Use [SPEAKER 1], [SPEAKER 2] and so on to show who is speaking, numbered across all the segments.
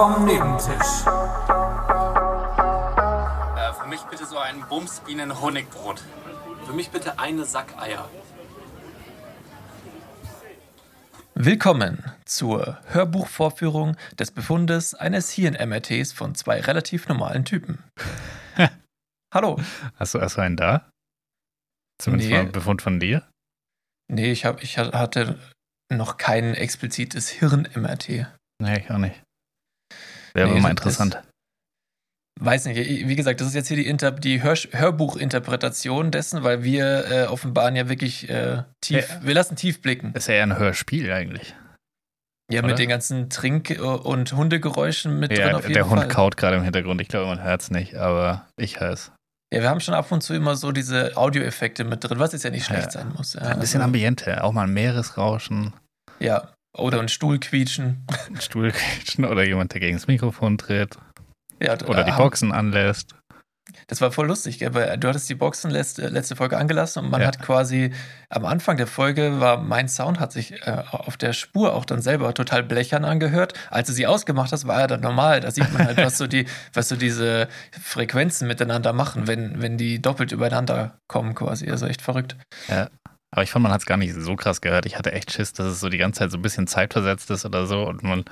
[SPEAKER 1] vom Nebentisch.
[SPEAKER 2] Äh, für mich bitte so ein Bumsbienen-Honigbrot.
[SPEAKER 3] Für mich bitte eine Sack Eier.
[SPEAKER 4] Willkommen zur Hörbuchvorführung des Befundes eines Hirn-MRTs von zwei relativ normalen Typen. Hallo.
[SPEAKER 5] Hast du, du einen da? Zumindest
[SPEAKER 4] Nee.
[SPEAKER 5] mal einen Befund von dir?
[SPEAKER 4] Nee, ich, hab, ich hatte noch kein explizites Hirn-MRT.
[SPEAKER 5] Nee, ich auch nicht. Wäre
[SPEAKER 4] Nee,
[SPEAKER 5] mal
[SPEAKER 4] das-
[SPEAKER 5] interessant.
[SPEAKER 4] Weiß nicht, wie gesagt, das ist jetzt hier die, Inter die Hör Hörbuchinterpretation dessen, weil wir äh, offenbaren ja wirklich äh, tief,
[SPEAKER 5] Ja.
[SPEAKER 4] wir lassen tief blicken.
[SPEAKER 5] Ist ja eher ein Hörspiel eigentlich.
[SPEAKER 4] Ja,
[SPEAKER 5] oder?
[SPEAKER 4] mit den ganzen Trink- und Hundegeräuschen mit drin
[SPEAKER 5] Ja,
[SPEAKER 4] jeden
[SPEAKER 5] der Hund
[SPEAKER 4] Fall.
[SPEAKER 5] kaut gerade im Hintergrund. Ich glaube, man hört es nicht, aber ich höre es.
[SPEAKER 4] Ja, wir haben schon ab und zu immer so diese Audioeffekte mit drin, was jetzt ja nicht schlecht
[SPEAKER 5] Ja.
[SPEAKER 4] sein muss. Ja,
[SPEAKER 5] Ein bisschen
[SPEAKER 4] also,
[SPEAKER 5] Ambiente, auch mal ein Meeresrauschen,
[SPEAKER 4] Ja, oder ein Stuhl quietschen.
[SPEAKER 5] ein Stuhlquietschen oder jemand, der gegen das Mikrofon tritt
[SPEAKER 4] Ja,
[SPEAKER 5] oder die
[SPEAKER 4] äh,
[SPEAKER 5] Boxen anlässt.
[SPEAKER 4] Das war voll lustig, gell? weil du hattest die Boxen letzte, letzte Folge angelassen und man
[SPEAKER 5] Ja.
[SPEAKER 4] hat quasi am Anfang der Folge war mein Sound hat sich äh, auf der Spur auch dann selber total blechern angehört. Als du sie ausgemacht hast, war er dann normal. Da sieht man halt, was so die, was so diese Frequenzen miteinander machen, wenn, wenn die doppelt übereinander kommen quasi. Also echt verrückt.
[SPEAKER 5] Aber ich fand, man hat es gar nicht so krass gehört. Ich hatte echt Schiss, dass es so die ganze Zeit so ein bisschen zeitversetzt ist oder so und man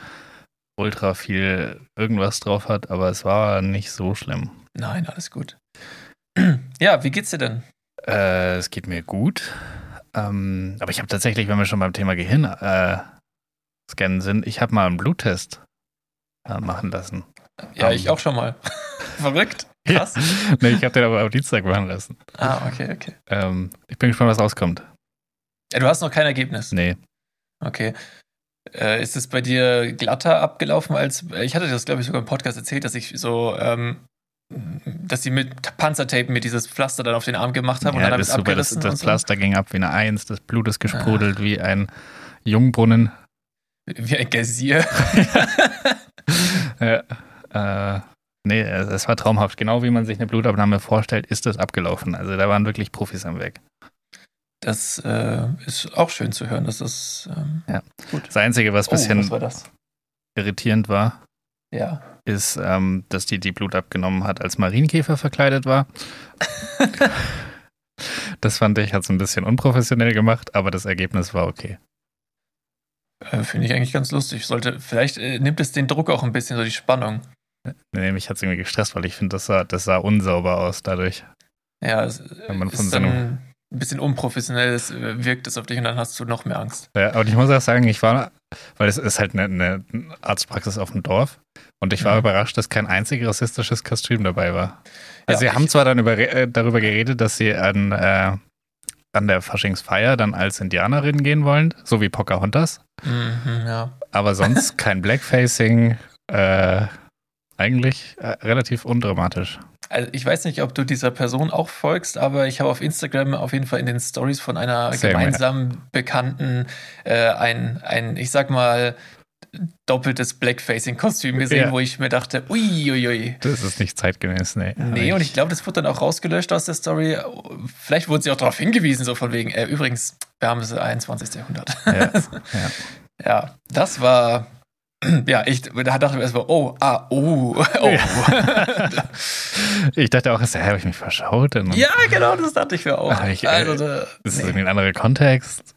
[SPEAKER 5] ultra viel irgendwas drauf hat, aber es war nicht so schlimm.
[SPEAKER 4] Nein, alles gut. Ja, wie geht's dir denn?
[SPEAKER 5] Äh, es geht mir gut. Ähm, aber ich habe tatsächlich, wenn wir schon beim Thema Gehirn äh, scannen sind, ich habe mal einen Bluttest äh, machen lassen.
[SPEAKER 4] Ja,
[SPEAKER 5] Ähm.
[SPEAKER 4] ich auch schon mal. Verrückt.
[SPEAKER 5] Ja.
[SPEAKER 4] Krass.
[SPEAKER 5] nee, ich habe den aber am Dienstag machen lassen.
[SPEAKER 4] Ah, okay, okay.
[SPEAKER 5] Ähm, ich bin gespannt, was rauskommt.
[SPEAKER 4] Ja, du hast noch kein Ergebnis.
[SPEAKER 5] Nee.
[SPEAKER 4] Okay. Äh, ist es bei dir glatter abgelaufen als. Ich hatte das, glaube ich, sogar im Podcast erzählt, dass ich so. Ähm, dass sie mit Panzertape mir dieses Pflaster dann auf den Arm gemacht haben und
[SPEAKER 5] Ja,
[SPEAKER 4] dann habe
[SPEAKER 5] das
[SPEAKER 4] ich
[SPEAKER 5] ist super. Das,
[SPEAKER 4] abgerissen.
[SPEAKER 5] das
[SPEAKER 4] und so.
[SPEAKER 5] Pflaster ging ab wie eine Eins, das Blut ist gesprudelt wie ein Jungbrunnen.
[SPEAKER 4] Wie ein Geysir.
[SPEAKER 5] Ja, äh, nee, es es war traumhaft. Genau wie man sich eine Blutabnahme vorstellt, ist das abgelaufen. Also da waren wirklich Profis am Weg.
[SPEAKER 4] Das äh, ist auch schön zu hören. Das ist. Ähm,
[SPEAKER 5] Das Einzige, was ein
[SPEAKER 4] oh,
[SPEAKER 5] bisschen
[SPEAKER 4] was war das?
[SPEAKER 5] irritierend war,
[SPEAKER 4] Ja.
[SPEAKER 5] ist, ähm, dass die die Blut abgenommen hat, als Marienkäfer verkleidet war. das fand ich, hat es ein bisschen unprofessionell gemacht, aber das Ergebnis war okay.
[SPEAKER 4] Äh, Finde ich eigentlich ganz lustig. Sollte, vielleicht äh, nimmt es den Druck auch ein bisschen, so die Spannung.
[SPEAKER 5] Nee, mich hat es irgendwie gestresst, weil ich finde, das sah, das sah unsauber aus dadurch.
[SPEAKER 4] Ja, es
[SPEAKER 5] Wenn man von
[SPEAKER 4] ist dann ein bisschen unprofessionell, es äh, wirkt es auf dich und dann hast du noch mehr Angst.
[SPEAKER 5] Ja, aber ich muss auch sagen, ich war, weil es ist halt eine, eine Arztpraxis auf dem Dorf und ich war
[SPEAKER 4] Mhm.
[SPEAKER 5] überrascht, dass kein einzig rassistisches Kostüm dabei war. Also
[SPEAKER 4] Ja,
[SPEAKER 5] sie haben zwar dann über, äh, darüber geredet, dass sie an, äh, an der Faschingsfeier dann als Indianerin gehen wollen, so wie Pocahontas,
[SPEAKER 4] Mhm, ja.
[SPEAKER 5] aber sonst kein Blackfacing, äh, eigentlich äh, relativ undramatisch.
[SPEAKER 4] Also ich weiß nicht, ob du dieser Person auch folgst, aber ich habe auf Instagram auf jeden Fall in den Stories von einer
[SPEAKER 5] Same,
[SPEAKER 4] gemeinsamen Bekannten äh, ein, ein, ich sag mal, doppeltes Blackfacing-Kostüm gesehen,
[SPEAKER 5] Ja.
[SPEAKER 4] wo ich mir dachte, uiuiui.
[SPEAKER 5] Das ist nicht zeitgemäß, nee.
[SPEAKER 4] Nee, und ich glaube, das wurde dann auch rausgelöscht aus der Story. Vielleicht wurde sie auch darauf hingewiesen, so von wegen, äh, übrigens, wir haben das 21. Jahrhundert.
[SPEAKER 5] Ja, ja.
[SPEAKER 4] Ja, das war. Ja, ich da dachte mir erstmal, oh, ah, oh, oh.
[SPEAKER 5] Ich dachte auch, habe ich mich verschaut? Und
[SPEAKER 4] Ja, genau, das dachte ich mir auch.
[SPEAKER 5] Ich, äh,
[SPEAKER 4] also, da,
[SPEAKER 5] Das ist
[SPEAKER 4] nee.
[SPEAKER 5] irgendwie ein anderer Kontext.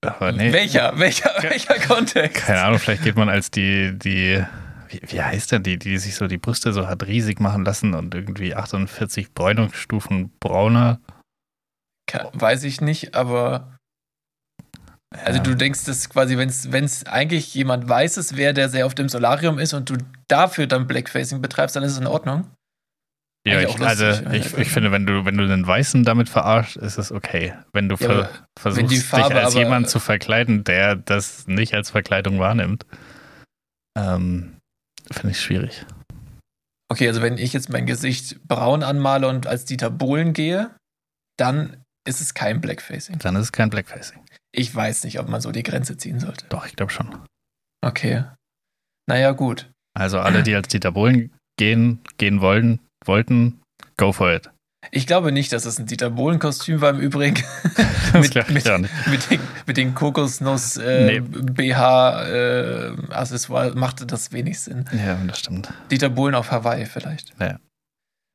[SPEAKER 5] Aber nee.
[SPEAKER 4] Welcher, welcher, welcher Kontext?
[SPEAKER 5] Keine Ahnung, vielleicht geht man als die, die, wie, wie heißt denn die, die sich so die Brüste so hat riesig machen lassen und irgendwie 48 Bräunungsstufen brauner.
[SPEAKER 4] Weiß ich nicht, aber. Also
[SPEAKER 5] Ja.
[SPEAKER 4] du denkst, dass quasi, wenn es eigentlich jemand Weißes wäre, der sehr auf dem Solarium ist und du dafür dann Blackfacing betreibst, dann ist es in Ordnung.
[SPEAKER 5] Ja, ich, also ich, ich finde, wenn du, wenn du den Weißen damit verarscht, ist es okay. Wenn du
[SPEAKER 4] Ja,
[SPEAKER 5] ver versuchst,
[SPEAKER 4] wenn Farbe
[SPEAKER 5] dich als
[SPEAKER 4] aber-
[SPEAKER 5] jemand zu verkleiden, der das nicht als Verkleidung wahrnimmt, ähm, finde ich schwierig.
[SPEAKER 4] Okay, also wenn ich jetzt mein Gesicht braun anmale und als Dieter Bohlen gehe, dann ist es kein Blackfacing.
[SPEAKER 5] Dann ist es kein Blackfacing.
[SPEAKER 4] Ich weiß nicht, ob man so die Grenze ziehen sollte.
[SPEAKER 5] Doch, ich glaube schon.
[SPEAKER 4] Okay. Naja, gut.
[SPEAKER 5] Also alle, die als Dieter Bohlen gehen, gehen wollen, wollten, go for it.
[SPEAKER 4] Ich glaube nicht, dass es ein Dieter Bohlen-Kostüm war im Übrigen.
[SPEAKER 5] Das
[SPEAKER 4] mit, mit, mit, den, mit den Kokosnuss äh,
[SPEAKER 5] Nee.
[SPEAKER 4] BH äh, Accessoire machte das wenig Sinn.
[SPEAKER 5] Ja, das stimmt.
[SPEAKER 4] Dieter Bohlen auf Hawaii vielleicht.
[SPEAKER 5] Ja.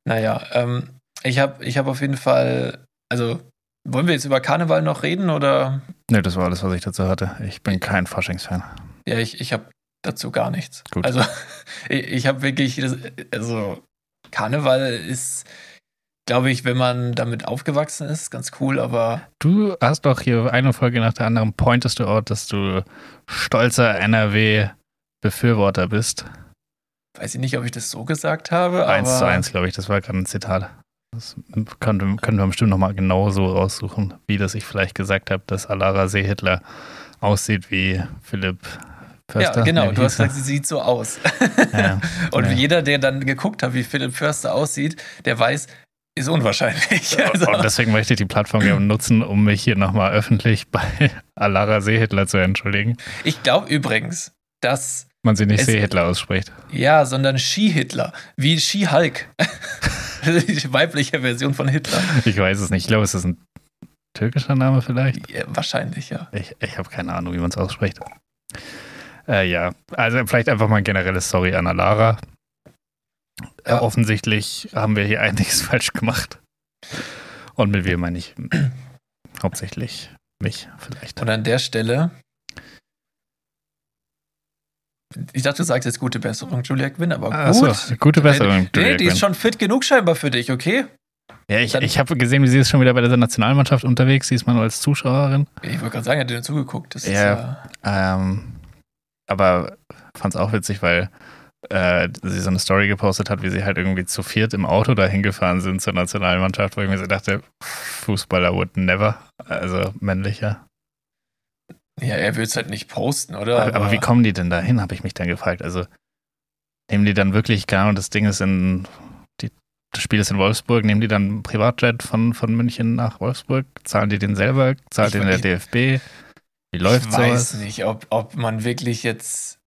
[SPEAKER 4] Naja, ähm, ich habe ich hab auf jeden Fall, also wollen wir jetzt über Karneval noch reden oder?
[SPEAKER 5] Nee, das war alles, was ich dazu hatte. Ich bin kein Faschingsfan.
[SPEAKER 4] Ja, ich, ich habe dazu gar nichts.
[SPEAKER 5] Gut.
[SPEAKER 4] Also ich, ich habe wirklich, das, also Karneval ist, glaube ich, wenn man damit aufgewachsen ist, ganz cool, aber
[SPEAKER 5] Du hast doch hier eine Folge nach der anderen pointest du out, dass du stolzer NRW-Befürworter bist.
[SPEAKER 4] weiß ich nicht, ob ich das so gesagt habe.
[SPEAKER 5] Eins zu eins, glaube ich, das war gerade ein Zitat. Das könnte, können wir bestimmt nochmal genau so raussuchen, wie das ich vielleicht gesagt habe, dass Alara Seehitler aussieht wie Philipp Förster.
[SPEAKER 4] Ja, genau. Du hast gesagt, sie sieht so aus.
[SPEAKER 5] Ja.
[SPEAKER 4] Und
[SPEAKER 5] Ja.
[SPEAKER 4] jeder, der dann geguckt hat, wie Philipp Förster aussieht, der weiß, ist unwahrscheinlich. Also,
[SPEAKER 5] Und deswegen möchte ich die Plattform gerne nutzen, um mich hier nochmal öffentlich bei Alara Seehitler zu entschuldigen.
[SPEAKER 4] ich glaube übrigens, dass,
[SPEAKER 5] Man sie nicht Seehitler ausspricht.
[SPEAKER 4] ja, sondern Ski-Hitler, wie Ski-Hulk. Die weibliche Version von Hitler.
[SPEAKER 5] Ich weiß es nicht. Ich glaube, es ist ein türkischer Name vielleicht.
[SPEAKER 4] Ja, wahrscheinlich, ja.
[SPEAKER 5] Ich, ich habe keine Ahnung, wie man es ausspricht. Äh, ja, also vielleicht einfach mal ein generelles Sorry an Alara. Äh,
[SPEAKER 4] Ja.
[SPEAKER 5] offensichtlich haben wir hier einiges falsch gemacht. Und mit wir meine ich hauptsächlich mich vielleicht.
[SPEAKER 4] Und an der Stelle. Ich dachte, du sagst jetzt gute Besserung, Julia Quinn, aber gut.
[SPEAKER 5] Achso, gute Besserung.
[SPEAKER 4] Nee,
[SPEAKER 5] Julia
[SPEAKER 4] die ist schon fit genug scheinbar für dich, okay?
[SPEAKER 5] Ja, ich,
[SPEAKER 4] dann-
[SPEAKER 5] ich habe gesehen, wie sie ist schon wieder bei der Nationalmannschaft unterwegs. Sie ist mal nur als Zuschauerin.
[SPEAKER 4] Ich wollte gerade sagen, er hat dir zugeguckt. Das
[SPEAKER 5] Ja.
[SPEAKER 4] ist ja.
[SPEAKER 5] Ähm, aber fand es auch witzig, weil äh, sie so eine Story gepostet hat, wie sie halt irgendwie zu viert im Auto dahin gefahren sind zur Nationalmannschaft, wo ich mir so dachte, Fußballer would never, also männlicher.
[SPEAKER 4] Ja, er will es halt nicht posten, oder?
[SPEAKER 5] Aber, aber wie kommen die denn dahin, habe ich mich dann gefragt. Also nehmen die dann wirklich, Ahnung, das Ding ist in, die, das Spiel ist in Wolfsburg, nehmen die dann einen Privatjet von, von München nach Wolfsburg, zahlen die den selber, zahlt
[SPEAKER 4] Ich
[SPEAKER 5] den der DFB? Wie läuft
[SPEAKER 4] ich weiß
[SPEAKER 5] sowas?
[SPEAKER 4] nicht, ob, ob man wirklich jetzt.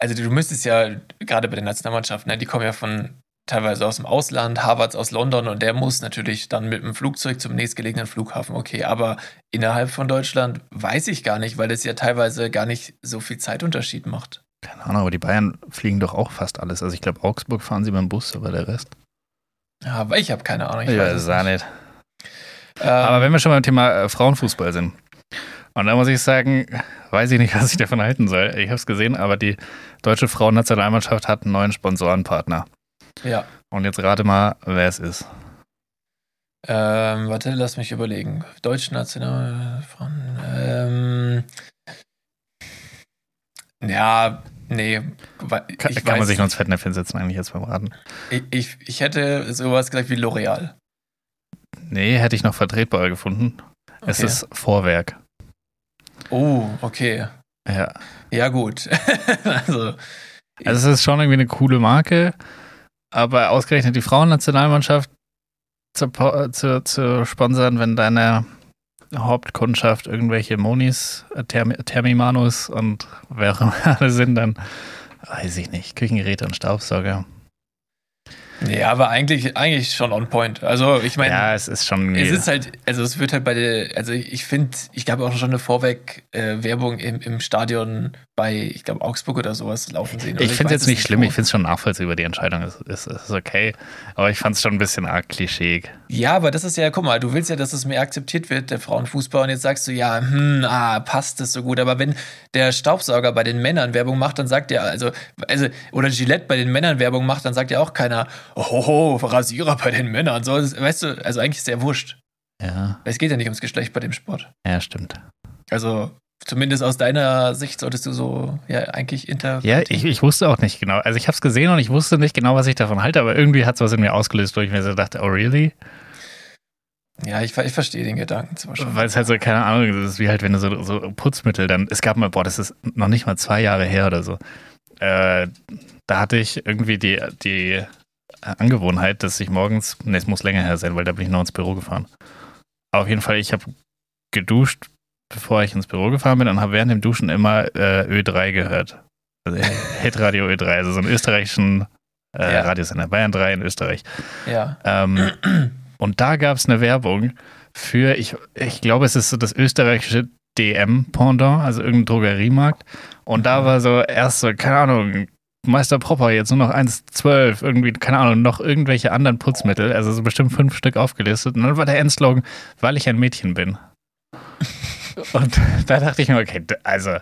[SPEAKER 4] Also, du müsstest ja, gerade bei den Nationalmannschaften, ne, die kommen ja von teilweise aus dem Ausland, Harvards aus London und der muss natürlich dann mit dem Flugzeug zum nächstgelegenen Flughafen. Okay, aber innerhalb von Deutschland weiß ich gar nicht, weil es ja teilweise gar nicht so viel Zeitunterschied macht.
[SPEAKER 5] Keine Ahnung, aber die Bayern fliegen doch auch fast alles. Also ich glaube, Augsburg fahren sie mit dem Bus, aber der Rest.
[SPEAKER 4] Ja, aber ich habe keine Ahnung. Ich
[SPEAKER 5] ja,
[SPEAKER 4] weiß es nicht.
[SPEAKER 5] nicht.
[SPEAKER 4] Ähm,
[SPEAKER 5] Aber wenn wir schon beim Thema äh, Frauenfußball sind. Und da muss ich sagen, weiß ich nicht, was ich davon halten soll. Ich habe es gesehen, aber die deutsche Frauennationalmannschaft hat einen neuen Sponsorenpartner.
[SPEAKER 4] Ja.
[SPEAKER 5] Und jetzt rate mal, wer es ist.
[SPEAKER 4] Ähm, warte, lass mich überlegen. Deutsche Nationalfrauen. Ähm, ja, nee. wa-
[SPEAKER 5] Kann,
[SPEAKER 4] ich,
[SPEAKER 5] kann man sich nur ins Fettnäpfchen setzen, eigentlich jetzt beim Raten.
[SPEAKER 4] ich, ich, ich hätte sowas gesagt wie L'Oreal.
[SPEAKER 5] Nee, hätte ich noch vertretbarer gefunden. Es
[SPEAKER 4] Okay.
[SPEAKER 5] ist Vorwerk.
[SPEAKER 4] Oh, okay.
[SPEAKER 5] Ja.
[SPEAKER 4] Ja, gut. also,
[SPEAKER 5] Also es ist schon irgendwie eine coole Marke, aber ausgerechnet die Frauennationalmannschaft zu, zu, zu sponsern, wenn deine Hauptkundschaft irgendwelche Monis, äh, Thermi, Thermimanus und wer alle sind, dann weiß ich nicht, Küchengeräte und Staubsauger.
[SPEAKER 4] nee, aber eigentlich, eigentlich schon on point. Also, ich meine,
[SPEAKER 5] ja, es ist schon
[SPEAKER 4] Es ist halt, also es wird halt bei der, also ich finde, ich glaube auch schon eine Vorweg-Werbung im, im Stadion bei, ich glaube, Augsburg oder sowas laufen sehen.
[SPEAKER 5] Ich finde es jetzt nicht schlimm,
[SPEAKER 4] wo.
[SPEAKER 5] ich finde es schon nachvollziehbar, die Entscheidung ist, ist, ist okay, aber ich fand es schon ein bisschen arg klischeeig.
[SPEAKER 4] Ja, aber das ist ja, guck mal, du willst ja, dass es mehr akzeptiert wird, der Frauenfußball, und jetzt sagst du, ja, hm, ah, passt das so gut. Aber wenn der Staubsauger bei den Männern Werbung macht, dann sagt ja, also, also, oder Gillette bei den Männern Werbung macht, dann sagt ja auch keiner, oh, Rasierer bei den Männern. So, weißt du, also eigentlich ist der wurscht.
[SPEAKER 5] Ja,
[SPEAKER 4] Es geht ja nicht ums Geschlecht bei dem Sport.
[SPEAKER 5] ja, stimmt.
[SPEAKER 4] Also, zumindest aus deiner Sicht solltest du so, ja, eigentlich inter.
[SPEAKER 5] Ja, ich, ich wusste auch nicht genau. Also ich habe es gesehen und ich wusste nicht genau, was ich davon halte, aber irgendwie hat es was in mir ausgelöst, wo ich mir so dachte, oh really?
[SPEAKER 4] Ja, ich, ich verstehe den Gedanken zwar schon.
[SPEAKER 5] Weil es halt so, keine Ahnung, das ist wie halt, wenn du so, so Putzmittel dann, es gab mal, boah, das ist noch nicht mal zwei Jahre her oder so. Äh, da hatte ich irgendwie die, die Angewohnheit, dass ich morgens, ne, es muss länger her sein, weil da bin ich noch ins Büro gefahren. Aber auf jeden Fall, ich habe geduscht, bevor ich ins Büro gefahren bin und habe während dem Duschen immer äh, Ö3 gehört. Also Hitradio Ö3, also so einen österreichischen äh,
[SPEAKER 4] Ja.
[SPEAKER 5] Radiosender, Bayern 3 in Österreich.
[SPEAKER 4] Ja.
[SPEAKER 5] Ähm, Und da gab es eine Werbung für, ich, ich glaube, es ist so das österreichische DM-Pendant, also irgendein Drogeriemarkt. Und da war so erst so, keine Ahnung, Meister Propper jetzt nur noch 1,12, irgendwie, keine Ahnung, noch irgendwelche anderen Putzmittel, also so bestimmt fünf Stück aufgelistet. Und dann war der Endslogan, weil ich ein Mädchen bin. Und da dachte ich mir, okay, also,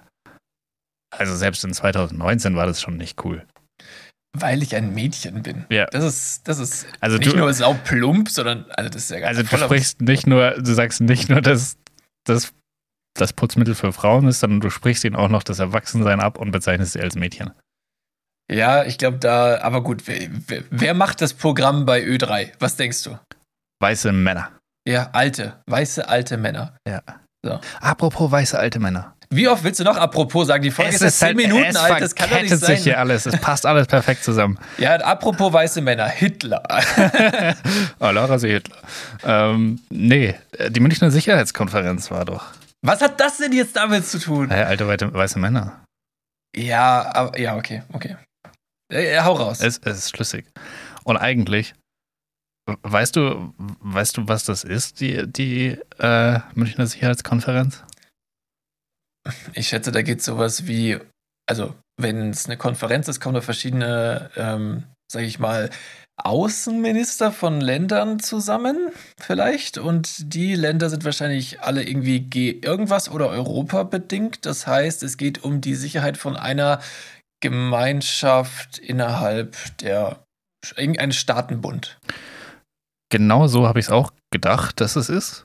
[SPEAKER 5] also selbst in 2019 war das schon nicht cool.
[SPEAKER 4] Weil ich ein Mädchen bin.
[SPEAKER 5] Ja.
[SPEAKER 4] Das ist, das ist
[SPEAKER 5] Also
[SPEAKER 4] nicht
[SPEAKER 5] du-
[SPEAKER 4] nur sau plump, sondern also das ist ja gar
[SPEAKER 5] Also du sprichst nicht nur, du sagst nicht nur, dass das das Putzmittel für Frauen ist, sondern du sprichst ihnen auch noch das Erwachsensein ab und bezeichnest sie als Mädchen.
[SPEAKER 4] Ja, ich glaube da, aber gut, wer, wer, macht das Programm bei Ö3? Was denkst du?
[SPEAKER 5] Weiße Männer.
[SPEAKER 4] Ja, alte, weiße alte Männer.
[SPEAKER 5] Apropos weiße alte Männer.
[SPEAKER 4] Wie oft willst du noch apropos sagen? Die Folge ist jetzt 10 Minuten
[SPEAKER 5] es
[SPEAKER 4] alt, das kann doch nicht
[SPEAKER 5] verkettet sich hier
[SPEAKER 4] sein.
[SPEAKER 5] alles. Es passt alles perfekt zusammen.
[SPEAKER 4] Ja, apropos weiße Männer, Hitler.
[SPEAKER 5] Oh, Laura sie Hitler. Ähm, nee, die Münchner Sicherheitskonferenz war doch.
[SPEAKER 4] Was hat das denn jetzt damit zu tun?
[SPEAKER 5] Hey, alte weiße Männer.
[SPEAKER 4] Ja, aber, ja, okay, okay. Äh, hau raus.
[SPEAKER 5] Es, es ist schlüssig. Und eigentlich, weißt du, weißt du, was das ist, die, die äh, Münchner Sicherheitskonferenz?
[SPEAKER 4] Ich schätze, da geht sowas wie, also wenn es eine Konferenz ist, kommen da verschiedene, ähm, sage ich mal, Außenminister von Ländern zusammen, vielleicht. Und die Länder sind wahrscheinlich alle irgendwie G irgendwas oder Europa bedingt. Das heißt, es geht um die Sicherheit von einer Gemeinschaft innerhalb der irgendein Staatenbund.
[SPEAKER 5] Genau so habe ich es auch gedacht, dass es ist.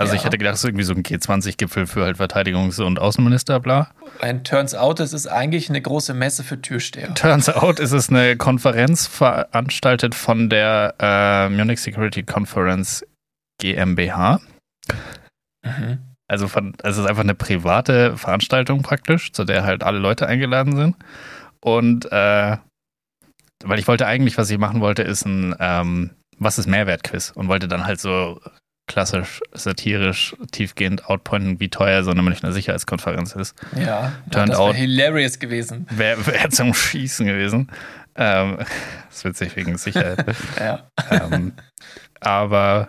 [SPEAKER 5] Also
[SPEAKER 4] Ja.
[SPEAKER 5] ich hätte gedacht, es ist irgendwie so ein G20-Gipfel für halt Verteidigungs- und Außenminister, bla.
[SPEAKER 4] Ein Turns out, es ist eigentlich eine große Messe für Türsteher.
[SPEAKER 5] Turns out ist es eine Konferenz veranstaltet von der äh, Munich Security Conference GmbH.
[SPEAKER 4] Mhm.
[SPEAKER 5] Also, von, also es ist einfach eine private Veranstaltung praktisch, zu der halt alle Leute eingeladen sind. Und äh, weil ich wollte eigentlich, was ich machen wollte, ist ein ähm, Was ist Mehrwert-Quiz und wollte dann halt so klassisch, satirisch, tiefgehend outpointen, wie teuer so eine Münchner Sicherheitskonferenz ist.
[SPEAKER 4] Ja,
[SPEAKER 5] Turned
[SPEAKER 4] das wäre hilarious gewesen.
[SPEAKER 5] Wäre wär zum Schießen gewesen. Ähm, das ist witzig wegen Sicherheit.
[SPEAKER 4] Ja.
[SPEAKER 5] ähm, aber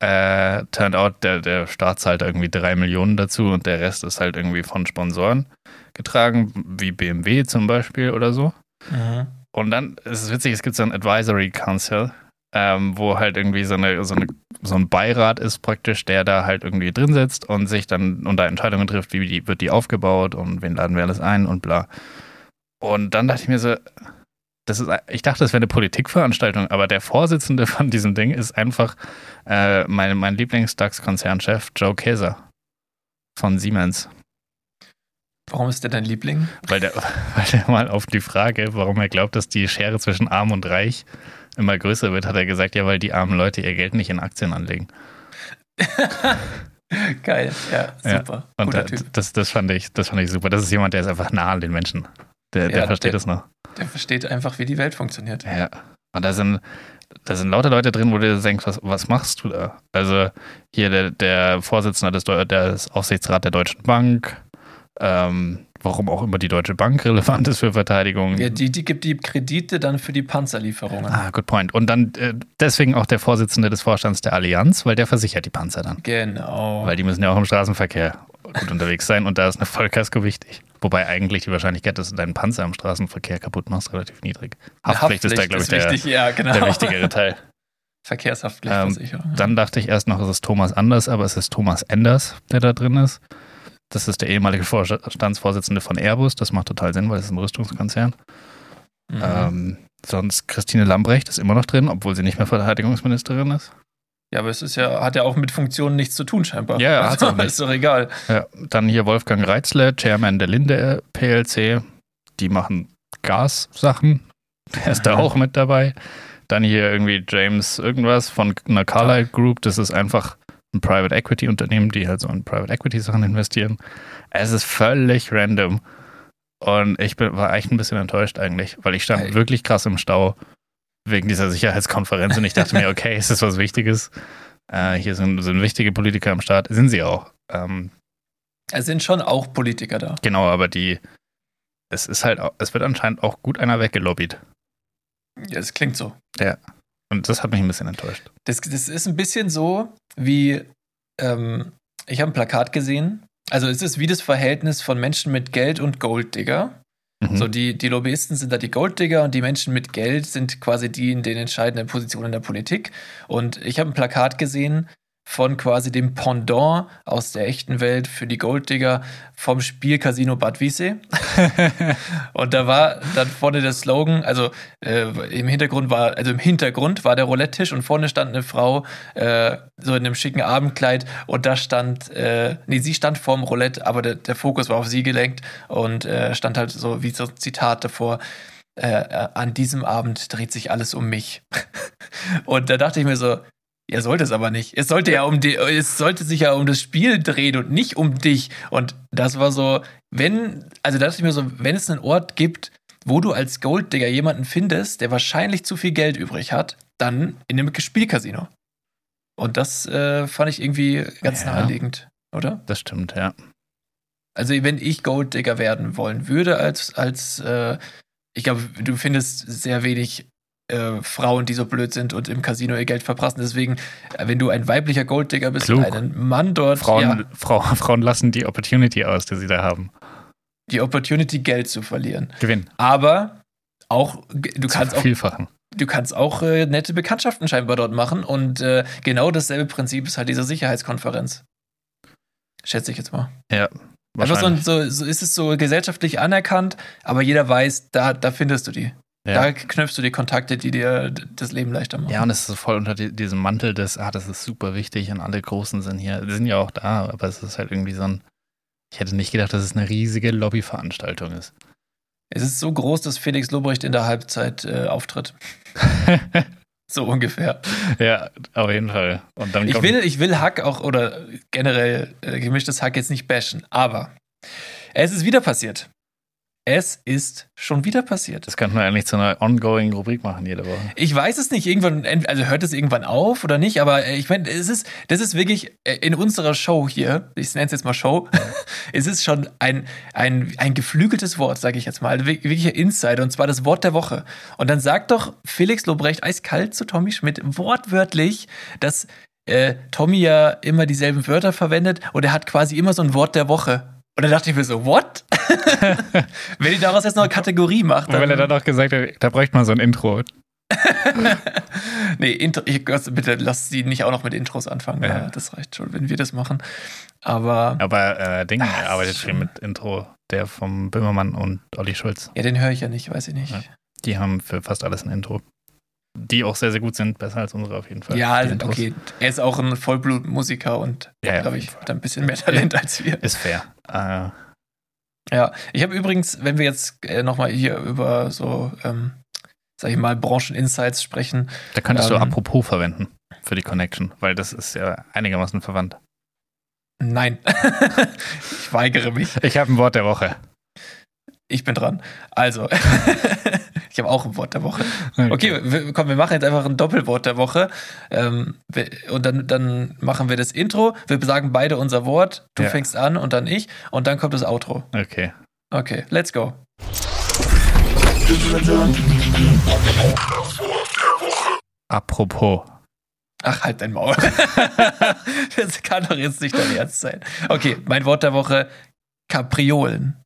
[SPEAKER 5] äh, turned out, der, der Staat zahlt irgendwie drei Millionen dazu und der Rest ist halt irgendwie von Sponsoren getragen, wie BMW zum Beispiel oder so.
[SPEAKER 4] Mhm.
[SPEAKER 5] Und dann ist es witzig, es gibt so ein Advisory Council, ähm, wo halt irgendwie so, eine, so, eine, so ein Beirat ist praktisch, der da halt irgendwie drin sitzt und sich dann unter Entscheidungen trifft, wie die, wird die aufgebaut und wen laden wir alles ein und bla. Und dann dachte ich mir so, das ist, ich dachte, das wäre eine Politikveranstaltung, aber der Vorsitzende von diesem Ding ist einfach äh, mein, mein Lieblings-DAX-Konzernchef Joe Käser von Siemens.
[SPEAKER 4] Warum ist der dein Liebling?
[SPEAKER 5] Weil der, weil der mal auf die Frage, warum er glaubt, dass die Schere zwischen Arm und Reich immer größer wird, hat er gesagt, ja, weil die armen Leute ihr Geld nicht in Aktien anlegen.
[SPEAKER 4] Geil, ja,
[SPEAKER 5] Ja,
[SPEAKER 4] super.
[SPEAKER 5] Und
[SPEAKER 4] Guter
[SPEAKER 5] da, das, das, fand ich, das fand ich super. Das ist jemand, der ist einfach nah an den Menschen. Der, der
[SPEAKER 4] Ja,
[SPEAKER 5] versteht
[SPEAKER 4] der-
[SPEAKER 5] das noch.
[SPEAKER 4] Der versteht einfach, wie die Welt funktioniert.
[SPEAKER 5] Ja. Und da sind, da sind lauter Leute drin, wo du denkst, was, was machst du da? Also hier der, der Vorsitzende des, des Aufsichtsrats der Deutschen Bank, ähm, warum auch immer die Deutsche Bank relevant ist für Verteidigung.
[SPEAKER 4] Ja, die, die gibt die Kredite dann für die Panzerlieferungen.
[SPEAKER 5] Ah, good point. Und dann äh, deswegen auch der Vorsitzende des Vorstands der Allianz, weil der versichert die Panzer dann.
[SPEAKER 4] Genau.
[SPEAKER 5] Weil die müssen ja auch im Straßenverkehr gut unterwegs sein und da ist eine Vollkasko wichtig. Wobei eigentlich die Wahrscheinlichkeit, dass du deinen Panzer im Straßenverkehr kaputt machst, relativ niedrig. Haftpflicht, ist da, glaube ich, der,
[SPEAKER 4] wichtig. Ja, genau.
[SPEAKER 5] der wichtigere Teil. Ähm,
[SPEAKER 4] Verkehrshaftpflichtversicherung.
[SPEAKER 5] Dann dachte ich erst noch, es ist Thomas Anders, aber es ist Thomas Enders, der da drin ist. Das ist der ehemalige Vorstandsvorsitzende von Airbus. Das macht total Sinn, weil es ist ein Rüstungskonzern.
[SPEAKER 4] Mhm.
[SPEAKER 5] Ähm, sonst Christine Lambrecht ist immer noch drin, obwohl sie nicht mehr Verteidigungsministerin ist.
[SPEAKER 4] ja, aber es ist ja, hat ja auch mit Funktionen nichts zu tun, scheinbar.
[SPEAKER 5] Ja, ja, nicht.
[SPEAKER 4] Ist doch egal.
[SPEAKER 5] Ja, dann hier Wolfgang Reitzle, Chairman der Linde PLC. Die machen Gas-Sachen. Der ist da auch mit dabei. Dann hier irgendwie James irgendwas von einer Carlyle Group. Das ist einfach ein Private Equity Unternehmen, die halt so in Private Equity Sachen investieren. Es ist völlig random. Und ich bin, war echt ein bisschen enttäuscht eigentlich, weil ich stand
[SPEAKER 4] Hey.
[SPEAKER 5] wirklich krass im Stau wegen dieser Sicherheitskonferenz und ich dachte mir, okay, ist das was Wichtiges? Äh, hier sind, sind wichtige Politiker am Start. Sind sie auch. Ähm,
[SPEAKER 4] Es sind schon auch Politiker da.
[SPEAKER 5] Genau, aber die, es ist halt, auch- es wird anscheinend auch gut einer weggelobbyt.
[SPEAKER 4] Ja, das klingt so.
[SPEAKER 5] Und Und das hat mich ein bisschen enttäuscht.
[SPEAKER 4] Das, das ist ein bisschen so wie, ähm, ich habe ein Plakat gesehen. Also es ist wie das Verhältnis von Menschen mit Geld und Golddigger.
[SPEAKER 5] Mhm.
[SPEAKER 4] So, die, die Lobbyisten sind da die Golddigger und die Menschen mit Geld sind quasi die in den entscheidenden Positionen in der Politik. Und ich habe ein Plakat gesehen von quasi dem Pendant aus der echten Welt für die Golddigger vom Spiel Casino Bad Wiessee. und da war dann vorne der Slogan, also äh, im Hintergrund war, also im Hintergrund war der Roulette-Tisch und vorne stand eine Frau äh, so in einem schicken Abendkleid und da stand, äh, nee, sie stand vorm Roulette, aber der, der Fokus war auf sie gelenkt und äh, stand halt so wie so ein Zitat davor. Äh, äh, an diesem Abend dreht sich alles um mich. und da dachte ich mir so, ja, sollte es aber nicht. Es sollte ja um die, es sollte sich ja um das Spiel drehen und nicht um dich. Und das war so, wenn, also da dachte ich mir so, wenn es einen Ort gibt, wo du als Golddigger jemanden findest, der wahrscheinlich zu viel Geld übrig hat, dann in einem Spielcasino. Und das äh, fand ich irgendwie ganz
[SPEAKER 5] Ja.
[SPEAKER 4] naheliegend, oder?
[SPEAKER 5] Das stimmt, ja.
[SPEAKER 4] Also wenn ich Golddigger werden wollen würde als, als äh, ich glaube, du findest sehr wenig äh, Frauen, die so blöd sind und im Casino ihr Geld verprassen. Deswegen, äh, wenn du ein weiblicher Golddigger bist
[SPEAKER 5] Klug.
[SPEAKER 4] und einen Mann dort,
[SPEAKER 5] Frauen,
[SPEAKER 4] ja,
[SPEAKER 5] Frau, Frauen lassen die Opportunity aus, die sie da haben.
[SPEAKER 4] die Opportunity, Geld zu verlieren.
[SPEAKER 5] Gewinn.
[SPEAKER 4] Aber auch, du kannst auch,
[SPEAKER 5] Vielfachen.
[SPEAKER 4] du kannst auch äh, nette Bekanntschaften scheinbar dort machen und äh, genau dasselbe Prinzip ist halt diese Sicherheitskonferenz. Schätze ich jetzt mal.
[SPEAKER 5] Ja.
[SPEAKER 4] Einfach so,
[SPEAKER 5] Wahrscheinlich.
[SPEAKER 4] so, so ist es so gesellschaftlich anerkannt, aber jeder weiß, da, da findest du die. Da
[SPEAKER 5] ja.
[SPEAKER 4] knüpfst du die Kontakte, die dir das Leben leichter machen.
[SPEAKER 5] ja, und es ist so voll unter die, diesem Mantel des, ah, das ist super wichtig und alle Großen sind hier. Die sind ja auch da, aber es ist halt irgendwie so ein. Ich hätte nicht gedacht, dass es eine riesige Lobbyveranstaltung ist.
[SPEAKER 4] Es ist so groß, dass Felix Lobrecht in der Halbzeit äh, auftritt. So ungefähr.
[SPEAKER 5] ja, auf jeden Fall. Und dann
[SPEAKER 4] Ich will, ich will Hack auch oder generell äh, gemischtes Hack jetzt nicht bashen, aber es ist wieder passiert. Es ist schon wieder passiert.
[SPEAKER 5] Das könnten wir eigentlich zu einer ongoing Rubrik machen jede Woche.
[SPEAKER 4] Ich weiß es nicht, irgendwann, also hört es irgendwann auf oder nicht, aber äh, ich meine, es ist, das ist wirklich äh, in unserer Show hier, ich nenne es jetzt mal Show, es ist schon ein, ein, ein geflügeltes Wort, sage ich jetzt mal, also wir- wirklicher Insider, und zwar das Wort der Woche. Und dann sagt doch Felix Lobrecht eiskalt zu Tommy Schmidt wortwörtlich, dass äh, Tommy ja immer dieselben Wörter verwendet und er hat quasi immer so ein Wort der Woche. Und dann dachte ich mir so, what? Wenn ihr daraus jetzt noch eine Kategorie macht,
[SPEAKER 5] Und weil er dann auch gesagt hat, da bräuchte man so ein Intro.
[SPEAKER 4] Nee, Intro, ich, also bitte lass sie nicht auch noch mit Intros anfangen.
[SPEAKER 5] Ja.
[SPEAKER 4] Ja. Das reicht schon, wenn wir das machen. Aber
[SPEAKER 5] Aber äh, Ding
[SPEAKER 4] Ah,
[SPEAKER 5] arbeitet viel mit Intro, der vom Böhmermann und Olli Schulz.
[SPEAKER 4] ja, den höre ich ja nicht, weiß ich nicht.
[SPEAKER 5] Ja. Die haben für fast alles ein Intro. Die auch sehr, sehr gut sind, besser als unsere auf jeden Fall.
[SPEAKER 4] Ja,
[SPEAKER 5] Intros.
[SPEAKER 4] okay. Er ist auch ein Vollblutmusiker und
[SPEAKER 5] Ja, ja,
[SPEAKER 4] glaube ich, hat ein bisschen mehr Talent als wir.
[SPEAKER 5] Ist fair. Äh,
[SPEAKER 4] Ja, ich habe übrigens, wenn wir jetzt äh, nochmal hier über so, ähm, sag ich mal, Brancheninsights sprechen,
[SPEAKER 5] da könntest du
[SPEAKER 4] Ähm.
[SPEAKER 5] apropos verwenden für die Connection, weil das ist ja einigermaßen verwandt.
[SPEAKER 4] nein, ich weigere mich.
[SPEAKER 5] Ich habe ein Wort der Woche.
[SPEAKER 4] Ich bin dran. Also, ich habe auch ein Wort der Woche. Okay, wir, komm, wir machen jetzt einfach ein Doppelwort der Woche. Ähm, und dann, dann machen wir das Intro. Wir sagen beide unser Wort. Du
[SPEAKER 5] Ja.
[SPEAKER 4] fängst an und dann ich. Und dann kommt das Outro.
[SPEAKER 5] Okay.
[SPEAKER 4] Okay, let's go.
[SPEAKER 5] Apropos.
[SPEAKER 4] Ach, halt dein Maul. das kann doch jetzt nicht dein Ernst sein. Okay, mein Wort der Woche: Kapriolen.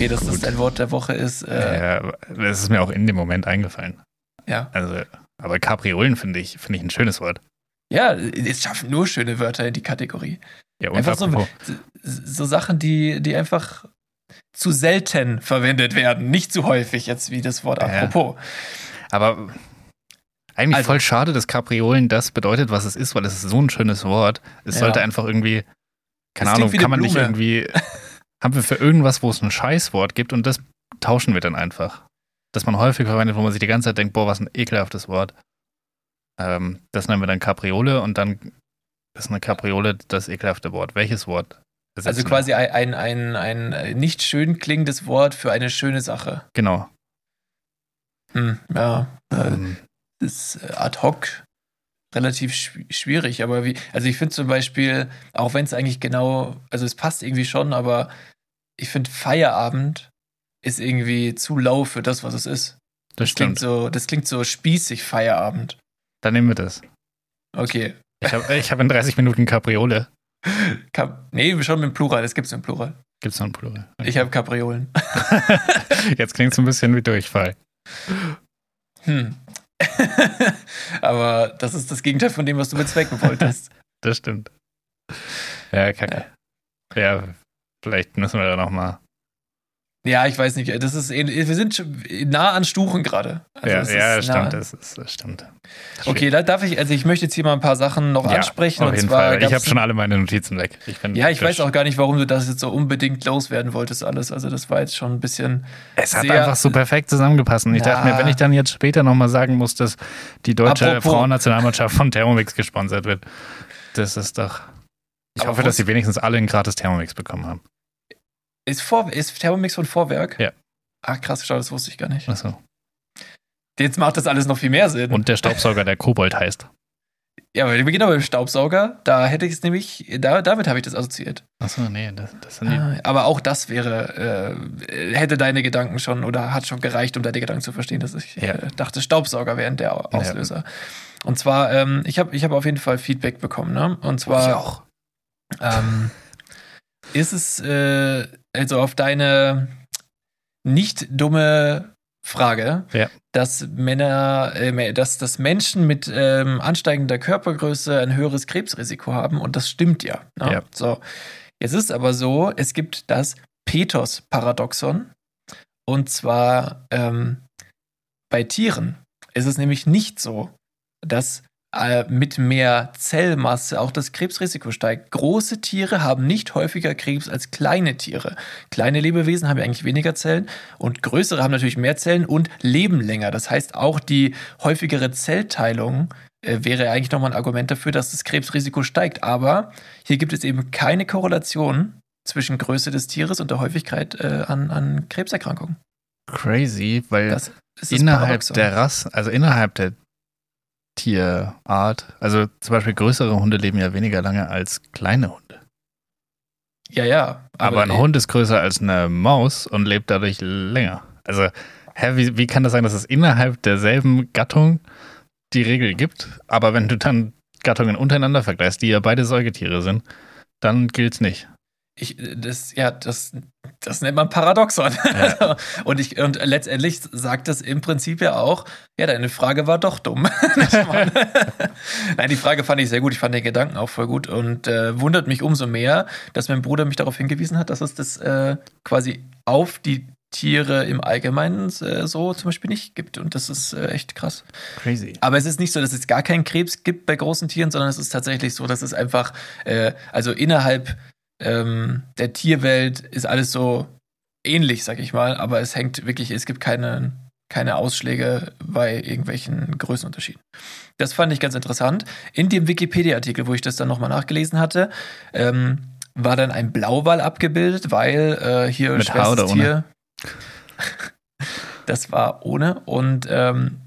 [SPEAKER 4] Okay, dass das
[SPEAKER 5] Gut.
[SPEAKER 4] dein Wort der Woche ist. Äh,
[SPEAKER 5] Äh, das ist mir auch in dem Moment eingefallen.
[SPEAKER 4] ja.
[SPEAKER 5] Also, aber Kapriolen finde ich, finde ich ein schönes Wort.
[SPEAKER 4] Ja, es schaffen nur schöne Wörter in die Kategorie.
[SPEAKER 5] Ja, und
[SPEAKER 4] Einfach so, so Sachen, die, die einfach zu selten verwendet werden. Nicht zu häufig, jetzt wie das Wort
[SPEAKER 5] Ja.
[SPEAKER 4] apropos.
[SPEAKER 5] Aber eigentlich
[SPEAKER 4] Also-
[SPEAKER 5] voll schade, dass Kapriolen das bedeutet, was es ist, weil es ist so ein schönes Wort. Es
[SPEAKER 4] Ja.
[SPEAKER 5] sollte einfach irgendwie, keine
[SPEAKER 4] Es
[SPEAKER 5] Ahnung, kann man nicht
[SPEAKER 4] Blume.
[SPEAKER 5] irgendwie, haben wir für irgendwas, wo es ein Scheißwort gibt und das tauschen wir dann einfach. Dass man häufig verwendet, wo man sich die ganze Zeit denkt, boah, was ein ekelhaftes Wort. Ähm, das nennen wir dann Kapriole und dann ist eine Kapriole das ekelhafte Wort. Welches Wort?
[SPEAKER 4] Also quasi ein, ein, ein, ein nicht schön klingendes Wort für eine schöne Sache.
[SPEAKER 5] Genau.
[SPEAKER 4] Hm, ja, äh,
[SPEAKER 5] Ähm,
[SPEAKER 4] ist äh, ad hoc relativ schw- schwierig. Aber wie, also ich finde zum Beispiel, auch wenn es eigentlich genau, also es passt irgendwie schon, aber ich finde Feierabend ist irgendwie zu lau für das, was es ist.
[SPEAKER 5] Das
[SPEAKER 4] Klingt
[SPEAKER 5] stimmt.
[SPEAKER 4] so, das klingt so spießig Feierabend.
[SPEAKER 5] Dann nehmen wir das.
[SPEAKER 4] Okay.
[SPEAKER 5] Ich habe ich hab in 30 Minuten Capriole.
[SPEAKER 4] Kap nee, schon im Plural, das gibt's im Plural.
[SPEAKER 5] Gibt's noch ein Plural?
[SPEAKER 4] Ich habe Kapriolen.
[SPEAKER 5] Jetzt klingt es ein bisschen wie Durchfall.
[SPEAKER 4] Hm. Aber das ist das Gegenteil von dem, was du bezwecken wolltest.
[SPEAKER 5] Das stimmt. Ja, kacke. Ja, vielleicht müssen wir da nochmal.
[SPEAKER 4] Ja, ich weiß nicht. Das ist. Wir sind nah an Stuchen gerade. Also
[SPEAKER 5] Ja,
[SPEAKER 4] es
[SPEAKER 5] ja,
[SPEAKER 4] ist
[SPEAKER 5] das
[SPEAKER 4] nah-
[SPEAKER 5] stimmt. Das, ist, das stimmt.
[SPEAKER 4] Okay, da darf ich, also ich möchte jetzt hier mal ein paar Sachen noch
[SPEAKER 5] Ja,
[SPEAKER 4] ansprechen.
[SPEAKER 5] Auf jeden Fall. Ich habe schon alle meine Notizen weg. Ich
[SPEAKER 4] Ja, ich
[SPEAKER 5] frisch.
[SPEAKER 4] weiß auch gar nicht, warum du das jetzt so unbedingt loswerden wolltest, alles. Also, das war jetzt schon ein bisschen.
[SPEAKER 5] Es hat einfach so perfekt zusammengepasst. Und ich
[SPEAKER 4] Na.
[SPEAKER 5] dachte mir, wenn ich dann jetzt später nochmal sagen muss, dass die deutsche
[SPEAKER 4] Apropos-
[SPEAKER 5] Frauennationalmannschaft von Thermomix gesponsert wird, das ist doch. Ich
[SPEAKER 4] Aber
[SPEAKER 5] hoffe, dass sie wenigstens alle einen gratis Thermomix bekommen haben.
[SPEAKER 4] Ist, Vor ist Thermomix von Vorwerk?
[SPEAKER 5] Ja.
[SPEAKER 4] Ach, krass, schau, das wusste ich gar nicht.
[SPEAKER 5] Achso.
[SPEAKER 4] Jetzt macht das alles noch viel mehr Sinn.
[SPEAKER 5] Und der Staubsauger, der Kobold heißt.
[SPEAKER 4] ja, aber wir beginnen aber beim Staubsauger. Da hätte ich es nämlich, da, damit habe ich das assoziiert.
[SPEAKER 5] Achso, nee, das, das sind die.
[SPEAKER 4] Ah, Aber auch das wäre, äh, hätte deine Gedanken schon oder hat schon gereicht, um deine Gedanken zu verstehen, dass ich
[SPEAKER 5] Ja.
[SPEAKER 4] äh, dachte, Staubsauger wären der Auslöser. Und zwar, ähm, ich habe ich hab auf jeden Fall Feedback bekommen, ne? Und zwar
[SPEAKER 5] auch.
[SPEAKER 4] ähm, ist es äh, also auf deine nicht dumme Frage,
[SPEAKER 5] Ja.
[SPEAKER 4] dass Männer, äh, dass, dass Menschen mit ähm, ansteigender Körpergröße ein höheres Krebsrisiko haben und das stimmt ja. Ne?
[SPEAKER 5] Ja.
[SPEAKER 4] So, jetzt ist aber so, es gibt das Petos-Paradoxon und zwar ähm, bei Tieren ist es nämlich nicht so, dass mit mehr Zellmasse auch das Krebsrisiko steigt. Große Tiere haben nicht häufiger Krebs als kleine Tiere. Kleine Lebewesen haben ja eigentlich weniger Zellen und größere haben natürlich mehr Zellen und leben länger. Das heißt, auch die häufigere Zellteilung äh, wäre eigentlich nochmal ein Argument dafür, dass das Krebsrisiko steigt. Aber hier gibt es eben keine Korrelation zwischen Größe des Tieres und der Häufigkeit äh, an, an Krebserkrankungen.
[SPEAKER 5] Crazy, weil
[SPEAKER 4] Das ist das
[SPEAKER 5] innerhalb
[SPEAKER 4] Paradoxon.
[SPEAKER 5] der Rasse, also innerhalb der Tierart, also zum Beispiel größere Hunde leben ja weniger lange als kleine Hunde.
[SPEAKER 4] Ja, ja.
[SPEAKER 5] Aber, ein Hund ist größer als eine Maus und lebt dadurch länger. Also, hä, wie, wie kann das sein, dass es innerhalb derselben Gattung die Regel gibt, aber wenn du dann Gattungen untereinander vergleichst, die ja beide Säugetiere sind, dann gilt's nicht.
[SPEAKER 4] Ich, das, ja, das, das nennt man Paradoxon.
[SPEAKER 5] Ja.
[SPEAKER 4] und, ich, und letztendlich sagt das im Prinzip ja auch, ja, deine Frage war doch dumm. Nein, die Frage fand ich sehr gut. Ich fand den Gedanken auch voll gut und äh, wundert mich umso mehr, dass mein Bruder mich darauf hingewiesen hat, dass es das äh, quasi auf die Tiere im Allgemeinen äh, so zum Beispiel nicht gibt. Und das ist äh, echt krass.
[SPEAKER 5] Crazy.
[SPEAKER 4] Aber es ist nicht so, dass es gar keinen Krebs gibt bei großen Tieren, sondern es ist tatsächlich so, dass es einfach, äh, also innerhalb ähm, der Tierwelt ist alles so ähnlich, sag ich mal, aber es hängt wirklich, es gibt keine, keine Ausschläge bei irgendwelchen Größenunterschieden. Das fand ich ganz interessant. In dem Wikipedia-Artikel, wo ich das dann nochmal nachgelesen hatte, ähm, war dann ein Blauwal abgebildet, weil äh, hier
[SPEAKER 5] Mit
[SPEAKER 4] schwerstes Tier. das war ohne. Und ähm,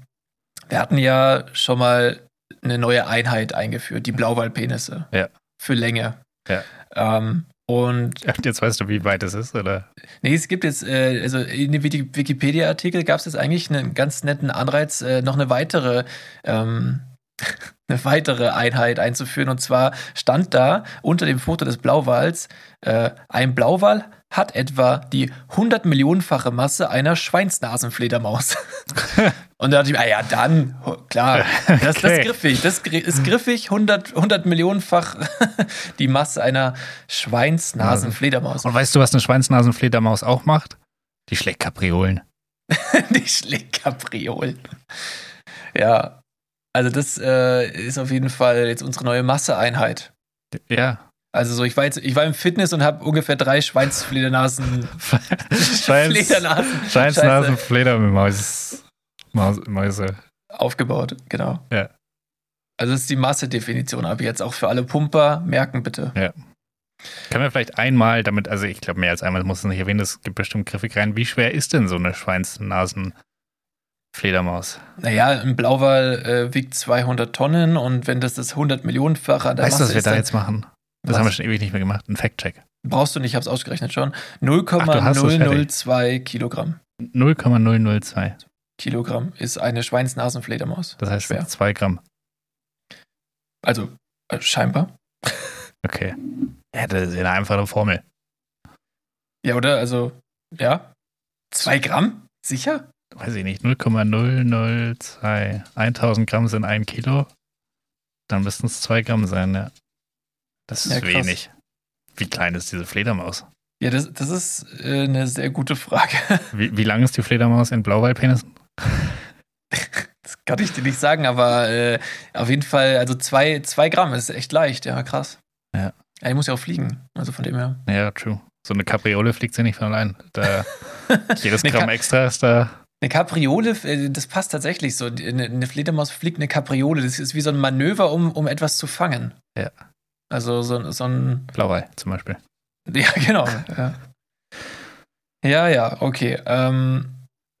[SPEAKER 4] wir hatten ja schon mal eine neue Einheit eingeführt, die Blauwalpenisse.
[SPEAKER 5] Ja.
[SPEAKER 4] Für Länge.
[SPEAKER 5] Ja.
[SPEAKER 4] Ähm, und
[SPEAKER 5] jetzt weißt du, wie weit es ist, oder?
[SPEAKER 4] nee, es gibt jetzt, äh, also in dem Wiki- Wikipedia-Artikel gab es jetzt eigentlich einen ganz netten Anreiz, äh, noch eine weitere, ähm, eine weitere Einheit einzuführen. Und zwar stand da unter dem Foto des Blauwals, äh, ein Blauwal hat etwa die 100 Millionenfache Masse einer Schweinsnasenfledermaus. Und da dachte ich, mir, ah ja, dann, klar, das,
[SPEAKER 5] Okay.
[SPEAKER 4] ist griffig. Das ist griffig, 100, 100 Millionenfach die Masse einer Schweinsnasenfledermaus.
[SPEAKER 5] Und weißt du, was eine Schweinsnasenfledermaus auch macht? Die schlägt Kapriolen.
[SPEAKER 4] Die Schlägkapriolen. Ja, also das äh, ist auf jeden Fall jetzt unsere neue Masseeinheit.
[SPEAKER 5] Ja.
[SPEAKER 4] Also so, ich war jetzt, ich war im Fitness und habe ungefähr drei Schweinsfledernasen.
[SPEAKER 5] Schweins,
[SPEAKER 4] Fledernasen.
[SPEAKER 5] Schweinsnasenfledermaus. Maus, Mäuse.
[SPEAKER 4] aufgebaut, genau.
[SPEAKER 5] Ja.
[SPEAKER 4] Also das ist die Massedefinition, aber jetzt auch für alle Pumper, merken bitte.
[SPEAKER 5] Können wir vielleicht einmal damit, also ich glaube mehr als einmal muss es nicht erwähnen, das gibt bestimmt griffig rein. Wie schwer ist denn so eine Schweinsnasenfledermaus?
[SPEAKER 4] Naja, ein Blauwal äh, wiegt 200 Tonnen und wenn das das 100 Millionenfache der
[SPEAKER 5] Weißt du, was wir da jetzt machen? Das
[SPEAKER 4] Was?
[SPEAKER 5] haben wir schon ewig nicht mehr gemacht. Ein Fact-Check.
[SPEAKER 4] Brauchst du nicht, ich habe es ausgerechnet schon.
[SPEAKER 5] Ach, du hast es fertig.
[SPEAKER 4] 0,002 Kilogramm.
[SPEAKER 5] 0,002.
[SPEAKER 4] Kilogramm ist eine Schweinsnasenfledermaus.
[SPEAKER 5] Das heißt
[SPEAKER 4] schwer.
[SPEAKER 5] 2 Gramm.
[SPEAKER 4] Also äh, scheinbar.
[SPEAKER 5] Okay. Ja, das ist eine einfache Formel.
[SPEAKER 4] Ja, oder? Also, ja. Zwei Gramm? Sicher?
[SPEAKER 5] Weiß ich nicht. 0,002. 1000 Gramm sind ein Kilo. Dann müssten es 2 Gramm sein, ja. Das ist
[SPEAKER 4] Ja,
[SPEAKER 5] wenig. Wie klein ist diese Fledermaus?
[SPEAKER 4] Ja, das, das ist äh, eine sehr gute Frage.
[SPEAKER 5] Wie, wie lang ist die Fledermaus in Blauwaldpenissen?
[SPEAKER 4] Das kann ich dir nicht sagen, aber äh, auf jeden Fall, also zwei, zwei Gramm ist echt leicht, ja, krass.
[SPEAKER 5] Ja.
[SPEAKER 4] Ja, ich muss ja auch fliegen, also von dem her.
[SPEAKER 5] Ja, true. So eine Kapriole fliegt sie nicht von allein. Da, jedes Gramm extra ist da.
[SPEAKER 4] Eine Kapriole, äh, das passt tatsächlich so. Eine, Fledermaus fliegt eine Kapriole. Das ist wie so ein Manöver, um, um etwas zu fangen.
[SPEAKER 5] Ja.
[SPEAKER 4] Also so, so ein.
[SPEAKER 5] Blauwal zum Beispiel.
[SPEAKER 4] Ja, genau. Ja, ja, ja okay. Ähm,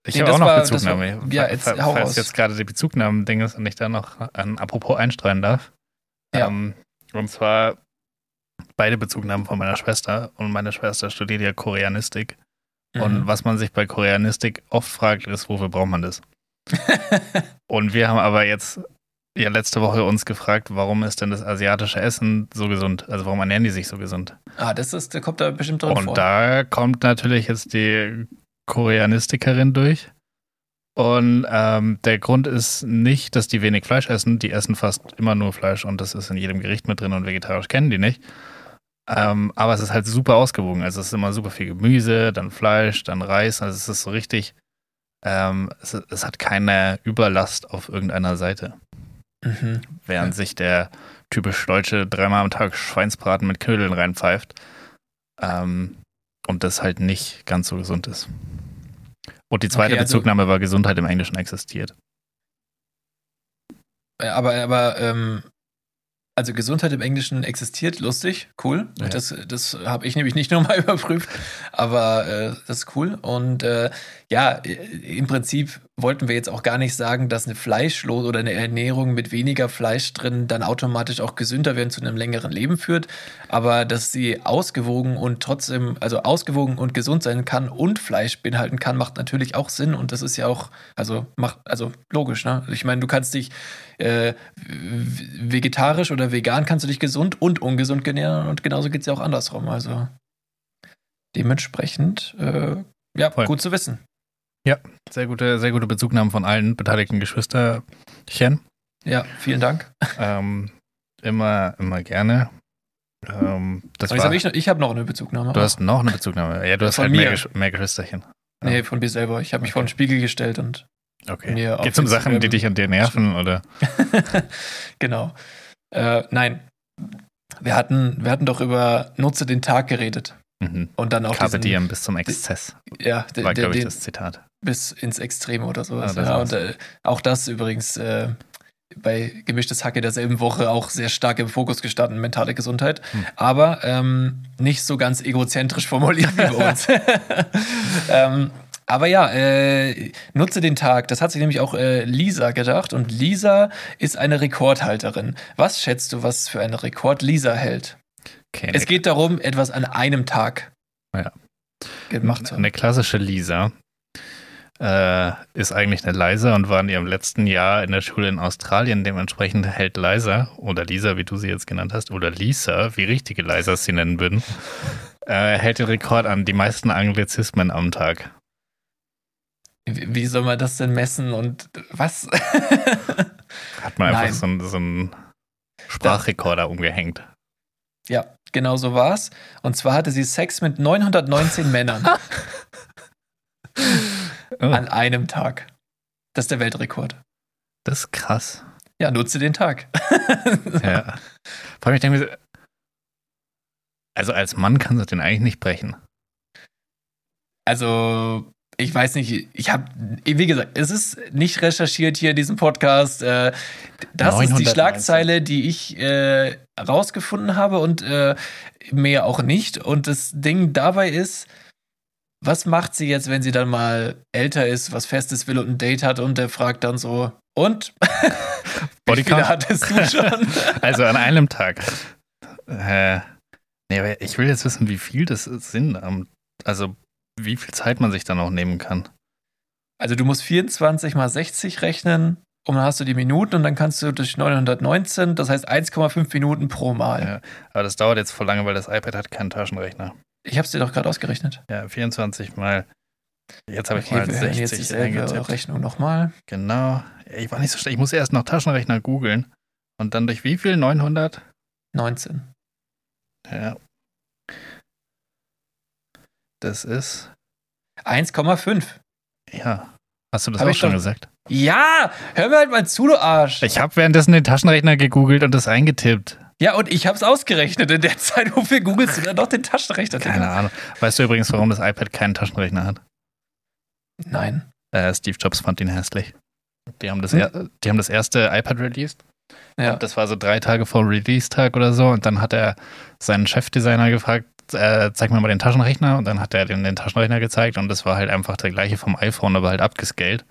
[SPEAKER 5] Ich
[SPEAKER 4] Nee,
[SPEAKER 5] habe auch noch
[SPEAKER 4] war-
[SPEAKER 5] Bezugnahme.
[SPEAKER 4] war- ja, jetzt
[SPEAKER 5] falls
[SPEAKER 4] raus.
[SPEAKER 5] jetzt gerade die Bezugnahmen-Ding ist und ich da noch ein Apropos einstreuen darf.
[SPEAKER 4] Ja.
[SPEAKER 5] Ähm, und zwar beide Bezugnahmen von meiner Schwester. Und meine Schwester studiert ja Koreanistik. Und
[SPEAKER 4] mhm.
[SPEAKER 5] was man sich bei Koreanistik oft fragt, ist, wofür braucht man das? Und wir haben aber jetzt ja letzte Woche uns gefragt, warum ist denn das asiatische Essen so gesund? Also warum ernähren die sich so gesund?
[SPEAKER 4] ah, das ist, der kommt da bestimmt drin
[SPEAKER 5] Und
[SPEAKER 4] vor.
[SPEAKER 5] da kommt natürlich jetzt die Koreanistikerin durch. Und ähm, der Grund ist nicht, dass die wenig Fleisch essen. Die essen fast immer nur Fleisch und das ist in jedem Gericht mit drin und vegetarisch kennen die nicht. Ähm, aber es ist halt super ausgewogen. Also es ist immer super viel Gemüse, dann Fleisch, dann Reis. Also es ist so richtig, ähm, es, es hat keine Überlast auf irgendeiner Seite.
[SPEAKER 4] Mhm.
[SPEAKER 5] Während
[SPEAKER 4] Ja.
[SPEAKER 5] sich der typisch Deutsche dreimal am Tag Schweinsbraten mit Knödeln reinpfeift. Ähm, und das halt nicht ganz so gesund ist. Und die zweite
[SPEAKER 4] Okay, also-
[SPEAKER 5] Bezugnahme war Gesundheit im Englischen existiert.
[SPEAKER 4] Aber, aber ähm, also Gesundheit im Englischen existiert, lustig, cool.
[SPEAKER 5] Ja.
[SPEAKER 4] Das, das habe ich nämlich nicht nur mal überprüft, aber äh, das ist cool. Und äh, ja, äh, im Prinzip wollten wir jetzt auch gar nicht sagen, dass eine Fleischlos oder eine Ernährung mit weniger Fleisch drin dann automatisch auch gesünder werden zu einem längeren Leben führt, aber dass sie ausgewogen und trotzdem, also ausgewogen und gesund sein kann und Fleisch beinhalten kann, macht natürlich auch Sinn und das ist ja auch, also macht, also logisch, ne? Ich meine, du kannst dich äh, vegetarisch oder vegan kannst du dich gesund und ungesund ernähren und genauso geht es ja auch andersrum. Also dementsprechend, äh, ja,
[SPEAKER 5] Voll.
[SPEAKER 4] gut zu wissen.
[SPEAKER 5] Sehr gute, sehr gute Bezugnahmen von allen beteiligten Geschwisterchen.
[SPEAKER 4] Ja, vielen Dank.
[SPEAKER 5] Ähm, immer, immer gerne. Ähm, das
[SPEAKER 4] Aber
[SPEAKER 5] war,
[SPEAKER 4] hab ich ich habe noch eine Bezugnahme.
[SPEAKER 5] du hast noch eine Bezugnahme. Ja, du hast
[SPEAKER 4] Von
[SPEAKER 5] halt mehr. Gesch- mehr Geschwisterchen.
[SPEAKER 4] nee, von mir selber. Ich habe mich
[SPEAKER 5] Okay.
[SPEAKER 4] vor den Spiegel gestellt und
[SPEAKER 5] Okay.
[SPEAKER 4] mir
[SPEAKER 5] Geht es um Sachen, die dich an dir nerven oder?
[SPEAKER 4] genau. Äh, nein. Wir hatten, wir hatten doch über Nutze den Tag geredet.
[SPEAKER 5] Mhm.
[SPEAKER 4] Und dann auch
[SPEAKER 5] Carpe
[SPEAKER 4] diesen,
[SPEAKER 5] bis zum Exzess.
[SPEAKER 4] ja,
[SPEAKER 5] War, glaube ich, das Zitat.
[SPEAKER 4] Bis ins Extreme oder sowas.
[SPEAKER 5] Ah,
[SPEAKER 4] ja,
[SPEAKER 5] war's.
[SPEAKER 4] und äh, auch das übrigens äh, bei gemischtes Hacke derselben Woche auch sehr stark im Fokus gestanden, mentale Gesundheit.
[SPEAKER 5] Hm.
[SPEAKER 4] Aber ähm, nicht so ganz egozentrisch formuliert wie bei uns. ähm, aber ja, äh, nutze den Tag. Das hat sich nämlich auch äh, Lisa gedacht. Und Lisa ist eine Rekordhalterin. Was schätzt du, was für einen Rekord Lisa hält?
[SPEAKER 5] Okay,
[SPEAKER 4] Es geht darum, etwas an einem Tag
[SPEAKER 5] Ja.
[SPEAKER 4] gemacht zu haben.
[SPEAKER 5] Eine klassische Lisa äh, ist eigentlich eine Leisa und war in ihrem letzten Jahr in der Schule in Australien. Dementsprechend hält Leisa oder Lisa, wie du sie jetzt genannt hast, oder Lisa, wie richtige Leisas sie nennen würden, äh, hält den Rekord an die meisten Anglizismen am Tag.
[SPEAKER 4] Wie soll man das denn messen und was?
[SPEAKER 5] Hat man einfach so, einen- so einen Sprachrekorder umgehängt.
[SPEAKER 4] ja, genau so war's. Und zwar hatte sie Sex mit 919 Männern
[SPEAKER 5] Oh,
[SPEAKER 4] an einem Tag. Das ist der Weltrekord.
[SPEAKER 5] das ist krass.
[SPEAKER 4] Ja, nutze den Tag.
[SPEAKER 5] Ja. Vor allem, ich denke mir, so, also als Mann kannst du den eigentlich nicht brechen.
[SPEAKER 4] Also, ich weiß nicht, ich habe, wie gesagt, es ist nicht recherchiert hier in diesem Podcast. Äh, das ist die
[SPEAKER 5] 919.
[SPEAKER 4] Schlagzeile, die ich äh, rausgefunden habe und äh, mehr auch nicht. Und das Ding dabei ist, was macht sie jetzt, wenn sie dann mal älter ist, was Festes will und ein Date hat und der fragt dann so, und? Wie viele
[SPEAKER 5] Bodycount?
[SPEAKER 4] hattest du schon?
[SPEAKER 5] Also an einem Tag. Äh, Nee, aber ich will jetzt wissen, wie viel das sind. am- Also, wie viel Zeit man sich dann auch nehmen kann.
[SPEAKER 4] Also du musst 24 mal 60 rechnen und dann hast du die Minuten und dann kannst du durch 919, das heißt 1,5 Minuten pro Mal.
[SPEAKER 5] Ja. Aber das dauert jetzt voll lange, weil das iPad hat keinen Taschenrechner.
[SPEAKER 4] Ich habe es dir doch gerade ausgerechnet.
[SPEAKER 5] Ja, 24 mal. Jetzt habe ich
[SPEAKER 4] Okay,
[SPEAKER 5] mal
[SPEAKER 4] hören jetzt
[SPEAKER 5] 60
[SPEAKER 4] dieselbe
[SPEAKER 5] eingetippt.
[SPEAKER 4] Rechnung nochmal.
[SPEAKER 5] Genau. Ich war nicht so schlecht. Ich muss erst noch Taschenrechner googeln. Und dann durch wie viel? 900?
[SPEAKER 4] 19.
[SPEAKER 5] Ja. Das ist,
[SPEAKER 4] 1,5.
[SPEAKER 5] ja. Hast du das
[SPEAKER 4] Hab
[SPEAKER 5] auch
[SPEAKER 4] ich
[SPEAKER 5] schon
[SPEAKER 4] doch-
[SPEAKER 5] gesagt?
[SPEAKER 4] Ja, hör mir halt mal zu, du Arsch.
[SPEAKER 5] Ich habe währenddessen den Taschenrechner gegoogelt und das eingetippt.
[SPEAKER 4] Ja, und ich hab's ausgerechnet. In der Zeit, wofür googelst du dann doch den Taschenrechner?
[SPEAKER 5] Keine Ahnung. Weißt du übrigens, warum das iPad keinen Taschenrechner hat?
[SPEAKER 4] Nein.
[SPEAKER 5] Äh, Steve Jobs fand ihn hässlich. Die haben das,
[SPEAKER 4] Hm?
[SPEAKER 5] er, die haben das erste iPad released.
[SPEAKER 4] Ja.
[SPEAKER 5] Das war so drei Tage vor Release-Tag oder so. Und dann hat er seinen Chefdesigner gefragt, äh, zeig mir mal den Taschenrechner. Und dann hat er den, den Taschenrechner gezeigt. Und das war halt einfach der gleiche vom iPhone, aber halt abgescaled.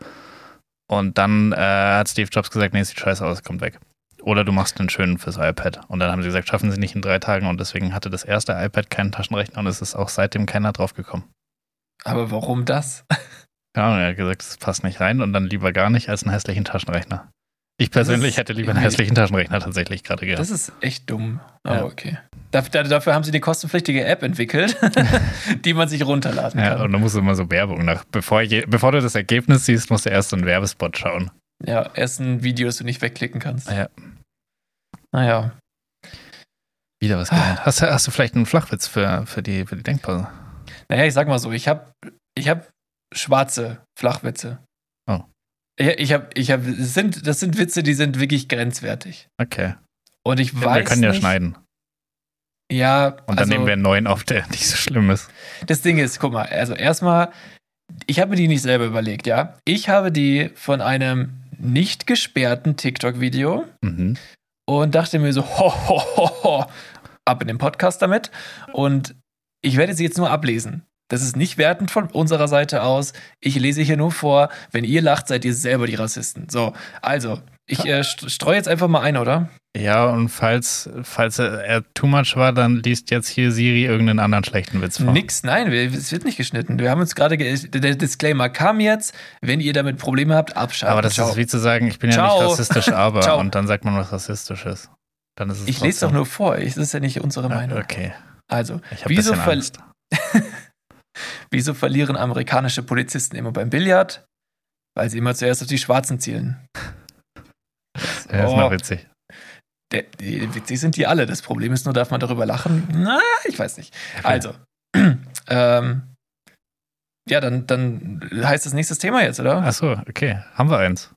[SPEAKER 5] Und dann äh, hat Steve Jobs gesagt, nee, es sieht scheiße aus, kommt weg. Oder du machst einen schönen fürs iPad. Und dann haben sie gesagt, schaffen sie nicht in drei Tagen. Und deswegen hatte das erste iPad keinen Taschenrechner. Und es ist auch seitdem keiner drauf gekommen.
[SPEAKER 4] Aber warum das?
[SPEAKER 5] Ahnung, er hat gesagt, es passt nicht rein. Und dann lieber gar nicht als einen hässlichen Taschenrechner. Ich persönlich hätte lieber einen hässlichen Taschenrechner tatsächlich gerade gehabt.
[SPEAKER 4] Das ist echt dumm. Aber
[SPEAKER 5] Ja.
[SPEAKER 4] okay. Dafür, dafür haben sie eine kostenpflichtige App entwickelt, die man sich runterladen
[SPEAKER 5] Ja,
[SPEAKER 4] kann.
[SPEAKER 5] und dann musst du immer so Werbung nach. Bevor, je, bevor du das Ergebnis siehst, musst du erst so einen Werbespot schauen.
[SPEAKER 4] Ja, erst ein Video, das du nicht wegklicken kannst.
[SPEAKER 5] Ja.
[SPEAKER 4] Naja.
[SPEAKER 5] Wieder was gelernt. Hast, du- hast du vielleicht einen Flachwitz für, für, die, für die Denkpause?
[SPEAKER 4] Naja, ich sag mal so, ich habe ich hab schwarze Flachwitze.
[SPEAKER 5] Oh.
[SPEAKER 4] Ich, ich habe, ich das sind, das sind Witze, die sind wirklich grenzwertig.
[SPEAKER 5] Okay.
[SPEAKER 4] Und ich weiß
[SPEAKER 5] wir können ja
[SPEAKER 4] nicht,
[SPEAKER 5] schneiden.
[SPEAKER 4] Ja,
[SPEAKER 5] Und dann
[SPEAKER 4] also,
[SPEAKER 5] nehmen wir einen neuen auf, der nicht so schlimm ist.
[SPEAKER 4] das Ding ist, guck mal, also erstmal, ich habe mir die nicht selber überlegt, ja. Ich habe die von einem nicht gesperrten TikTok-Video
[SPEAKER 5] Mhm.
[SPEAKER 4] Und dachte mir so, ho, ho, ho, ho, ab in den Podcast damit. Und ich werde sie jetzt nur ablesen. Das ist nicht wertend von unserer Seite aus. Ich lese hier nur vor, wenn ihr lacht, seid ihr selber die Rassisten. So, also, ich äh, st- streue jetzt einfach mal ein, oder?
[SPEAKER 5] Ja, und falls, falls er, too much war, dann liest jetzt hier Siri irgendeinen anderen schlechten Witz vor.
[SPEAKER 4] Nix, nein, es wird nicht geschnitten. Wir haben uns gerade, ge der Disclaimer kam jetzt. Wenn ihr damit Probleme habt, abschalten.
[SPEAKER 5] Aber das
[SPEAKER 4] Ciao.
[SPEAKER 5] ist wie zu sagen, ich bin ja
[SPEAKER 4] Ciao.
[SPEAKER 5] nicht rassistisch, aber.
[SPEAKER 4] Ciao.
[SPEAKER 5] und dann sagt man was Rassistisches. Dann ist es
[SPEAKER 4] ich lese doch nur vor. Das ist ja nicht unsere
[SPEAKER 5] Ah,
[SPEAKER 4] Meinung.
[SPEAKER 5] Okay.
[SPEAKER 4] Also,
[SPEAKER 5] Ich
[SPEAKER 4] wieso, ver wieso verlieren amerikanische Polizisten immer beim Billard? Weil sie immer zuerst auf die Schwarzen zielen.
[SPEAKER 5] Ja, ist
[SPEAKER 4] Oh.
[SPEAKER 5] noch witzig.
[SPEAKER 4] Die, witzig sind die alle. Das Problem ist nur, darf man darüber lachen? Na, ich weiß nicht. Also, ähm, ja, dann, dann heißt das nächstes Thema jetzt, oder?
[SPEAKER 5] Achso, okay. Haben wir eins.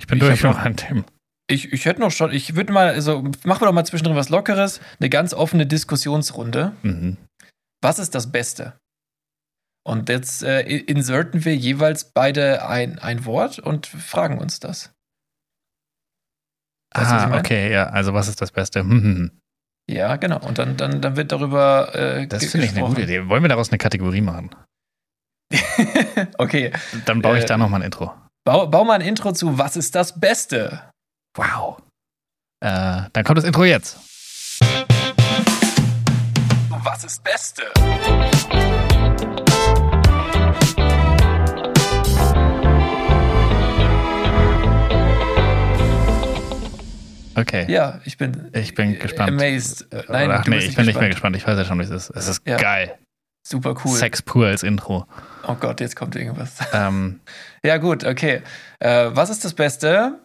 [SPEAKER 5] Ich bin
[SPEAKER 4] Ich
[SPEAKER 5] durch
[SPEAKER 4] noch-
[SPEAKER 5] meinen Themen.
[SPEAKER 4] Ich, ich hätte noch schon, ich würde mal, also machen wir doch mal zwischendrin was Lockeres, eine ganz offene Diskussionsrunde.
[SPEAKER 5] Mhm.
[SPEAKER 4] Was ist das Beste? Und jetzt äh, inserten wir jeweils beide ein, ein Wort und fragen uns das. Weißt
[SPEAKER 5] Ah, okay, ja. Also, was ist das Beste? Hm, hm, hm.
[SPEAKER 4] Ja, genau. Und dann, dann, dann wird darüber. Äh,
[SPEAKER 5] Das finde ich eine gute Idee. Wollen wir daraus eine Kategorie machen?
[SPEAKER 4] okay,
[SPEAKER 5] Dann baue ich
[SPEAKER 4] Äh,
[SPEAKER 5] da nochmal ein Intro.
[SPEAKER 4] bau, bau mal ein Intro zu Was ist das Beste?
[SPEAKER 5] Wow. Äh, dann kommt das Intro jetzt.
[SPEAKER 4] Was ist Beste?
[SPEAKER 5] Okay.
[SPEAKER 4] Ja, ich bin.
[SPEAKER 5] Ich bin gespannt.
[SPEAKER 4] Amazed. Äh, Nein,
[SPEAKER 5] Ach, nee, ich bin nicht mehr
[SPEAKER 4] gespannt.
[SPEAKER 5] gespannt. Ich weiß ja schon, wie es ist. Es ist
[SPEAKER 4] Ja.
[SPEAKER 5] geil.
[SPEAKER 4] Super cool.
[SPEAKER 5] Sex pur als Intro.
[SPEAKER 4] Oh Gott, jetzt kommt irgendwas.
[SPEAKER 5] Ähm,
[SPEAKER 4] Ja, gut, okay. Äh, was ist das Beste?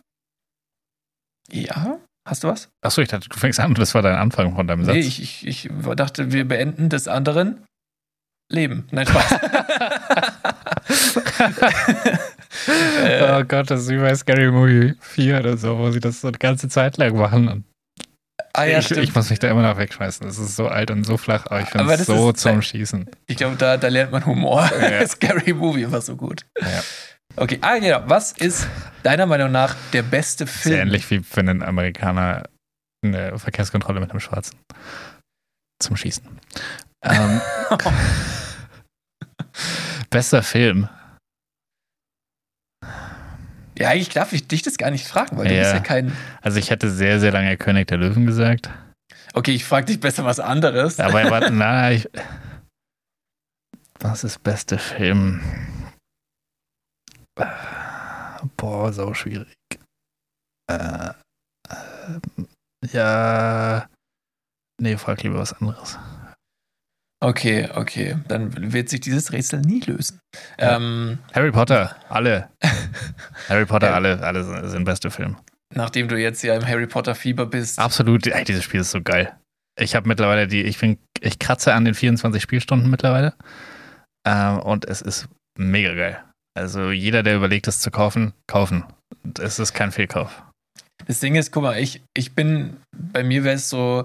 [SPEAKER 4] Ja, hast du was?
[SPEAKER 5] achso, ich dachte, du fängst an. Das war dein Anfang von deinem Satz.
[SPEAKER 4] Nee, ich, ich, ich dachte, wir beenden des anderen Leben. Nein, Spaß. äh,
[SPEAKER 5] oh Gott, das ist wie bei Scary Movie 4 oder so, wo sie das so eine ganze Zeit lang machen. Und
[SPEAKER 4] ah, ja,
[SPEAKER 5] ich,
[SPEAKER 4] stimmt.
[SPEAKER 5] ich muss mich da immer noch wegschmeißen. Das ist so alt und so flach, aber ich finde es so
[SPEAKER 4] ist-
[SPEAKER 5] zum Schießen.
[SPEAKER 4] Ich glaube, da, da lernt man Humor.
[SPEAKER 5] Ja.
[SPEAKER 4] Scary Movie war so gut.
[SPEAKER 5] Ja.
[SPEAKER 4] Okay, ah, genau. Was ist deiner Meinung nach der beste Film?
[SPEAKER 5] Sehr ähnlich wie für einen Amerikaner eine Verkehrskontrolle mit einem Schwarzen. Zum Schießen. Ähm, bester Film.
[SPEAKER 4] Ja, eigentlich darf ich dich das gar nicht fragen, weil du
[SPEAKER 5] Ja.
[SPEAKER 4] bist ja kein.
[SPEAKER 5] Also ich hätte sehr, sehr lange König der Löwen gesagt.
[SPEAKER 4] Okay, ich frage dich besser was anderes.
[SPEAKER 5] Aber warte, na, ich, was ist beste Film? Boah, so schwierig. Äh, äh, ja. Nee, frag lieber was anderes.
[SPEAKER 4] Okay, okay. Dann wird sich dieses Rätsel nie lösen.
[SPEAKER 5] Ja.
[SPEAKER 4] Ähm,
[SPEAKER 5] Harry Potter, alle. Harry Potter, alle, alle sind beste Film.
[SPEAKER 4] nachdem du jetzt ja im Harry Potter Fieber bist.
[SPEAKER 5] Absolut, ey, dieses Spiel ist so geil. Ich habe mittlerweile die, ich bin, ich kratze an den 24 Spielstunden mittlerweile. Ähm, und es ist mega geil. Also jeder, der überlegt, es zu kaufen, kaufen. Es ist kein Fehlkauf.
[SPEAKER 4] Das Ding ist, guck mal, ich, ich bin, bei mir wäre es so,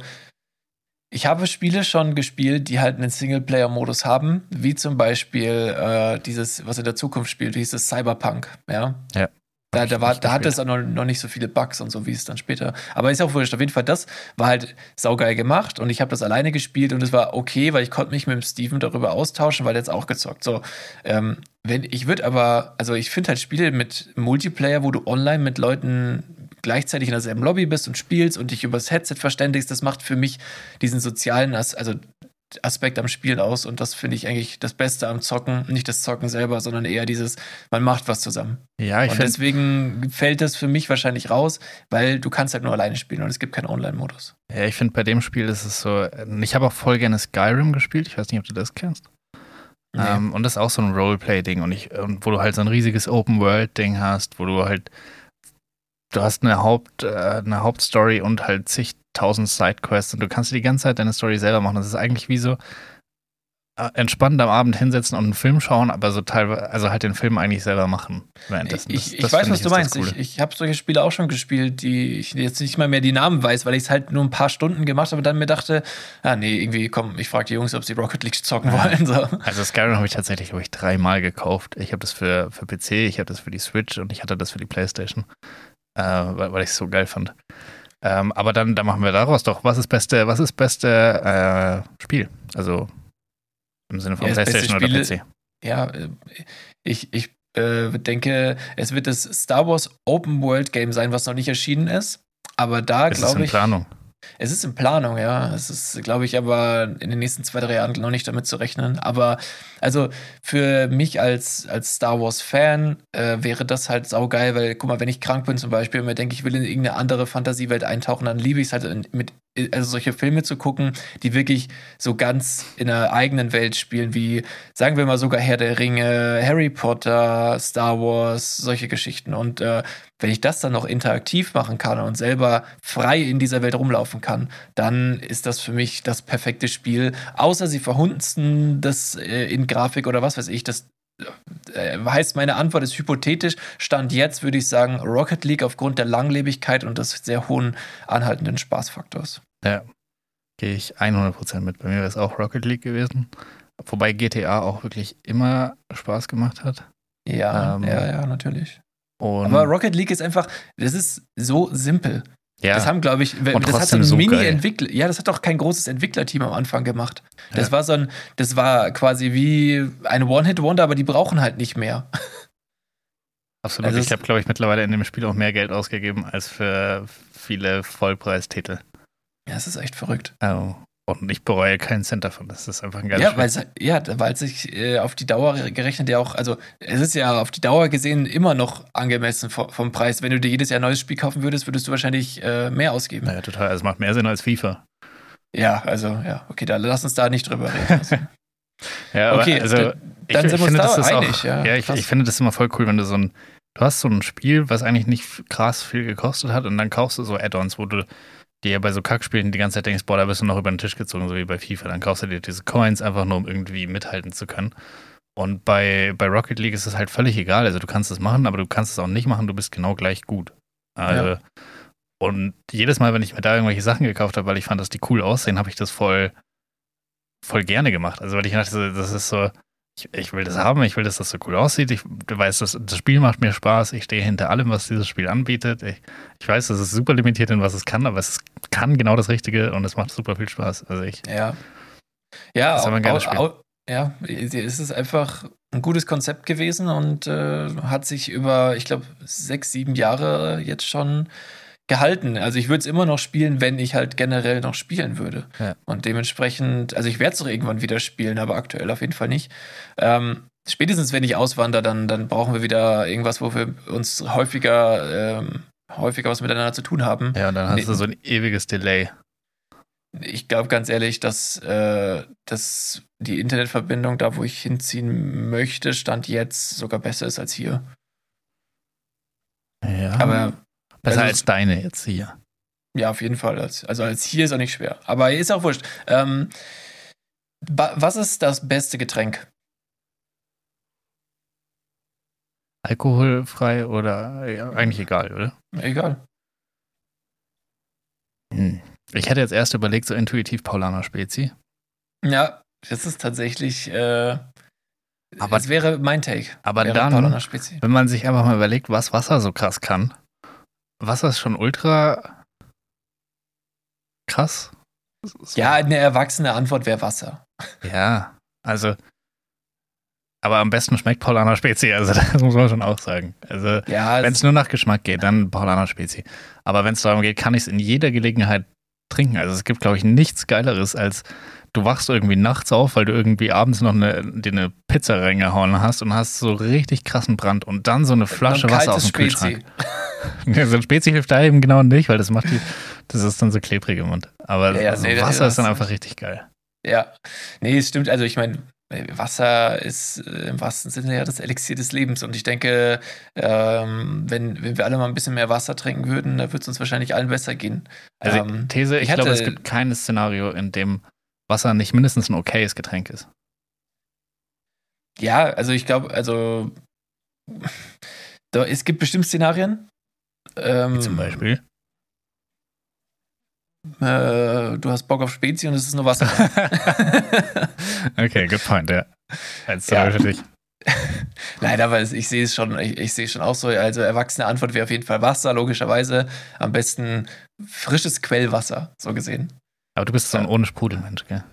[SPEAKER 4] ich habe Spiele schon gespielt, die halt einen Singleplayer-Modus haben, wie zum Beispiel äh, dieses, was in der Zukunft spielt, wie hieß das, Cyberpunk, ja.
[SPEAKER 5] Ja.
[SPEAKER 4] Da, da, war, da hatte es auch noch, noch nicht so viele Bugs und so, wie es dann später. Aber ist auch wurscht. Auf jeden Fall, das war halt saugeil gemacht und ich habe das alleine gespielt und es war okay, weil ich konnte mich mit dem Steven darüber austauschen, weil der jetzt auch gezockt. So, ähm, wenn ich würde aber, also ich finde halt Spiele mit Multiplayer, wo du online mit Leuten gleichzeitig in derselben Lobby bist und spielst und dich übers Headset verständigst, das macht für mich diesen sozialen, As also Aspekt am Spielen aus und das finde ich eigentlich das Beste am Zocken. Nicht das Zocken selber, sondern eher dieses, man macht was zusammen.
[SPEAKER 5] Ja, ich
[SPEAKER 4] und deswegen fällt das für mich wahrscheinlich raus, weil du kannst halt nur alleine spielen und es gibt keinen Online-Modus.
[SPEAKER 5] ja, ich finde bei dem Spiel ist es so, ich habe auch voll gerne Skyrim gespielt. Ich weiß nicht, ob du das kennst.
[SPEAKER 4] Nee.
[SPEAKER 5] Ähm, und das ist auch so ein Roleplay-Ding und ich, und wo du halt so ein riesiges Open-World-Ding hast, wo du halt, du hast eine Haupt, äh, eine Hauptstory und halt zigtausend Sidequests und du kannst dir die ganze Zeit deine Story selber machen. Das ist eigentlich wie so äh, entspannt am Abend hinsetzen und einen Film schauen, aber so teilweise, also halt den Film eigentlich selber machen. währenddessen.
[SPEAKER 4] ich
[SPEAKER 5] Das-
[SPEAKER 4] ich
[SPEAKER 5] das
[SPEAKER 4] weiß, was du
[SPEAKER 5] ist das
[SPEAKER 4] meinst. Ich, ich habe solche Spiele auch schon gespielt, die ich jetzt nicht mal mehr die Namen weiß, weil ich es halt nur ein paar Stunden gemacht habe und dann mir dachte, ah nee, irgendwie, komm, ich frage die Jungs, ob sie Rocket League zocken wollen. So.
[SPEAKER 5] Also Skyrim habe ich tatsächlich, glaube ich, dreimal gekauft. Ich habe das für, für PC, ich habe das für die Switch und ich hatte das für die Playstation, äh, weil, weil ich es so geil fand. Ähm, aber dann, dann machen wir daraus doch, was ist beste, was ist beste äh, Spiel? Also im Sinne von
[SPEAKER 4] Ja,
[SPEAKER 5] Playstation oder
[SPEAKER 4] Spiele-
[SPEAKER 5] PC.
[SPEAKER 4] Ja, äh, ich, ich äh, denke, es wird das Star Wars Open World Game sein, was noch nicht erschienen ist. Aber da
[SPEAKER 5] Es ist
[SPEAKER 4] glaube
[SPEAKER 5] in
[SPEAKER 4] ich.
[SPEAKER 5] Planung.
[SPEAKER 4] Es ist in Planung, ja. Es ist, glaube ich, aber in den nächsten zwei, drei Jahren noch nicht damit zu rechnen. Aber also für mich als, als Star Wars-Fan äh, wäre das halt saugeil, weil, guck mal, wenn ich krank bin zum Beispiel und mir denke, ich will in irgendeine andere Fantasiewelt eintauchen, dann liebe ich es halt in, mit, also solche Filme zu gucken, die wirklich so ganz in einer eigenen Welt spielen, wie, sagen wir mal, sogar Herr der Ringe, Harry Potter, Star Wars, solche Geschichten. Und äh, wenn ich das dann noch interaktiv machen kann und selber frei in dieser Welt rumlaufen kann, dann ist das für mich das perfekte Spiel. Außer sie verhunzen das äh, in Grafik oder was weiß ich. Das äh, heißt, meine Antwort ist hypothetisch. Stand jetzt würde ich sagen Rocket League aufgrund der Langlebigkeit und des sehr hohen anhaltenden Spaßfaktors.
[SPEAKER 5] Ja, gehe ich 100% mit. Bei mir wäre es auch Rocket League gewesen. Wobei GTA auch wirklich immer Spaß gemacht hat.
[SPEAKER 4] Ja,
[SPEAKER 5] Ähm,
[SPEAKER 4] ja, ja, natürlich. Aber Rocket League ist einfach, das ist so simpel.
[SPEAKER 5] Ja,
[SPEAKER 4] Das haben, glaube ich,
[SPEAKER 5] Und
[SPEAKER 4] das hat so ein
[SPEAKER 5] so
[SPEAKER 4] Mini-Entwickler. Ja, das hat doch kein großes Entwicklerteam am Anfang gemacht. Das
[SPEAKER 5] Ja.
[SPEAKER 4] war so ein, das war quasi wie ein One-Hit-Wonder, aber die brauchen halt nicht mehr.
[SPEAKER 5] absolut.
[SPEAKER 4] also
[SPEAKER 5] ich
[SPEAKER 4] es-
[SPEAKER 5] habe, glaube ich, mittlerweile in dem Spiel auch mehr Geld ausgegeben als für viele Vollpreistitel.
[SPEAKER 4] Ja, das ist echt verrückt.
[SPEAKER 5] Oh. Und ich bereue keinen Cent davon. Das ist einfach ein geiles
[SPEAKER 4] Ja,
[SPEAKER 5] Spiel.
[SPEAKER 4] weil es, ja, weil es sich äh, auf die Dauer gerechnet ja auch, also es ist ja auf die Dauer gesehen immer noch angemessen vom, vom Preis. Wenn du dir jedes Jahr ein neues Spiel kaufen würdest, würdest du wahrscheinlich äh, mehr ausgeben.
[SPEAKER 5] Naja, total. Also es macht mehr Sinn als FIFA.
[SPEAKER 4] Ja, also ja, okay, da lass uns da nicht drüber reden. Also,
[SPEAKER 5] Ja, aber
[SPEAKER 4] Okay,
[SPEAKER 5] also
[SPEAKER 4] d-
[SPEAKER 5] ich,
[SPEAKER 4] dann
[SPEAKER 5] ich
[SPEAKER 4] sind wir uns
[SPEAKER 5] finde,
[SPEAKER 4] da
[SPEAKER 5] das ist
[SPEAKER 4] einig,
[SPEAKER 5] auch,
[SPEAKER 4] ja,
[SPEAKER 5] ja, ich, ich finde das immer voll cool, wenn du so ein, du hast so ein Spiel, was eigentlich nicht krass viel gekostet hat und dann kaufst du so Add-ons, wo du dir bei so Kackspielen die ganze Zeit denkst, boah, da bist du noch über den Tisch gezogen, so wie bei FIFA. Dann kaufst du dir diese Coins einfach nur, um irgendwie mithalten zu können. Und bei, bei Rocket League ist es halt völlig egal. Also du kannst es machen, aber du kannst es auch nicht machen, du bist genau gleich gut. Also, Und jedes Mal, wenn ich mir da irgendwelche Sachen gekauft habe, weil ich fand, dass die cool aussehen, habe ich das voll, voll gerne gemacht. Also weil ich dachte, das ist so, ich, ich will das haben, ich will, dass das so cool aussieht. Ich weiß, das, das Spiel macht mir Spaß. Ich stehe hinter allem, was dieses Spiel anbietet. Ich, ich weiß, das ist super limitiert in was es kann, aber es kann genau das Richtige und es macht super viel Spaß. Also ich,
[SPEAKER 4] Ja. Ja,
[SPEAKER 5] Das ist aber ein geiles Spiel.
[SPEAKER 4] ja, es ist einfach ein gutes Konzept gewesen und äh, hat sich über, ich glaube, sechs, sieben Jahre jetzt schon gehalten. Also ich würde es immer noch spielen, wenn ich halt generell noch spielen würde.
[SPEAKER 5] Ja.
[SPEAKER 4] Und dementsprechend, also ich werde es doch irgendwann wieder spielen, aber aktuell auf jeden Fall nicht. Ähm, spätestens wenn ich auswandere, dann, dann brauchen wir wieder irgendwas, wo wir uns häufiger, ähm, häufiger was miteinander zu tun haben.
[SPEAKER 5] Ja, und dann hast du so ein ewiges Delay.
[SPEAKER 4] Ich glaube ganz ehrlich, dass, äh, dass die Internetverbindung da, wo ich hinziehen möchte, Stand jetzt sogar besser ist als hier.
[SPEAKER 5] Ja.
[SPEAKER 4] Aber
[SPEAKER 5] Besser
[SPEAKER 4] also-
[SPEAKER 5] als deine jetzt hier.
[SPEAKER 4] Ja, auf jeden Fall. Als- Also als hier ist auch nicht schwer. Aber ist auch wurscht. Ähm, was ist das beste Getränk?
[SPEAKER 5] Alkoholfrei oder ja, eigentlich egal, oder?
[SPEAKER 4] Egal.
[SPEAKER 5] Hm. Ich hätte jetzt erst überlegt, so intuitiv Paulaner Spezi.
[SPEAKER 4] Ja, das ist tatsächlich. Äh,
[SPEAKER 5] Aber-
[SPEAKER 4] das wäre mein Take.
[SPEAKER 5] Aber dann-. Wenn man sich einfach mal überlegt, was Wasser so krass kann. Wasser ist schon ultra krass. So-
[SPEAKER 4] Ja, eine erwachsene Antwort wäre Wasser.
[SPEAKER 5] Ja, also. Aber am besten schmeckt Paulaner Spezi, also das muss man schon auch sagen. Also,
[SPEAKER 4] Ja,
[SPEAKER 5] wenn es nur nach Geschmack geht, dann Paulaner Spezi. Aber wenn es darum geht, kann ich es in jeder Gelegenheit trinken. Also es gibt, glaube ich, nichts Geileres, als du wachst irgendwie nachts auf, weil du irgendwie abends noch eine, dir eine Pizza reingehauen hast und hast so richtig krassen Brand und dann so eine Flasche
[SPEAKER 4] ein
[SPEAKER 5] Wasser aus dem
[SPEAKER 4] kaltes
[SPEAKER 5] Kühlschrank. Ja, so ein Spezi hilft da eben genau nicht, weil das macht die, das ist dann so klebrig im Mund. Aber
[SPEAKER 4] Ja, ja,
[SPEAKER 5] so
[SPEAKER 4] nee,
[SPEAKER 5] Wasser ist dann einfach richtig geil.
[SPEAKER 4] Ja. Nee, es stimmt. Also ich meine, Wasser ist äh, im wahrsten Sinne ja das Elixier des Lebens. Und ich denke, ähm, wenn, wenn wir alle mal ein bisschen mehr Wasser trinken würden, dann würde es uns wahrscheinlich allen besser gehen.
[SPEAKER 5] Also
[SPEAKER 4] Ähm,
[SPEAKER 5] These, ich,
[SPEAKER 4] ich
[SPEAKER 5] glaube, es gibt kein Szenario, in dem Wasser nicht mindestens ein okayes Getränk ist.
[SPEAKER 4] Ja, also ich glaube, also da, es gibt bestimmt Szenarien. Ähm,
[SPEAKER 5] Wie zum Beispiel.
[SPEAKER 4] Äh, du hast Bock auf Spezi und es ist nur Wasser.
[SPEAKER 5] okay, good point, ja. Als
[SPEAKER 4] Ja.
[SPEAKER 5] für dich.
[SPEAKER 4] Nein, aber ich sehe es schon, ich, ich sehe es schon auch so. Also erwachsene Antwort wäre auf jeden Fall Wasser, logischerweise. Am besten frisches Quellwasser, so gesehen.
[SPEAKER 5] Aber du bist so ein
[SPEAKER 4] Ja.
[SPEAKER 5] ohne Sprudelmensch, gell?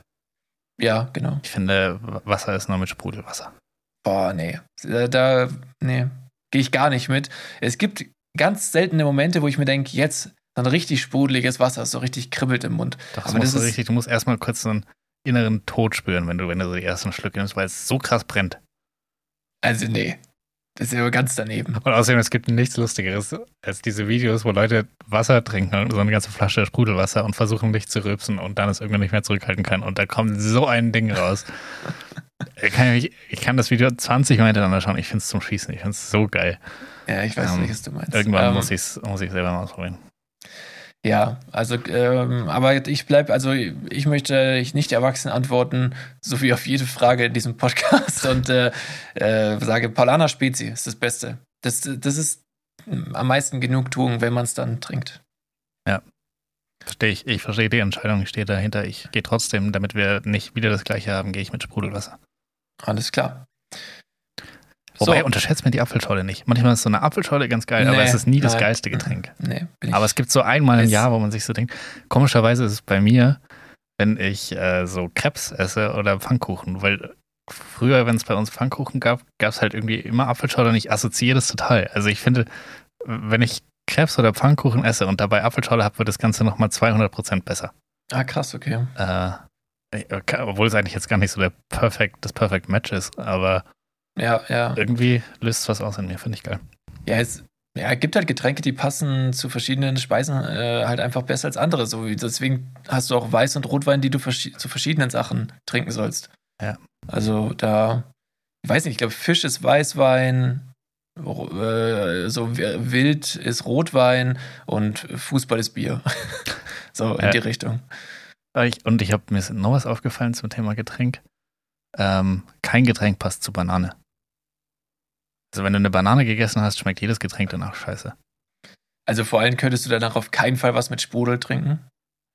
[SPEAKER 4] Ja, genau.
[SPEAKER 5] Ich finde, Wasser ist nur mit Sprudelwasser.
[SPEAKER 4] Boah, nee. Da, nee, gehe ich gar nicht mit. Es gibt ganz seltene Momente, wo ich mir denke, jetzt so ein richtig sprudeliges Wasser, so richtig kribbelt im Mund.
[SPEAKER 5] Doch,
[SPEAKER 4] Aber das
[SPEAKER 5] du
[SPEAKER 4] ist-
[SPEAKER 5] richtig, du musst erstmal kurz so einen inneren Tod spüren, wenn du, wenn du so die ersten Schlücke nimmst, weil es so krass brennt.
[SPEAKER 4] Also, nee. Das ist ja ganz daneben.
[SPEAKER 5] Und außerdem, es gibt nichts Lustigeres als diese Videos, wo Leute Wasser trinken, so eine ganze Flasche Sprudelwasser und versuchen nicht zu rülpsen und dann es irgendwann nicht mehr zurückhalten kann. Und da kommt so ein Ding raus. ich, kann, ich, ich kann das Video 20 Mal hintereinander schauen. Ich finde es zum Schießen. Ich finde es so geil.
[SPEAKER 4] Ja, ich weiß
[SPEAKER 5] Ähm,
[SPEAKER 4] nicht, was du meinst.
[SPEAKER 5] Irgendwann
[SPEAKER 4] Ähm,
[SPEAKER 5] muss ich es muss ich selber mal ausprobieren.
[SPEAKER 4] Ja, also, ähm, aber ich bleib, also ich möchte ich nicht erwachsen antworten, so wie auf jede Frage in diesem Podcast und äh, äh, sage, Paulaner Spezi ist das Beste. Das, das ist am meisten Genugtuung, wenn man es dann trinkt.
[SPEAKER 5] Verstehe ich. Ich verstehe die Entscheidung. Ich stehe dahinter. Ich gehe trotzdem, damit wir nicht wieder das gleiche haben, gehe ich mit Sprudelwasser.
[SPEAKER 4] Alles klar.
[SPEAKER 5] Wobei,
[SPEAKER 4] So.
[SPEAKER 5] unterschätzt mir die Apfelschorle nicht. Manchmal ist so eine Apfelschorle ganz geil, aber
[SPEAKER 4] Nee,
[SPEAKER 5] es ist nie das
[SPEAKER 4] nein.
[SPEAKER 5] geilste Getränk.
[SPEAKER 4] Nee, bin ich.
[SPEAKER 5] Aber es gibt so einmal im Jahr, wo man sich so denkt, komischerweise ist es bei mir, wenn ich äh, so Krebs esse oder Pfannkuchen, weil früher, wenn es bei uns Pfannkuchen gab, gab es halt irgendwie immer Apfelschorle und ich assoziiere das total. Also ich finde, wenn ich Krebs oder Pfannkuchen esse und dabei Apfelschorle habe, wird das Ganze nochmal 200% besser.
[SPEAKER 4] ah, krass, okay.
[SPEAKER 5] Äh, obwohl es eigentlich jetzt gar nicht so der perfect, das Perfect Match ist, aber
[SPEAKER 4] Ja, ja.
[SPEAKER 5] irgendwie löst es was aus in mir, finde ich geil.
[SPEAKER 4] Ja, es ja, gibt halt Getränke, die passen zu verschiedenen Speisen äh, halt einfach besser als andere. So wie, deswegen hast du auch Weiß- und Rotwein, die du verschi zu verschiedenen Sachen trinken sollst.
[SPEAKER 5] Ja.
[SPEAKER 4] Also da, ich weiß nicht, ich glaube, Fisch ist Weißwein, äh, so wi- Wild ist Rotwein und Fußball ist Bier. so in
[SPEAKER 5] Ja.
[SPEAKER 4] die Richtung.
[SPEAKER 5] Ich, und ich habe mir noch was aufgefallen zum Thema Getränk. Ähm, kein Getränk passt zu Banane. Also wenn du eine Banane gegessen hast, schmeckt jedes Getränk danach scheiße.
[SPEAKER 4] Also vor allem könntest du danach auf keinen Fall was mit Sprudel trinken.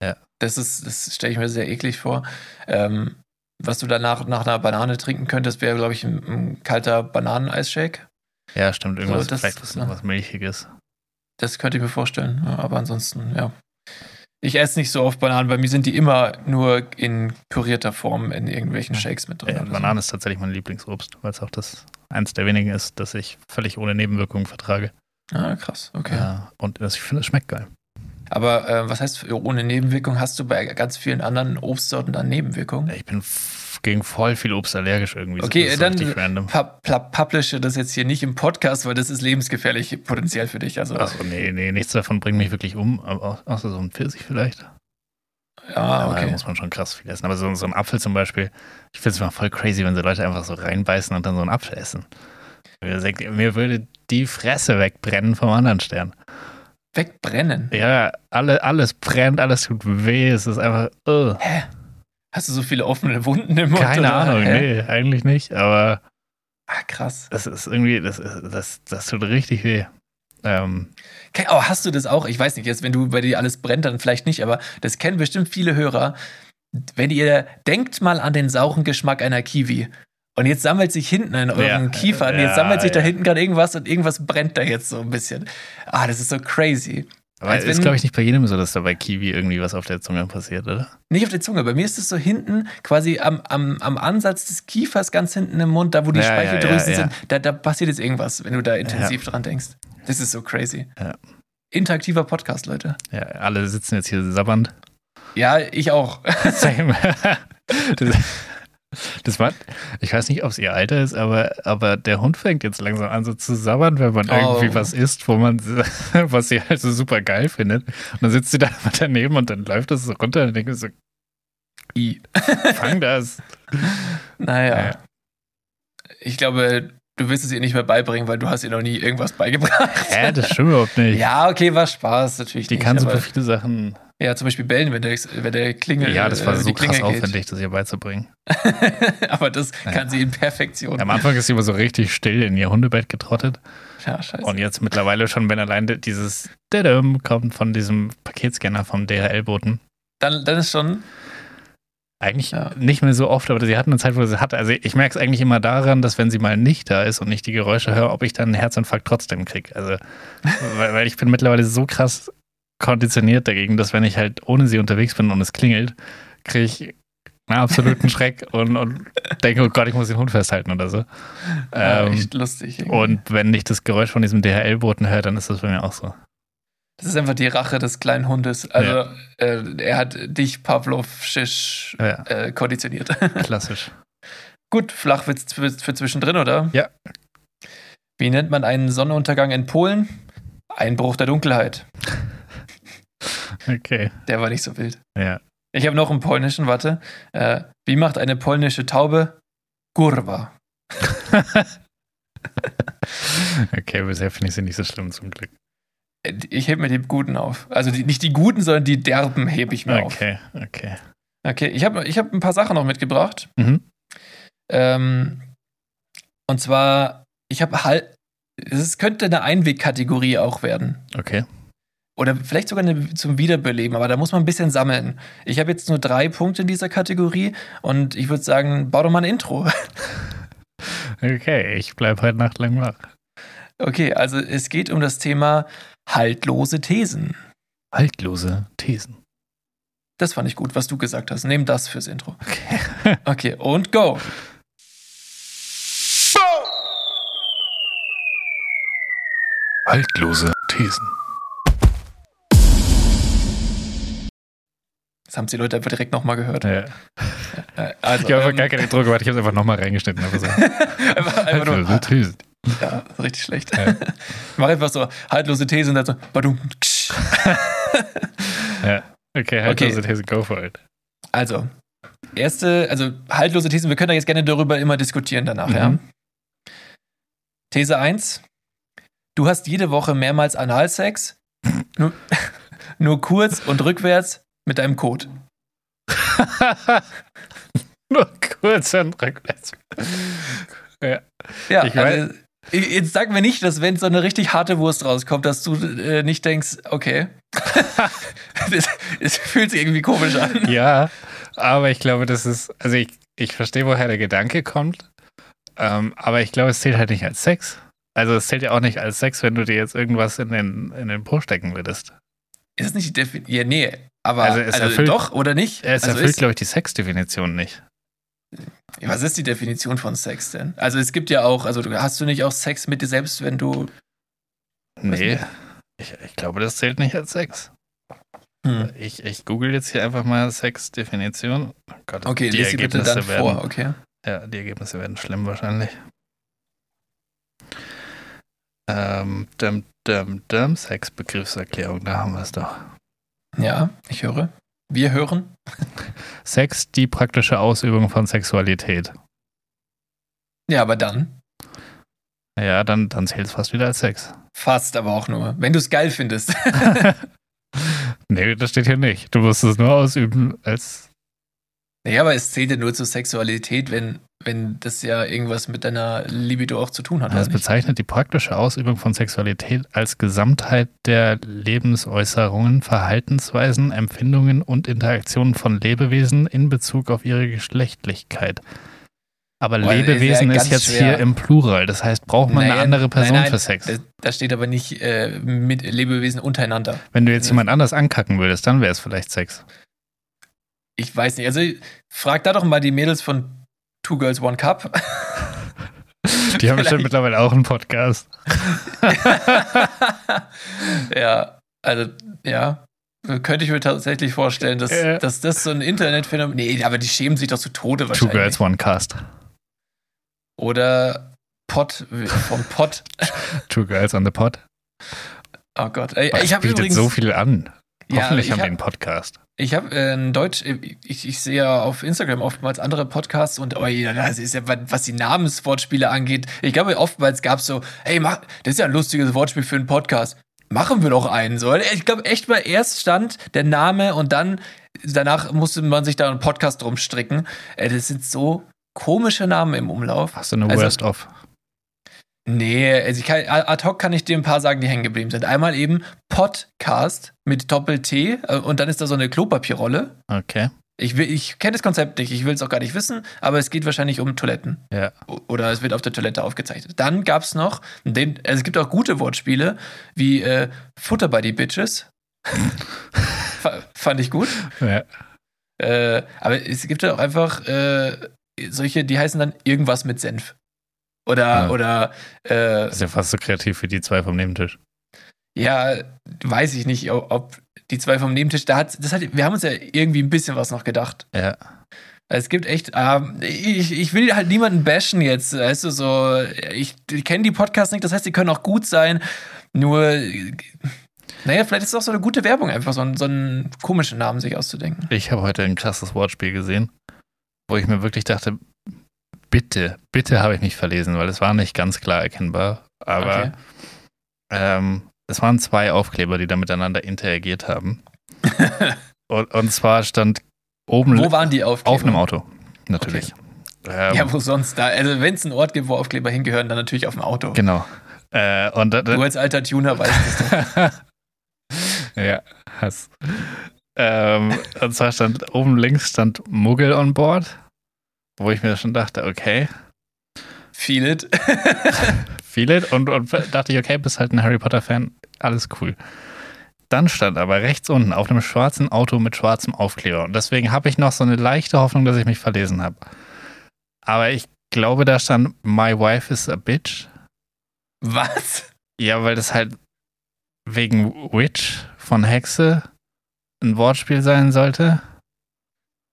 [SPEAKER 5] Ja.
[SPEAKER 4] Das ist, das stelle ich mir sehr eklig vor. Ähm, was du danach nach einer Banane trinken könntest, wäre, glaube ich, ein, ein kalter Bananeneisshake.
[SPEAKER 5] Ja, stimmt. Irgendwas,
[SPEAKER 4] das-
[SPEAKER 5] vielleicht was,
[SPEAKER 4] ja.
[SPEAKER 5] was Milchiges.
[SPEAKER 4] Das könnte ich mir vorstellen. Ja, aber ansonsten, ja. Ich esse nicht so oft Bananen. Bei mir sind die immer nur in pürierter Form in irgendwelchen Shakes mit drin.
[SPEAKER 5] Ja,
[SPEAKER 4] oder so.
[SPEAKER 5] Banane ist tatsächlich mein Lieblingsobst, weil es auch das eins der wenigen ist, das ich völlig ohne Nebenwirkungen vertrage.
[SPEAKER 4] Ah, krass. Okay.
[SPEAKER 5] Ja, und das, ich finde, es schmeckt geil.
[SPEAKER 4] Aber äh, was heißt ohne Nebenwirkung? Hast du bei ganz vielen anderen Obstsorten dann Nebenwirkungen?
[SPEAKER 5] Ich bin gegen voll viel Obst allergisch irgendwie.
[SPEAKER 4] Okay, dann publische das jetzt hier nicht im Podcast, weil das ist lebensgefährlich potenziell für dich. Also,
[SPEAKER 5] Achso, nee, nee, nichts davon bringt mich wirklich um. Außer so ein Pfirsich vielleicht.
[SPEAKER 4] Ja,
[SPEAKER 5] Aber da
[SPEAKER 4] okay.
[SPEAKER 5] muss man schon krass viel essen. Aber so, so ein Apfel zum Beispiel, ich finde es immer voll crazy, wenn so Leute einfach so reinbeißen und dann so einen Apfel essen. Mir würde die Fresse wegbrennen vom anderen Stern.
[SPEAKER 4] Wegbrennen.
[SPEAKER 5] Ja, alle, alles brennt, alles tut weh. Es ist einfach. Uh.
[SPEAKER 4] Hast du so viele offene Wunden im Mund?
[SPEAKER 5] Keine
[SPEAKER 4] oder?
[SPEAKER 5] Ahnung,
[SPEAKER 4] Hä?
[SPEAKER 5] nee, eigentlich nicht. Aber
[SPEAKER 4] Ah, krass.
[SPEAKER 5] das ist irgendwie, das, das, das tut richtig weh. Ähm,
[SPEAKER 4] Oh, hast du das auch? Ich weiß nicht, jetzt, wenn du bei dir alles brennt, dann vielleicht nicht, aber das kennen bestimmt viele Hörer. Wenn ihr denkt mal an den sauren Geschmack einer Kiwi und jetzt sammelt sich hinten in euren
[SPEAKER 5] Ja,
[SPEAKER 4] Kiefern,
[SPEAKER 5] ja,
[SPEAKER 4] jetzt sammelt sich da
[SPEAKER 5] ja.
[SPEAKER 4] hinten gerade irgendwas und irgendwas brennt da jetzt so ein bisschen. Ah, das ist so crazy.
[SPEAKER 5] Aber
[SPEAKER 4] Als
[SPEAKER 5] ist, glaube ich, nicht bei jedem so, dass da bei Kiwi irgendwie was auf der Zunge passiert, oder?
[SPEAKER 4] Nicht auf der Zunge, bei mir ist es so hinten, quasi am, am, am Ansatz des Kiefers, ganz hinten im Mund, da wo die
[SPEAKER 5] Ja,
[SPEAKER 4] Speicheldrüsen
[SPEAKER 5] ja, ja.
[SPEAKER 4] sind, da, da passiert jetzt irgendwas, wenn du da intensiv dran denkst. Das ist so crazy. Interaktiver Podcast, Leute.
[SPEAKER 5] Ja, alle sitzen jetzt hier sabbernd.
[SPEAKER 4] Ja, ich auch.
[SPEAKER 5] Same. das, das war, ich weiß nicht, ob es ihr Alter ist, aber, aber der Hund fängt jetzt langsam an so zu sabbern, wenn man
[SPEAKER 4] Oh.
[SPEAKER 5] irgendwie was isst, wo man, was sie halt so super geil findet. Und dann sitzt sie da daneben und dann läuft das so runter und denkt so,
[SPEAKER 4] I.
[SPEAKER 5] fang das.
[SPEAKER 4] Naja.
[SPEAKER 5] Ja.
[SPEAKER 4] Ich glaube, du wirst es ihr nicht mehr beibringen, weil du hast ihr noch nie irgendwas beigebracht.
[SPEAKER 5] Hä, das stimmt überhaupt nicht.
[SPEAKER 4] Ja, okay, war Spaß, natürlich
[SPEAKER 5] Die
[SPEAKER 4] nicht.
[SPEAKER 5] kann super viele Sachen.
[SPEAKER 4] Ja, zum Beispiel bellen, wenn der, wenn der Klingel
[SPEAKER 5] Ja, das war
[SPEAKER 4] äh,
[SPEAKER 5] so krass
[SPEAKER 4] Klingel geht.
[SPEAKER 5] aufwendig, das ihr beizubringen.
[SPEAKER 4] aber das
[SPEAKER 5] Ja.
[SPEAKER 4] kann sie in Perfektion.
[SPEAKER 5] Am Anfang ist sie immer so richtig still in ihr Hundebett getrottet.
[SPEAKER 4] Ja, scheiße.
[SPEAKER 5] Und jetzt mittlerweile schon, wenn allein dieses Dadum kommt von diesem Paketscanner vom DHL-Boten.
[SPEAKER 4] Dann, dann ist schon.
[SPEAKER 5] Eigentlich
[SPEAKER 4] Ja.
[SPEAKER 5] nicht mehr so oft, aber sie hat eine Zeit, wo sie hatte. Also ich merke es eigentlich immer daran, dass wenn sie mal nicht da ist und nicht die Geräusche höre, ob ich dann einen Herzinfarkt trotzdem kriege. Also, weil, weil ich bin mittlerweile so krass konditioniert dagegen, dass wenn ich halt ohne sie unterwegs bin und es klingelt, kriege ich einen absoluten Schreck und, und denke, oh Gott, ich muss den Hund festhalten oder so.
[SPEAKER 4] Ja,
[SPEAKER 5] Ähm,
[SPEAKER 4] echt lustig. irgendwie.
[SPEAKER 5] und wenn ich das Geräusch von diesem DHL-Boten höre, dann ist das bei mir auch so.
[SPEAKER 4] Das ist einfach die Rache des kleinen Hundes. Also, äh, er hat dich Pavlovschisch
[SPEAKER 5] Ja,
[SPEAKER 4] äh, konditioniert.
[SPEAKER 5] klassisch.
[SPEAKER 4] Gut, Flachwitz für, für zwischendrin, oder?
[SPEAKER 5] Ja.
[SPEAKER 4] Wie nennt man einen Sonnenuntergang in Polen? Einbruch der Dunkelheit.
[SPEAKER 5] Okay,
[SPEAKER 4] Der war nicht so wild.
[SPEAKER 5] ja.
[SPEAKER 4] Ich habe noch einen polnischen, warte. Äh, wie macht eine polnische Taube? Kurwa.
[SPEAKER 5] Okay, bisher finde ich sie nicht so schlimm zum Glück.
[SPEAKER 4] Äh, Ich hebe mir die Guten auf. Also die, nicht die Guten, sondern die Derben hebe ich mir auf.
[SPEAKER 5] Okay, okay.
[SPEAKER 4] Okay, ich habe ich hab ein paar Sachen noch mitgebracht.
[SPEAKER 5] Mhm.
[SPEAKER 4] Ähm, und zwar, ich habe halt, es könnte eine Einwegkategorie auch werden.
[SPEAKER 5] Okay.
[SPEAKER 4] Oder vielleicht sogar eine zum Wiederbeleben, aber da muss man ein bisschen sammeln. Ich habe jetzt nur drei Punkte in dieser Kategorie und ich würde sagen, bau doch mal ein Intro.
[SPEAKER 5] Okay, ich bleibe heute Nacht lang wach.
[SPEAKER 4] Okay, also es geht um das Thema haltlose Thesen.
[SPEAKER 5] Haltlose Thesen.
[SPEAKER 4] Das fand ich gut, was du gesagt hast. Nehm das fürs Intro.
[SPEAKER 5] Okay.
[SPEAKER 4] Okay, und go.
[SPEAKER 5] Haltlose Thesen.
[SPEAKER 4] Das haben die Leute einfach direkt nochmal gehört.
[SPEAKER 5] Ja.
[SPEAKER 4] Äh, Also,
[SPEAKER 5] Ich habe einfach
[SPEAKER 4] ähm,
[SPEAKER 5] gar keine Intro gemacht, ich habe es einfach nochmal reingeschnitten. Einfach so.
[SPEAKER 4] einfach, einfach nur,
[SPEAKER 5] Haltlose Thesen.
[SPEAKER 4] Ja, richtig schlecht.
[SPEAKER 5] Ja.
[SPEAKER 4] Ich mache einfach so haltlose These und dann so, badum.
[SPEAKER 5] Ja. Okay, haltlose Thesen, go for it.
[SPEAKER 4] Also, erste, also haltlose Thesen, wir können da jetzt gerne darüber immer diskutieren danach,
[SPEAKER 5] Mhm.
[SPEAKER 4] ja. These 1. Du hast jede Woche mehrmals Analsex, nur, nur kurz und rückwärts mit deinem Code.
[SPEAKER 5] Nur kurz und rückwärts. Ja.
[SPEAKER 4] Ja,
[SPEAKER 5] Ich weiß-
[SPEAKER 4] also, jetzt sag mir nicht, dass wenn so eine richtig harte Wurst rauskommt, dass du äh, nicht denkst, okay. es fühlt sich irgendwie komisch an.
[SPEAKER 5] ja, aber ich glaube, das ist, also ich, ich verstehe, woher der Gedanke kommt, ähm, aber ich glaube, es zählt halt nicht als Sex. Also es zählt ja auch nicht als Sex, wenn du dir jetzt irgendwas in den, in den Po stecken würdest.
[SPEAKER 4] Ist das nicht die Definition? Ja, nee. Aber
[SPEAKER 5] Also
[SPEAKER 4] also,
[SPEAKER 5] es erfüllt-
[SPEAKER 4] doch, oder nicht?
[SPEAKER 5] Es
[SPEAKER 4] also
[SPEAKER 5] erfüllt, glaube ich, die Sexdefinition nicht.
[SPEAKER 4] was ist die Definition von Sex denn? Also es gibt ja auch, also hast du nicht auch Sex mit dir selbst, wenn du.
[SPEAKER 5] Nee, ich, ich glaube, das zählt nicht als Sex.
[SPEAKER 4] Hm.
[SPEAKER 5] Ich, ich google jetzt hier einfach mal Sexdefinition. Oh Gott,
[SPEAKER 4] Okay,
[SPEAKER 5] die
[SPEAKER 4] lies sie bitte
[SPEAKER 5] Ergebnisse
[SPEAKER 4] dann
[SPEAKER 5] werden,
[SPEAKER 4] vor, okay.
[SPEAKER 5] Ja, die Ergebnisse werden schlimm wahrscheinlich. Ähm, dum, dum, dum, Sexbegriffserklärung, da haben wir es doch.
[SPEAKER 4] Ja, ich höre. Wir hören.
[SPEAKER 5] Sex, die praktische Ausübung von Sexualität.
[SPEAKER 4] Ja, aber dann.
[SPEAKER 5] Ja, dann, dann zählt es fast wieder als Sex.
[SPEAKER 4] Fast, aber auch nur. Wenn du es geil findest.
[SPEAKER 5] nee, das steht hier nicht. Du musst es nur ausüben als.
[SPEAKER 4] Naja, aber es zählt ja nur zur Sexualität, wenn, wenn das ja irgendwas mit deiner Libido auch zu tun hat.
[SPEAKER 5] Das
[SPEAKER 4] nicht?
[SPEAKER 5] bezeichnet die praktische Ausübung von Sexualität als Gesamtheit der Lebensäußerungen, Verhaltensweisen, Empfindungen und Interaktionen von Lebewesen in Bezug auf ihre Geschlechtlichkeit. Aber
[SPEAKER 4] Boah, das ist
[SPEAKER 5] Lebewesen
[SPEAKER 4] ja
[SPEAKER 5] ist, jetzt
[SPEAKER 4] schwer.
[SPEAKER 5] hier im Plural. Das heißt, braucht man
[SPEAKER 4] Naja,
[SPEAKER 5] eine andere Person
[SPEAKER 4] nein, nein,
[SPEAKER 5] für Sex.
[SPEAKER 4] Da, steht aber nicht äh, mit Lebewesen untereinander.
[SPEAKER 5] Wenn du jetzt jemand anders ankacken würdest, dann wäre es vielleicht Sex.
[SPEAKER 4] Ich weiß nicht. Also frag da doch mal die Mädels von Two Girls One Cup.
[SPEAKER 5] Die haben bestimmt mittlerweile auch einen Podcast.
[SPEAKER 4] ja, also ja. Könnte ich mir tatsächlich vorstellen, dass,
[SPEAKER 5] Äh.
[SPEAKER 4] dass das so ein Internetphänomen. Nee, aber die schämen sich doch zu Tode
[SPEAKER 5] Two
[SPEAKER 4] wahrscheinlich.
[SPEAKER 5] Girls, One Cast.
[SPEAKER 4] Oder Pot vom Pot.
[SPEAKER 5] Two Girls on the Pod.
[SPEAKER 4] Oh Gott. Ey, ich habe übrigens.
[SPEAKER 5] so viel an. Hoffentlich
[SPEAKER 4] ich
[SPEAKER 5] haben die
[SPEAKER 4] hab-
[SPEAKER 5] einen Podcast.
[SPEAKER 4] Ich habe äh, in Deutsch, ich, ich sehe ja auf Instagram oftmals andere Podcasts und oh, das ist ja, was die Namenswortspiele angeht. Ich glaube, oftmals gab es so, hey, mach, das ist ja ein lustiges Wortspiel für einen Podcast. Machen wir doch einen. So. Ich glaube, echt mal erst stand der Name und dann, danach musste man sich da einen Podcast drum stricken. Das sind so komische Namen im Umlauf.
[SPEAKER 5] Hast du eine
[SPEAKER 4] Also-
[SPEAKER 5] Worst of?
[SPEAKER 4] Nee, also ich kann, ad hoc kann ich dir ein paar sagen, die hängen geblieben sind. Einmal eben Podcast mit Doppel-T äh, und dann ist da so eine Klopapierrolle.
[SPEAKER 5] Okay.
[SPEAKER 4] Ich, will- ich kenne das Konzept nicht, ich will es auch gar nicht wissen, aber es geht wahrscheinlich um Toiletten.
[SPEAKER 5] Ja.
[SPEAKER 4] Oder es wird auf der Toilette aufgezeichnet. Dann gab es noch, den, also es gibt auch gute Wortspiele, wie äh, Futter by die Bitches. Fa- Fand ich gut.
[SPEAKER 5] ja.
[SPEAKER 4] Äh, aber es gibt ja auch einfach äh, solche, die heißen dann irgendwas mit Senf. Oder,
[SPEAKER 5] Ja.
[SPEAKER 4] oder äh,
[SPEAKER 5] ist ja fast so kreativ wie die zwei vom Nebentisch.
[SPEAKER 4] ja, weiß ich nicht, ob, ob die zwei vom Nebentisch, da hat, das hat, wir haben uns ja irgendwie ein bisschen was noch gedacht.
[SPEAKER 5] Ja.
[SPEAKER 4] Es gibt echt, ähm, ich, ich will halt niemanden bashen jetzt, weißt du, so, ich, ich kenne die Podcasts nicht, das heißt, die können auch gut sein, nur, naja, vielleicht ist es auch so eine gute Werbung, einfach so, einen- so einen komischen Namen sich auszudenken.
[SPEAKER 5] Ich habe heute ein krasses Wortspiel gesehen, wo ich mir wirklich dachte, bitte, bitte habe ich mich verlesen, weil es war nicht ganz klar erkennbar. Aber
[SPEAKER 4] Okay.
[SPEAKER 5] ähm, es waren zwei Aufkleber, die da miteinander interagiert haben. und, und zwar stand oben
[SPEAKER 4] Wo waren die Aufkleber?
[SPEAKER 5] auf einem Auto, natürlich. Ähm,
[SPEAKER 4] Ja, wo sonst da? Also, wenn es einen Ort gibt, wo Aufkleber hingehören, dann natürlich auf dem Auto.
[SPEAKER 5] Genau. Äh, und da,
[SPEAKER 4] Du als alter Tuner weißt das doch.
[SPEAKER 5] ja, Hass. Ähm, und zwar stand oben links stand Muggel on board, wo ich mir schon dachte, okay,
[SPEAKER 4] Feel it.
[SPEAKER 5] feel it. Und, und dachte ich, okay, bist halt ein Harry Potter-Fan, alles cool. Dann stand aber rechts unten auf einem schwarzen Auto mit schwarzem Aufkleber. Und deswegen habe ich noch so eine leichte Hoffnung, dass ich mich verlesen habe. Aber ich glaube, da stand My wife is a bitch.
[SPEAKER 4] Was?
[SPEAKER 5] Ja, weil das halt wegen Witch von Hexe ein Wortspiel sein sollte.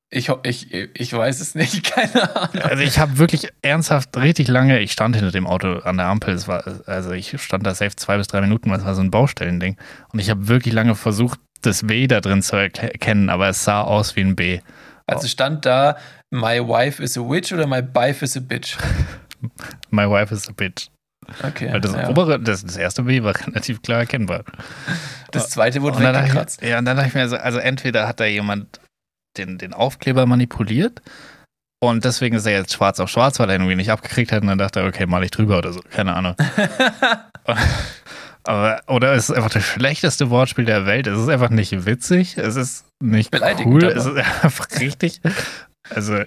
[SPEAKER 4] Ich, ich, ich weiß es nicht, keine Ahnung.
[SPEAKER 5] Also ich habe wirklich ernsthaft richtig lange, ich stand hinter dem Auto an der Ampel, es war, also ich stand da safe zwei bis drei Minuten, weil es war so ein Baustellending. Und ich habe wirklich lange versucht, das W da drin zu erke- erkennen, aber es sah aus wie ein B.
[SPEAKER 4] Also stand da, my wife is a witch oder my wife is a bitch.
[SPEAKER 5] My wife is a bitch.
[SPEAKER 4] Okay.
[SPEAKER 5] Weil das
[SPEAKER 4] ja.
[SPEAKER 5] obere, das, das erste B war relativ klar erkennbar.
[SPEAKER 4] Das zweite wurde weggekratzt.
[SPEAKER 5] ich, ja, und dann dachte ich mir so, also entweder hat da jemand den, den Aufkleber manipuliert und deswegen ist er jetzt schwarz auf schwarz, weil er irgendwie nicht abgekriegt hat und dann dachte er, okay, mal ich drüber oder so, keine Ahnung. Aber, oder es ist einfach das schlechteste Wortspiel der Welt. Es ist einfach nicht witzig, es ist nicht
[SPEAKER 4] Beleidigend,
[SPEAKER 5] cool,
[SPEAKER 4] aber.
[SPEAKER 5] es ist einfach richtig. Also,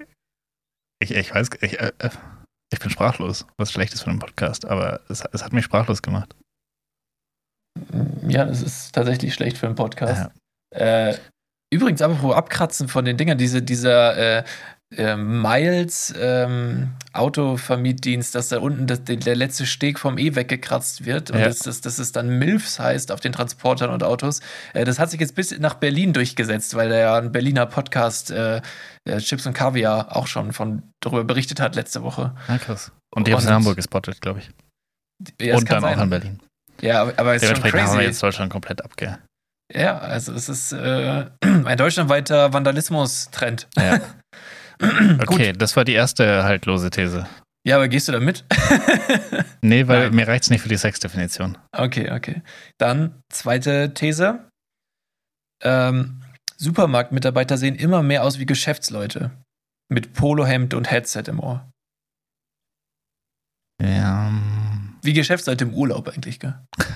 [SPEAKER 5] ich, ich weiß, ich, äh, ich bin sprachlos, was schlecht ist für einen Podcast, aber es, es hat mich sprachlos gemacht.
[SPEAKER 4] ja, das ist tatsächlich schlecht für einen Podcast. Äh, übrigens, apropos Abkratzen von den Dingern, diese, dieser, äh, äh, Miles ähm, Autovermietdienst, dass da unten das, der letzte Steg vom E weggekratzt wird und
[SPEAKER 5] Ja.
[SPEAKER 4] dass, dass, dass es dann MILFs heißt auf den Transportern und Autos. Äh, das hat sich jetzt bis nach Berlin durchgesetzt, weil da ja ein Berliner Podcast äh, äh, Chips und Kaviar auch schon von darüber berichtet hat letzte Woche.
[SPEAKER 5] Ja, krass. Und die haben es in Hamburg gespottet, glaube ich.
[SPEAKER 4] Ja,
[SPEAKER 5] und dann auch
[SPEAKER 4] sein.
[SPEAKER 5] in Berlin.
[SPEAKER 4] Ja, aber, es ist schon
[SPEAKER 5] Dementsprechend haben wir
[SPEAKER 4] crazy.
[SPEAKER 5] jetzt Deutschland komplett abge.
[SPEAKER 4] Ja, also es ist äh, ein deutschlandweiter Vandalismus-Trend.
[SPEAKER 5] Ja. Okay, das war die erste haltlose These.
[SPEAKER 4] Ja, aber gehst du da mit?
[SPEAKER 5] Nee, weil
[SPEAKER 4] Nein.
[SPEAKER 5] mir reicht es nicht für die Sexdefinition.
[SPEAKER 4] okay, okay. Dann zweite These. Ähm, Supermarktmitarbeiter sehen immer mehr aus wie Geschäftsleute. Mit Polohemd und Headset im Ohr.
[SPEAKER 5] Ja. ähm,
[SPEAKER 4] Wie Geschäftsleute im Urlaub eigentlich, gell?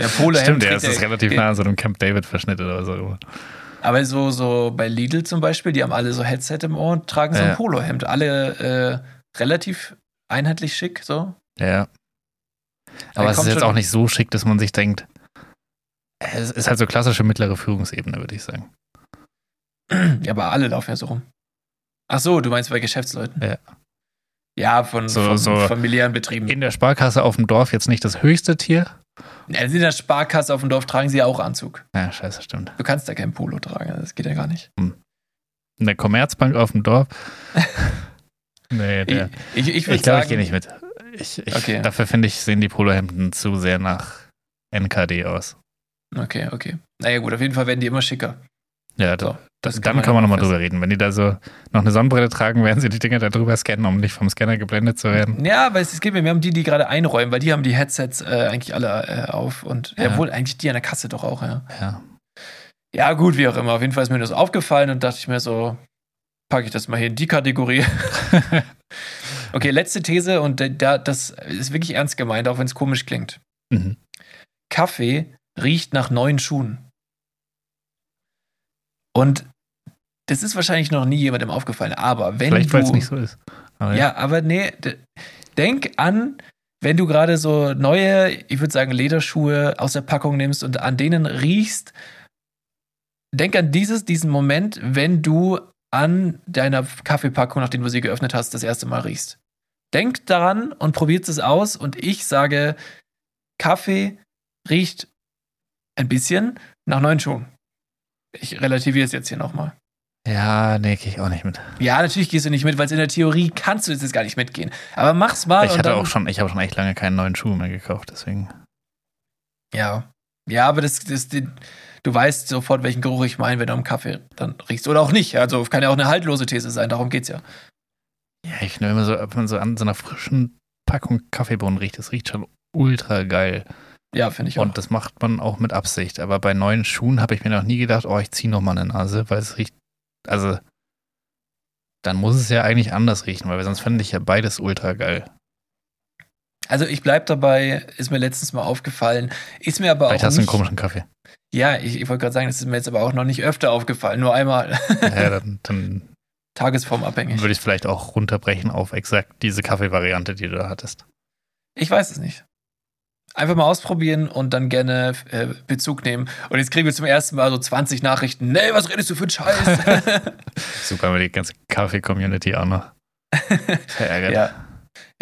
[SPEAKER 4] Der Polohemd
[SPEAKER 5] Stimmt, es ist
[SPEAKER 4] der-
[SPEAKER 5] relativ
[SPEAKER 4] der-
[SPEAKER 5] nah an so einem Camp David-Verschnitt oder so.
[SPEAKER 4] Aber so, so bei Lidl zum Beispiel, die haben alle so Headset im Ohr und tragen so ein
[SPEAKER 5] Ja.
[SPEAKER 4] Polohemd. Alle äh, relativ einheitlich schick, so.
[SPEAKER 5] Ja. Aber
[SPEAKER 4] Er
[SPEAKER 5] es ist jetzt auch nicht so schick, dass man sich denkt, es ist halt so klassische mittlere Führungsebene, würde ich sagen.
[SPEAKER 4] Ja, aber alle laufen ja so rum. Ach so, du meinst bei Geschäftsleuten?
[SPEAKER 5] Ja.
[SPEAKER 4] Ja, von,
[SPEAKER 5] So-
[SPEAKER 4] von
[SPEAKER 5] so
[SPEAKER 4] familiären Betrieben.
[SPEAKER 5] In der Sparkasse auf dem Dorf jetzt nicht das höchste Tier.
[SPEAKER 4] Ja, in der Sparkasse auf dem Dorf tragen sie ja auch Anzug.
[SPEAKER 5] Ja, scheiße, stimmt.
[SPEAKER 4] Du kannst da kein Polo tragen, das geht ja gar nicht.
[SPEAKER 5] In der Commerzbank auf dem Dorf. nee, der,
[SPEAKER 4] Ich, ich, ich
[SPEAKER 5] ich glaube, ich gehe nicht mit. Ich, ich,
[SPEAKER 4] Okay.
[SPEAKER 5] Dafür finde ich, sehen die Polohemden zu sehr nach NKD aus.
[SPEAKER 4] Okay, okay. Naja, gut, auf jeden Fall werden die immer schicker.
[SPEAKER 5] Ja, da,
[SPEAKER 4] das
[SPEAKER 5] dann
[SPEAKER 4] man
[SPEAKER 5] kann man nochmal drüber reden. Wenn die da so noch eine Sonnenbrille tragen, werden sie die Dinger da drüber scannen, um nicht vom Scanner geblendet zu werden.
[SPEAKER 4] Ja, aber es geht mir mehr um die, die gerade einräumen, weil die haben die Headsets äh, eigentlich alle äh, auf und ja. Wohl eigentlich die an der Kasse doch auch, ja.
[SPEAKER 5] Ja.
[SPEAKER 4] Ja, gut, wie auch immer. Auf jeden Fall ist mir das aufgefallen und dachte ich mir so, packe ich das mal hier in die Kategorie. okay, letzte These und da, das ist wirklich ernst gemeint, auch wenn es komisch klingt.
[SPEAKER 5] Mhm.
[SPEAKER 4] Kaffee riecht nach neuen Schuhen. Und das ist wahrscheinlich noch nie jemandem aufgefallen, aber wenn
[SPEAKER 5] Vielleicht,
[SPEAKER 4] du
[SPEAKER 5] weil es nicht so ist. Aber
[SPEAKER 4] ja, aber nee, denk an, wenn du gerade so neue, ich würde sagen, Lederschuhe aus der Packung nimmst und an denen riechst. Denk an dieses, diesen Moment, wenn du an deiner Kaffeepackung, nachdem du sie geöffnet hast, das erste Mal riechst. Denk daran und probiert es aus und ich sage, Kaffee riecht ein bisschen nach neuen Schuhen. Ich relativiere es jetzt hier nochmal.
[SPEAKER 5] Ja, nee, gehe ich auch nicht mit.
[SPEAKER 4] Ja, natürlich gehst du nicht mit, weil in der Theorie kannst du jetzt gar nicht mitgehen. Aber mach's mal.
[SPEAKER 5] ich hatte auch schon, ich habe schon echt lange keinen neuen Schuh mehr gekauft, deswegen.
[SPEAKER 4] Ja. Ja, aber das, das, die, du weißt sofort, welchen Geruch ich meine, wenn du am Kaffee dann riechst. Oder auch nicht. Also kann ja auch eine haltlose These sein, darum geht's ja.
[SPEAKER 5] Ja, ich nehme immer so, wenn man so an so einer frischen Packung Kaffeebohnen riecht, das riecht schon ultra geil.
[SPEAKER 4] Ja, finde ich auch.
[SPEAKER 5] Und das macht man auch mit Absicht. Aber bei neuen Schuhen habe ich mir noch nie gedacht, oh, ich ziehe noch mal eine Nase, weil es riecht, also dann muss es ja eigentlich anders riechen, weil sonst fände ich ja beides ultra geil.
[SPEAKER 4] Also ich bleib dabei, ist mir letztens mal aufgefallen. Ist mir aber
[SPEAKER 5] Vielleicht
[SPEAKER 4] auch
[SPEAKER 5] hast du einen komischen Kaffee.
[SPEAKER 4] Ja, ich, ich wollte gerade sagen, das ist mir jetzt aber auch noch nicht öfter aufgefallen. Nur einmal.
[SPEAKER 5] Ja, dann, dann
[SPEAKER 4] Tagesformabhängig.
[SPEAKER 5] würde ich es vielleicht auch runterbrechen auf exakt diese Kaffeevariante, die du da hattest.
[SPEAKER 4] Ich weiß es nicht. Einfach mal ausprobieren und dann gerne äh, Bezug nehmen. Und jetzt kriegen wir zum ersten Mal so 20 Nachrichten. Nee, was redest du für einen Scheiß?
[SPEAKER 5] Super, weil die ganze Kaffee-Community auch noch verärgert.
[SPEAKER 4] ja.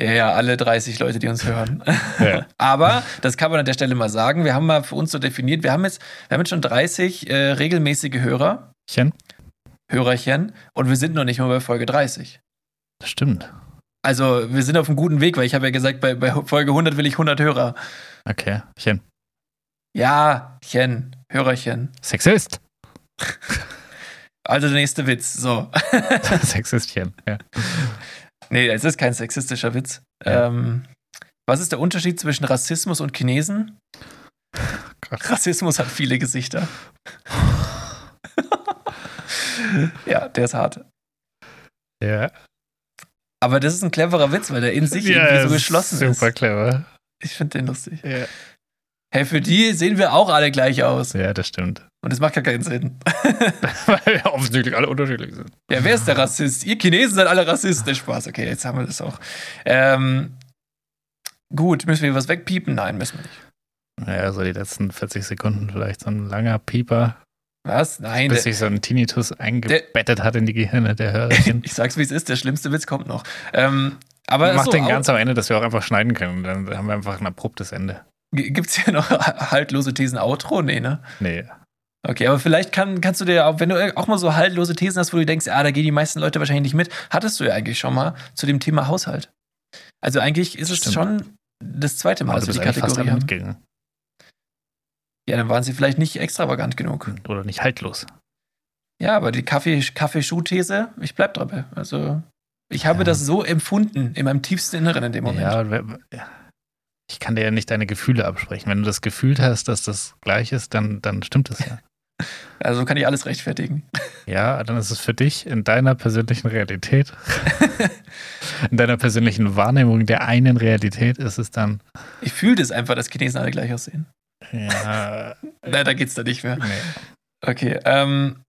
[SPEAKER 4] ja, ja, alle 30 Leute, die uns hören.
[SPEAKER 5] Ja.
[SPEAKER 4] Aber, das kann man an der Stelle mal sagen, wir haben mal für uns so definiert, wir haben jetzt, wir haben jetzt schon 30 äh, regelmäßige Hörer,
[SPEAKER 5] Chen?
[SPEAKER 4] Hörerchen, und wir sind noch nicht mal bei Folge 30.
[SPEAKER 5] Das stimmt.
[SPEAKER 4] Also, wir sind auf einem guten Weg, weil ich habe ja gesagt, bei, bei Folge 100 will ich 100 Hörer.
[SPEAKER 5] Okay. Chen.
[SPEAKER 4] Ja, Chen, Hörerchen.
[SPEAKER 5] Sexist.
[SPEAKER 4] Also der nächste Witz. So.
[SPEAKER 5] Sexistchen. Ja.
[SPEAKER 4] nee, es ist kein sexistischer Witz.
[SPEAKER 5] Ja.
[SPEAKER 4] Ähm, was ist der Unterschied zwischen Rassismus und Chinesen?
[SPEAKER 5] Gott.
[SPEAKER 4] Rassismus hat viele Gesichter. ja, der ist hart.
[SPEAKER 5] ja.
[SPEAKER 4] Aber das ist ein cleverer Witz, weil der in sich
[SPEAKER 5] ja,
[SPEAKER 4] irgendwie so
[SPEAKER 5] ist
[SPEAKER 4] geschlossen
[SPEAKER 5] Super
[SPEAKER 4] ist.
[SPEAKER 5] clever.
[SPEAKER 4] Ich finde den lustig.
[SPEAKER 5] Ja.
[SPEAKER 4] Hey, für die sehen wir auch alle gleich aus.
[SPEAKER 5] ja, das stimmt.
[SPEAKER 4] Und das macht gar keinen Sinn.
[SPEAKER 5] Weil wir offensichtlich alle unterschiedlich sind.
[SPEAKER 4] Ja, wer ist der Rassist? Ihr Chinesen seid alle Rassisten. Spaß, okay, jetzt haben wir das auch. Ähm, gut, müssen wir was wegpiepen? Nein, müssen wir nicht.
[SPEAKER 5] Ja, so die letzten 40 Sekunden vielleicht so ein langer Pieper.
[SPEAKER 4] Was? Nein.
[SPEAKER 5] Bis
[SPEAKER 4] der-
[SPEAKER 5] sich so ein Tinnitus eingebettet hat in die Gehirne der Hörerchen.
[SPEAKER 4] ich sag's wie es ist, der schlimmste Witz kommt noch. Ähm, aber
[SPEAKER 5] Mach
[SPEAKER 4] so,
[SPEAKER 5] den ganz am Ende, dass wir auch einfach schneiden können. Dann haben wir einfach ein abruptes Ende.
[SPEAKER 4] G- Gibt's hier noch haltlose Thesen Outro? Nee, ne?
[SPEAKER 5] Nee.
[SPEAKER 4] Okay, aber vielleicht kann, kannst du dir, auch, wenn du auch mal so haltlose Thesen hast, wo du denkst, ah, da gehen die meisten Leute wahrscheinlich nicht mit, hattest du ja eigentlich schon mal zu dem Thema Haushalt. Also eigentlich ist es
[SPEAKER 5] Stimmt.
[SPEAKER 4] schon das zweite Mal, dass wir die Kategorie haben. Ja, dann waren sie vielleicht nicht extravagant genug.
[SPEAKER 5] Oder nicht haltlos.
[SPEAKER 4] Ja, aber die Kaffee- Kaffeeschuh-These, ich bleib dabei. Also, ich habe
[SPEAKER 5] Ja.
[SPEAKER 4] das so empfunden in meinem tiefsten Inneren in dem Moment.
[SPEAKER 5] Ja, ich kann dir ja nicht deine Gefühle absprechen. Wenn du das gefühlt hast, dass das gleich ist, dann, dann stimmt es ja.
[SPEAKER 4] Also kann ich alles rechtfertigen.
[SPEAKER 5] Ja, dann ist es für dich in deiner persönlichen Realität, in deiner persönlichen Wahrnehmung der einen Realität ist es dann,
[SPEAKER 4] Ich fühle das einfach, dass Chinesen alle gleich aussehen.
[SPEAKER 5] ja,
[SPEAKER 4] Nein, da geht's da nicht mehr.
[SPEAKER 5] nee.
[SPEAKER 4] Okay, ähm.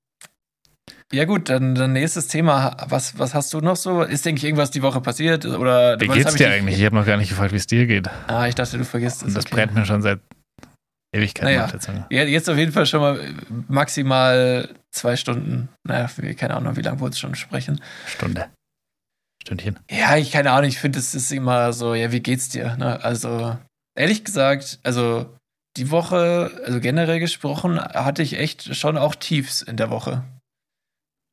[SPEAKER 4] Ja gut, dann, dann nächstes Thema. Was, was hast du noch so? Ist, denke ich, irgendwas die Woche passiert? Oder
[SPEAKER 5] Wie geht's
[SPEAKER 4] ich
[SPEAKER 5] dir
[SPEAKER 4] nicht-
[SPEAKER 5] eigentlich? Ich habe noch gar nicht gefragt, wie es dir geht.
[SPEAKER 4] Ah, ich dachte, du vergisst es.
[SPEAKER 5] Und das
[SPEAKER 4] okay.
[SPEAKER 5] brennt mir schon seit Ewigkeiten
[SPEAKER 4] Naja.
[SPEAKER 5] auf der Zunge.
[SPEAKER 4] Ja, jetzt auf jeden Fall schon mal maximal zwei Stunden. Naja, keine Ahnung, wie lange wir uns schon sprechen.
[SPEAKER 5] Stunde. Stündchen.
[SPEAKER 4] Ja, ich keine Ahnung, ich finde, es ist immer so, ja, wie geht's dir? Ne? Also, ehrlich gesagt, also die Woche, also generell gesprochen, hatte ich echt schon auch Tiefs in der Woche.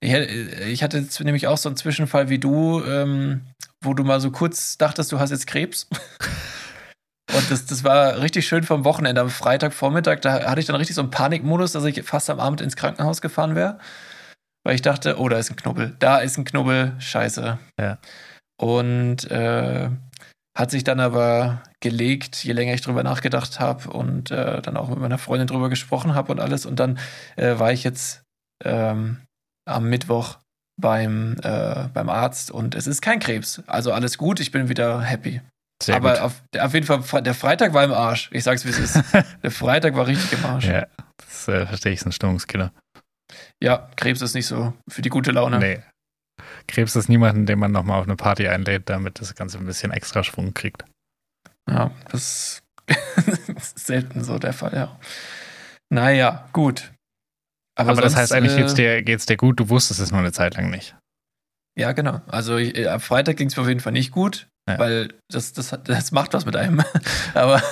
[SPEAKER 4] Ich, hatte jetzt nämlich auch so einen Zwischenfall wie du, ähm, wo du mal so kurz dachtest, du hast jetzt Krebs. Und das, das war richtig schön vom Wochenende. Am Freitagvormittag, da hatte ich dann richtig so einen Panikmodus, dass ich fast am Abend ins Krankenhaus gefahren wäre. Weil ich dachte, oh, da ist ein Knubbel. Da ist ein Knubbel, scheiße.
[SPEAKER 5] Ja.
[SPEAKER 4] Und äh, hat sich dann aber gelegt, je länger ich drüber nachgedacht habe und äh, dann auch mit meiner Freundin drüber gesprochen habe und alles. Und dann äh, war ich jetzt ähm, am Mittwoch beim, äh, beim Arzt und es ist kein Krebs. Also alles gut, ich bin wieder happy.
[SPEAKER 5] Sehr
[SPEAKER 4] aber auf, auf jeden Fall, der Freitag war im Arsch. Ich sag's, wie es ist. der Freitag war richtig im Arsch. Ja.
[SPEAKER 5] Ja, das äh, verstehe ich, ist ein Stimmungskiller.
[SPEAKER 4] Krebs ist nicht so für die gute Laune.
[SPEAKER 5] Nee. Krebs ist niemanden, den man nochmal auf eine Party einlädt, damit das Ganze ein bisschen extra Schwung kriegt.
[SPEAKER 4] Ja, das ist selten so der Fall, ja. Naja, gut.
[SPEAKER 5] Aber, das
[SPEAKER 4] sonst,
[SPEAKER 5] heißt, eigentlich
[SPEAKER 4] äh,
[SPEAKER 5] geht's dir, geht's dir gut, du wusstest es nur eine Zeit lang nicht.
[SPEAKER 4] Ja, genau. Also ich, äh, am Freitag ging es mir auf jeden Fall nicht gut,
[SPEAKER 5] Ja.
[SPEAKER 4] weil das, das, das macht was mit einem. Aber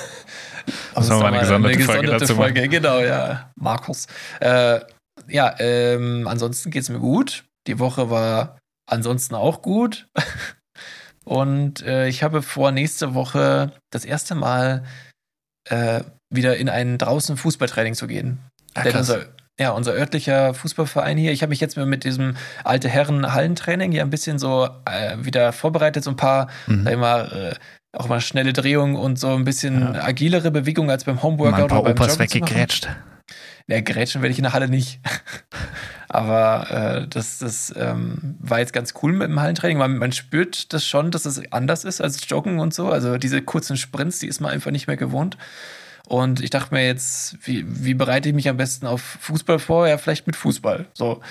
[SPEAKER 5] Muss man mal eine gesonderte Folge dazu machen.
[SPEAKER 4] Folge, genau, ja. Markus. Äh, ja, ähm, ansonsten geht es mir gut. Die Woche war ansonsten auch gut. Und äh, ich habe vor, nächste Woche das erste Mal äh, wieder in ein draußen Fußballtraining zu gehen.
[SPEAKER 5] Ah,
[SPEAKER 4] Denn unser, ja, unser örtlicher Fußballverein hier, ich habe mich jetzt mal mit diesem alte Herren Hallentraining ja ein bisschen so äh, wieder vorbereitet, so ein paar,
[SPEAKER 5] Mhm.
[SPEAKER 4] sag ich mal, äh, auch mal schnelle Drehungen und so ein bisschen
[SPEAKER 5] Ja.
[SPEAKER 4] agilere Bewegungen als beim
[SPEAKER 5] Mal
[SPEAKER 4] Homeworkout
[SPEAKER 5] ein paar
[SPEAKER 4] oder beim
[SPEAKER 5] Opas
[SPEAKER 4] Joggen
[SPEAKER 5] weggegrätscht.
[SPEAKER 4] Ja, Grätschen werde ich in der Halle nicht. Aber äh, das, das ähm, war jetzt ganz cool mit dem Hallentraining. Man, man spürt das schon, dass es anders ist als Joggen und so. Also diese kurzen Sprints, die ist man einfach nicht mehr gewohnt. Und ich dachte mir jetzt, wie, wie bereite ich mich am besten auf Fußball vor? Ja, vielleicht mit Fußball. So.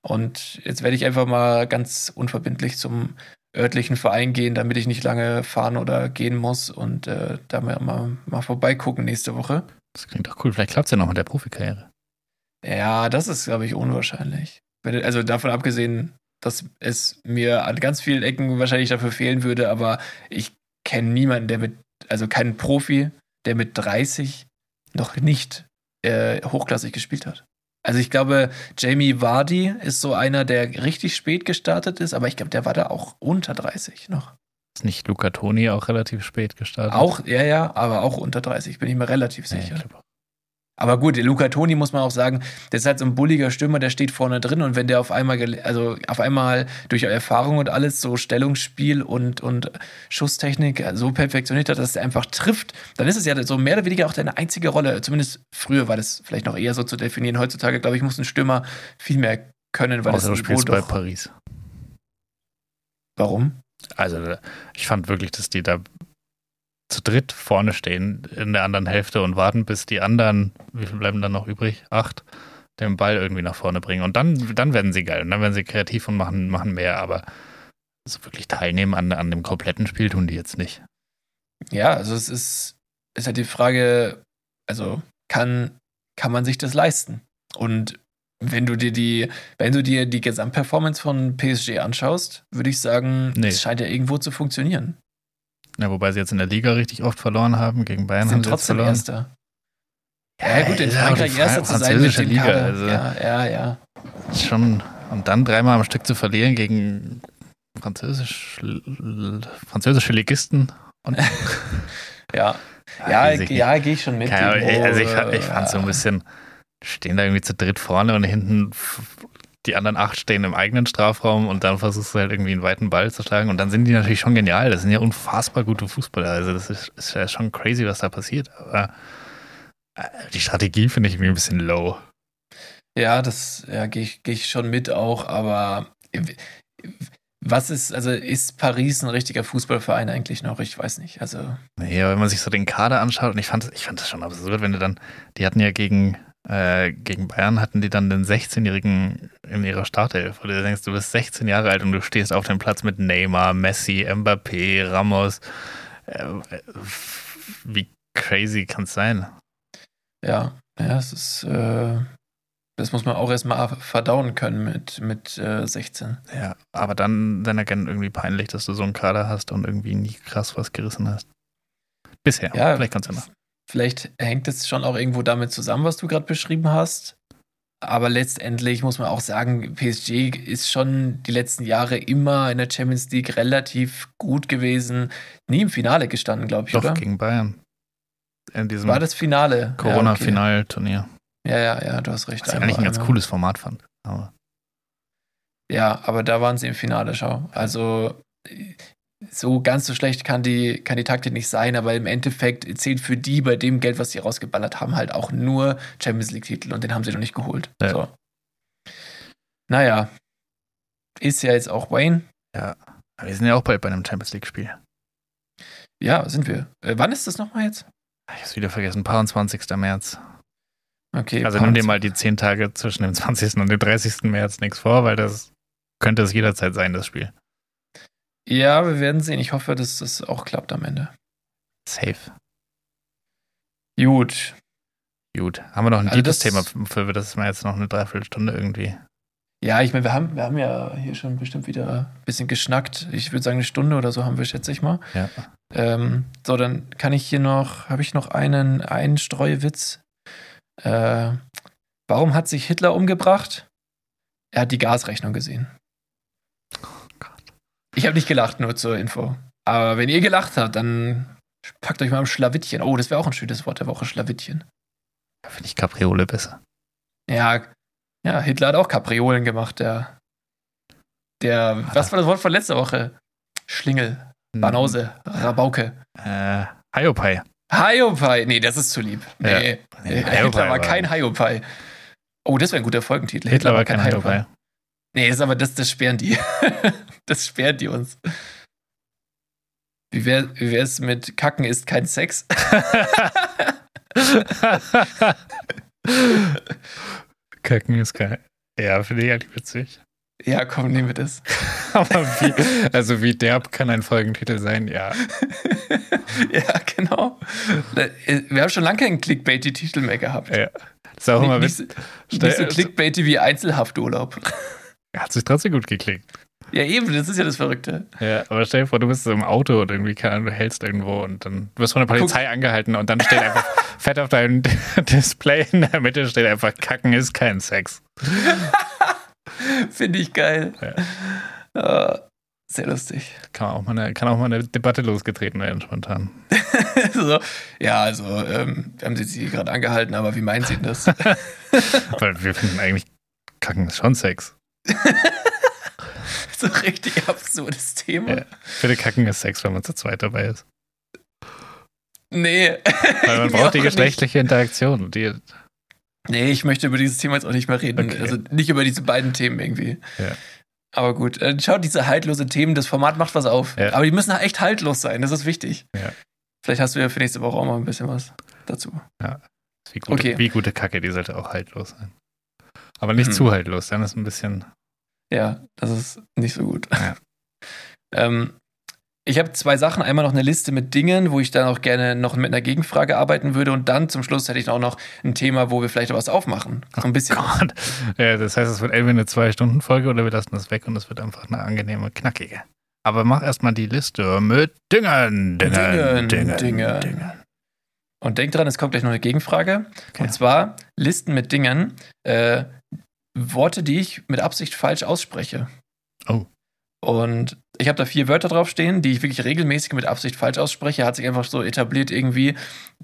[SPEAKER 4] Und jetzt werde ich einfach mal ganz unverbindlich zum örtlichen Verein gehen, damit ich nicht lange fahren oder gehen muss und äh, da mal, mal, mal vorbeigucken nächste Woche.
[SPEAKER 5] Das klingt doch cool. Vielleicht klappt es ja noch mit der Profikarriere.
[SPEAKER 4] Ja, das ist, glaube ich, unwahrscheinlich. Also davon abgesehen, dass es mir an ganz vielen Ecken wahrscheinlich dafür fehlen würde, aber ich kenne niemanden, der mit, also keinen Profi, der mit 30 noch nicht äh, hochklassig gespielt hat. Also ich glaube, Jamie Vardy ist so einer, der richtig spät gestartet ist, aber ich glaube, der war da auch unter 30 noch.
[SPEAKER 5] Ist nicht Luca Toni auch relativ spät gestartet?
[SPEAKER 4] Auch, ja, ja, aber auch unter 30, bin ich mir relativ
[SPEAKER 5] Ja,
[SPEAKER 4] sicher.
[SPEAKER 5] auch.
[SPEAKER 4] Aber gut, Luca Toni muss man auch sagen, der ist halt so ein bulliger Stürmer, der steht vorne drin und wenn der auf einmal, also auf einmal durch Erfahrung und alles so Stellungsspiel und, und Schusstechnik so perfektioniert hat, dass er einfach trifft, dann ist es ja so mehr oder weniger auch deine einzige Rolle. Zumindest früher war das vielleicht noch eher so zu definieren. Heutzutage, glaube ich, muss ein Stürmer viel mehr können, weil
[SPEAKER 5] Außer du
[SPEAKER 4] das Niveau
[SPEAKER 5] spielst bei. Paris.
[SPEAKER 4] Warum?
[SPEAKER 5] Also ich fand wirklich, dass die da zu dritt vorne stehen in der anderen Hälfte und warten, bis die anderen, wie viel bleiben dann noch übrig? Acht, den Ball irgendwie nach vorne bringen. Und dann, dann werden sie geil. Und dann werden sie kreativ und machen, machen mehr. Aber so wirklich teilnehmen an, an dem kompletten Spiel tun die jetzt nicht.
[SPEAKER 4] Ja, also es ist, ist halt die Frage, also kann, kann man sich das leisten? Und wenn du dir die, wenn du dir die Gesamtperformance von PSG anschaust, würde ich sagen,
[SPEAKER 5] Nee.
[SPEAKER 4] es scheint ja irgendwo zu funktionieren.
[SPEAKER 5] Ja, wobei sie jetzt in der Liga richtig oft verloren haben. Gegen Bayern
[SPEAKER 4] Sie
[SPEAKER 5] haben
[SPEAKER 4] sind
[SPEAKER 5] sie
[SPEAKER 4] trotzdem
[SPEAKER 5] verloren.
[SPEAKER 4] Erster. Ja, gut, in Frankreich Erster zu sein mit dem
[SPEAKER 5] Liga,
[SPEAKER 4] Kader.
[SPEAKER 5] also-
[SPEAKER 4] Ja, ja, ja.
[SPEAKER 5] Schon. Und dann dreimal am Stück zu verlieren gegen französisch, französische Ligisten. Und
[SPEAKER 4] Ja, ja,
[SPEAKER 5] nicht.
[SPEAKER 4] ja gehe ich schon mit.
[SPEAKER 5] Keine also ich, ich fand so ein bisschen, stehen da irgendwie zu dritt vorne und hinten die anderen acht stehen im eigenen Strafraum und dann versuchst du halt irgendwie einen weiten Ball zu schlagen und dann sind die natürlich schon genial. Das sind ja unfassbar gute Fußballer. Also das ist, ist ja schon crazy, was da passiert. Aber äh, die Strategie finde ich irgendwie ein bisschen low.
[SPEAKER 4] Ja, das ja, gehe ich, geh ich schon mit auch, aber was ist, also ist Paris ein richtiger Fußballverein eigentlich noch? Ich weiß nicht. Also,
[SPEAKER 5] Ja, wenn man sich so den Kader anschaut, und ich fand, ich fand das schon absurd, wenn du dann, die hatten ja gegen, äh, gegen Bayern, hatten die dann den 16-Jährigen in ihrer Startelf. Und du denkst, du bist 16 Jahre alt und du stehst auf dem Platz mit Neymar, Messi, Mbappé, Ramos. Äh, äh, wie crazy kann es sein?
[SPEAKER 4] ja, ja, es ist, äh, das muss man auch erstmal verdauen können mit, mit äh, 16.
[SPEAKER 5] Ja, aber dann, dann erkennen irgendwie peinlich, dass du so einen Kader hast und irgendwie nie krass was gerissen hast. Bisher.
[SPEAKER 4] Ja,
[SPEAKER 5] Vielleicht kannst du noch.
[SPEAKER 4] Vielleicht hängt es schon auch irgendwo damit zusammen, was du gerade beschrieben hast. Aber letztendlich muss man auch sagen, PSG ist schon die letzten Jahre immer in der Champions League relativ gut gewesen. Nie im Finale gestanden, glaube ich,
[SPEAKER 5] Doch,
[SPEAKER 4] oder?
[SPEAKER 5] gegen Bayern. In diesem
[SPEAKER 4] War das Finale?
[SPEAKER 5] Corona-Finalturnier.
[SPEAKER 4] Ja, ja, ja, du hast recht.
[SPEAKER 5] Was ich eigentlich ein ganz cooles Format fand. Aber
[SPEAKER 4] Ja, aber da waren sie im Finale, schau. Also so ganz so schlecht kann die, kann die Taktik nicht sein, aber im Endeffekt zählt für die bei dem Geld, was sie rausgeballert haben, halt auch nur Champions League-Titel und den haben sie noch nicht geholt.
[SPEAKER 5] Ja.
[SPEAKER 4] So. Naja, ist ja jetzt auch Wayne.
[SPEAKER 5] Aber wir sind ja auch bald bei einem Champions League-Spiel.
[SPEAKER 4] Ja, sind wir. Äh, wann ist das nochmal jetzt?
[SPEAKER 5] Ich hab's wieder vergessen. 22. März.
[SPEAKER 4] Okay.
[SPEAKER 5] Also nimm dir mal die 10 Tage zwischen dem 20. und dem 30. März nichts vor, weil das könnte es jederzeit sein, das Spiel.
[SPEAKER 4] Ja, wir werden sehen. Ich hoffe, dass das auch klappt am Ende.
[SPEAKER 5] Safe.
[SPEAKER 4] Gut.
[SPEAKER 5] Gut. Haben wir noch ein
[SPEAKER 4] Also das-
[SPEAKER 5] Thema, für das wir jetzt noch eine Dreiviertelstunde irgendwie.
[SPEAKER 4] Ja, ich meine, wir haben, wir haben ja hier schon bestimmt wieder ein bisschen geschnackt. Ich würde sagen, eine Stunde oder so haben wir, schätze ich mal.
[SPEAKER 5] Ja.
[SPEAKER 4] Ähm, so, dann kann ich hier noch, habe ich noch einen, einen Streuwitz. Äh, warum hat sich Hitler umgebracht? Er hat die Gasrechnung gesehen. Ich habe nicht gelacht, nur zur Info. Aber wenn ihr gelacht habt, dann packt euch mal am Schlawittchen. Oh, das wäre auch ein schönes Wort der Woche, Schlawittchen.
[SPEAKER 5] Da finde ich Capriole besser.
[SPEAKER 4] Ja, ja, Hitler hat auch Kapriolen gemacht, der. Der, was war das Wort von letzter Woche? Schlingel, Banause, Rabauke.
[SPEAKER 5] Äh, Hiopai.
[SPEAKER 4] Hiopai. Nee, das ist zu lieb. Nee,
[SPEAKER 5] Nee,
[SPEAKER 4] Hitler
[SPEAKER 5] Hiopai
[SPEAKER 4] war kein Hiopai. Oh, das wäre ein guter Folgentitel.
[SPEAKER 5] Hitler war kein Hiopai.
[SPEAKER 4] Nee, das ist aber das, das sperren die. das sperren die uns. Wie wäre wie wär's mit Kacken ist kein Sex?
[SPEAKER 5] Kacken ist geil. Ja, finde ich eigentlich witzig.
[SPEAKER 4] Ja, komm, nehmen wir das.
[SPEAKER 5] Aber wie, also wie derb kann ein Folgentitel sein? Ja.
[SPEAKER 4] ja, genau. Wir haben schon lange keinen Clickbaity-Titel mehr gehabt.
[SPEAKER 5] ja. Das ist auch immer
[SPEAKER 4] nicht,
[SPEAKER 5] witzig.
[SPEAKER 4] nicht, nicht so clickbaity wie Einzelhafturlaub.
[SPEAKER 5] Hat sich trotzdem gut geklickt.
[SPEAKER 4] Ja, eben, das ist ja das Verrückte.
[SPEAKER 5] Ja, aber stell dir vor, du bist so im Auto und irgendwie, keine Ahnung, du hältst irgendwo und dann wirst du von der Polizei angehalten und dann steht einfach fett auf deinem Display in der Mitte steht einfach, Kacken ist kein Sex.
[SPEAKER 4] Finde ich geil.
[SPEAKER 5] Ja.
[SPEAKER 4] Äh, sehr lustig.
[SPEAKER 5] Kann auch, mal eine, kann auch mal eine Debatte losgetreten werden, spontan.
[SPEAKER 4] so, ja, also, ähm, wir haben sie hier gerade angehalten, aber wie meinen Sie denn das?
[SPEAKER 5] Weil wir finden eigentlich, Kacken ist schon Sex.
[SPEAKER 4] so richtig absurdes Thema.
[SPEAKER 5] Ja. Finde, Kacken ist Sex, wenn man zu zweit dabei ist.
[SPEAKER 4] Nee.
[SPEAKER 5] Weil man braucht die geschlechtliche Interaktion. Die,
[SPEAKER 4] Nicht. Nee, ich möchte über dieses Thema jetzt auch nicht mehr reden.
[SPEAKER 5] Okay.
[SPEAKER 4] Also nicht über diese beiden Themen irgendwie.
[SPEAKER 5] Ja.
[SPEAKER 4] Aber gut, äh, schaut diese haltlose Themen, das Format macht was auf.
[SPEAKER 5] Ja.
[SPEAKER 4] Aber die müssen echt haltlos sein, das ist wichtig.
[SPEAKER 5] Ja.
[SPEAKER 4] Vielleicht hast du ja für nächste Woche auch mal ein bisschen was dazu.
[SPEAKER 5] wie, gute,
[SPEAKER 4] Okay.
[SPEAKER 5] wie gute Kacke, die sollte auch haltlos sein. Aber nicht
[SPEAKER 4] Mhm.
[SPEAKER 5] zu haltlos, dann ist ein bisschen.
[SPEAKER 4] Ja, das ist nicht so gut.
[SPEAKER 5] Ja.
[SPEAKER 4] ähm, Ich habe zwei Sachen. Einmal noch eine Liste mit Dingen, wo ich dann auch gerne noch mit einer Gegenfrage arbeiten würde. Und dann zum Schluss hätte ich auch noch ein Thema, wo wir vielleicht was aufmachen. So ein bisschen.
[SPEAKER 5] Gott. Ja, das heißt, es wird entweder eine Zwei-Stunden-Folge oder wir lassen das weg und es wird einfach eine angenehme, knackige. Aber mach erstmal die Liste mit Dingen, Dingen, Dingen, Dingen. Dingen.
[SPEAKER 4] Und denk dran, es kommt gleich noch eine Gegenfrage.
[SPEAKER 5] Okay.
[SPEAKER 4] Und zwar Listen mit Dingen, äh, Worte, die ich mit Absicht falsch ausspreche.
[SPEAKER 5] Oh.
[SPEAKER 4] Und ich habe da vier Wörter draufstehen, die ich wirklich regelmäßig mit Absicht falsch ausspreche. Hat sich einfach so etabliert irgendwie.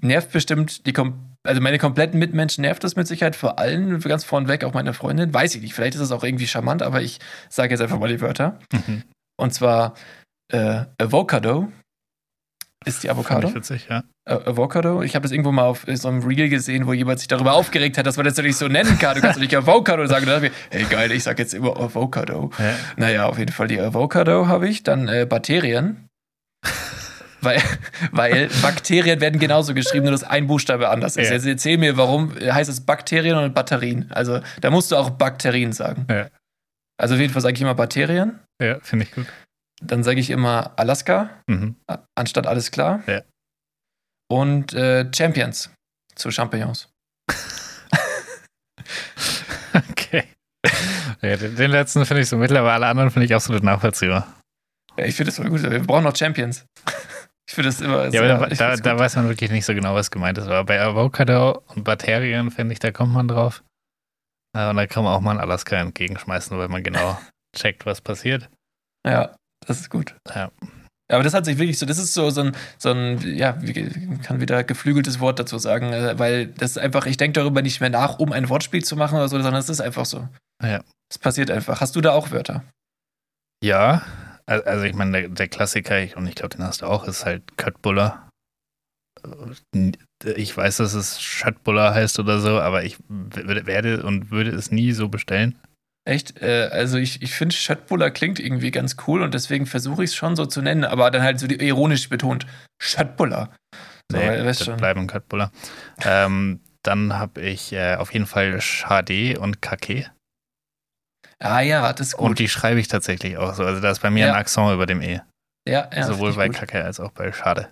[SPEAKER 4] Nervt bestimmt die kom also meine kompletten Mitmenschen nervt das mit Sicherheit vor allem ganz vorneweg auch meine Freundin. Weiß ich nicht. Vielleicht ist es auch irgendwie charmant, aber ich sage jetzt einfach mal die Wörter.
[SPEAKER 5] Mhm.
[SPEAKER 4] Und zwar äh, Avocado ist die Avocado.
[SPEAKER 5] Fand ich witzig, ja.
[SPEAKER 4] Äh, Avocado. Ich habe das irgendwo mal auf so einem Reel gesehen, wo jemand sich darüber aufgeregt hat, dass man das nicht so nennen kann. Du kannst doch nicht Avocado sagen. Da dachte ich mir, hey geil, ich sag jetzt immer Avocado.
[SPEAKER 5] ja.
[SPEAKER 4] Naja, auf jeden Fall die Avocado habe ich. Dann äh, Bakterien. weil, weil Bakterien werden genauso geschrieben, nur dass ein Buchstabe anders ist.
[SPEAKER 5] Ja.
[SPEAKER 4] Jetzt erzähl mir, warum heißt es Bakterien und Batterien? Also da musst du auch Bakterien sagen.
[SPEAKER 5] Ja.
[SPEAKER 4] Also auf jeden Fall sage ich immer Bakterien.
[SPEAKER 5] Ja, finde ich gut.
[SPEAKER 4] Dann sage ich immer Alaska,
[SPEAKER 5] Mhm.
[SPEAKER 4] anstatt alles klar.
[SPEAKER 5] Ja.
[SPEAKER 4] Und äh, Champions zu Champignons.
[SPEAKER 5] Okay. Ja, den, den letzten finde ich so mittlerweile, alle anderen finde ich absolut nachvollziehbar.
[SPEAKER 4] Ja, ich finde das voll gut. Wir brauchen noch Champions. Ich finde das immer
[SPEAKER 5] Ja, aber da, da, da weiß man wirklich nicht so genau, was gemeint ist. Aber bei Avocado und Bakterien, finde ich, da kommt man drauf. Äh, Und da kann man auch mal einen Alaska entgegenschmeißen, weil man genau checkt, was passiert.
[SPEAKER 4] Ja, das ist gut.
[SPEAKER 5] Ja.
[SPEAKER 4] Aber das hat sich wirklich so, das ist so, so ein, so ein, ja, wie kann wieder geflügeltes Wort dazu sagen, äh, weil das ist einfach, ich denke darüber nicht mehr nach, um ein Wortspiel zu machen oder so, sondern es ist einfach so.
[SPEAKER 5] Ja.
[SPEAKER 4] Es passiert einfach. Hast du da auch Wörter?
[SPEAKER 5] Ja, al- also ich meine, der, der Klassiker, ich- und ich glaube, den hast du auch, ist halt Köttbullar. Äh, Ich weiß, dass es Schöttbullar heißt oder so, aber ich werde und würde es nie so bestellen.
[SPEAKER 4] Echt? Äh, also ich, ich finde, Schöttbuller klingt irgendwie ganz cool und deswegen versuche ich es schon so zu nennen, aber dann halt so ironisch betont. Schöttbuller. So,
[SPEAKER 5] Nee,
[SPEAKER 4] we- weißt schon.
[SPEAKER 5] bleiben Köttbullar. ähm, dann habe ich äh, auf jeden Fall Schade und Kake.
[SPEAKER 4] Ah ja, das ist gut.
[SPEAKER 5] Und die schreibe ich tatsächlich auch so. Also da ist bei mir
[SPEAKER 4] Ja.
[SPEAKER 5] ein Akzent über dem E.
[SPEAKER 4] ja, ja,
[SPEAKER 5] Sowohl bei
[SPEAKER 4] gut.
[SPEAKER 5] Kacke als auch bei Schade.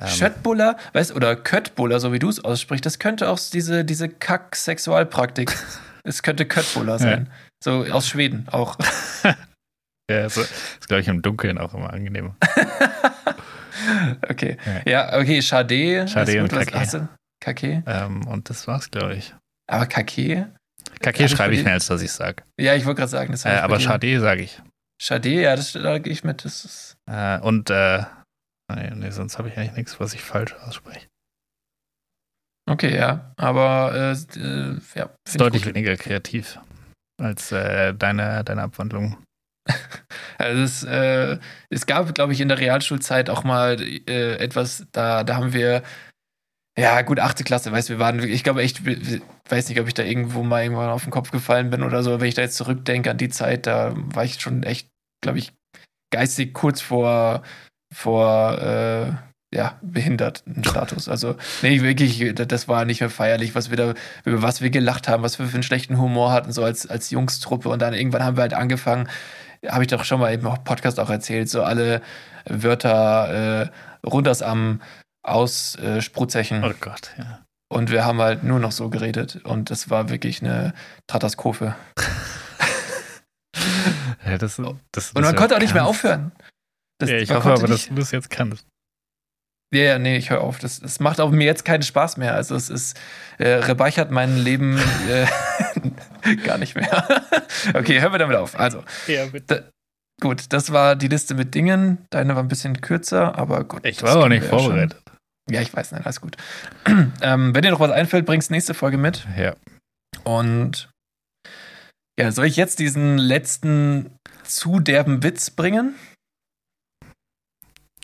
[SPEAKER 5] Ähm,
[SPEAKER 4] Schöttbuller, weißt oder Köttbuller, so wie du es aussprichst, das könnte auch diese, diese Kack-Sexualpraktik. es könnte Köttbuller sein. So aus Schweden auch.
[SPEAKER 5] ja, so, ist, glaube ich, im Dunkeln auch immer angenehmer.
[SPEAKER 4] okay. Ja, okay, Schade.
[SPEAKER 5] Schade und Kake.
[SPEAKER 4] hast du? Kake.
[SPEAKER 5] Ähm, und das war's, glaube ich.
[SPEAKER 4] Aber Kake?
[SPEAKER 5] Kake
[SPEAKER 4] ich
[SPEAKER 5] schreibe ich mehr, als dass ich sage.
[SPEAKER 4] Ja, ich wollte gerade sagen, das
[SPEAKER 5] Äh, aber. Schade sage ich.
[SPEAKER 4] Schade, ja, das, da gehe ich mit. Das ist,
[SPEAKER 5] Äh, und, äh, nee, sonst habe ich eigentlich nichts, was ich falsch ausspreche.
[SPEAKER 4] Okay, ja. Aber äh, äh, ja,
[SPEAKER 5] deutlich weniger kreativ als äh, deine, deine Abwandlung.
[SPEAKER 4] Also es, äh, es gab, glaube ich, in der Realschulzeit auch mal äh, etwas, da, da haben wir, ja, gut, achte Klasse, weißt du, wir waren, ich glaube echt, weiß nicht, ob ich da irgendwo mal irgendwann auf den Kopf gefallen bin oder so, wenn ich da jetzt zurückdenke an die Zeit, da war ich schon echt, glaube ich, geistig kurz vor, vor, äh, ja, behinderten Status. Also, nee, wirklich, das war nicht mehr feierlich, was wir da, über was wir gelacht haben, was wir für einen schlechten Humor hatten, so als, als Jungstruppe. Und dann irgendwann haben wir halt angefangen, habe ich doch schon mal im Podcast auch erzählt, so alle Wörter äh, runter am aus äh, Sprutzechen.
[SPEAKER 5] Oh Gott, ja.
[SPEAKER 4] Und wir haben halt nur noch so geredet. Und das war wirklich eine Katastrophe.
[SPEAKER 5] ja das, das,
[SPEAKER 4] Und man konnte auch nicht mehr aufhören. Das,
[SPEAKER 5] Ja, ich hoffe aber, dass du das jetzt kannst.
[SPEAKER 4] Ja, ja, nee, ich höre auf. Das, das macht auch mir jetzt keinen Spaß mehr. Also es ist, äh, rebeichert mein Leben äh, gar nicht mehr. okay, hören wir damit auf. Also,
[SPEAKER 5] Ja, bitte.
[SPEAKER 4] gut, das war die Liste mit Dingen. Deine war ein bisschen kürzer, aber gut.
[SPEAKER 5] Ich war auch nicht
[SPEAKER 4] ja schon.
[SPEAKER 5] vorbereitet.
[SPEAKER 4] Ja, ich weiß, nein, alles gut. ähm, wenn dir noch was einfällt, bringst nächste Folge mit.
[SPEAKER 5] Ja.
[SPEAKER 4] Und ja, soll ich jetzt diesen letzten zu derben Witz bringen?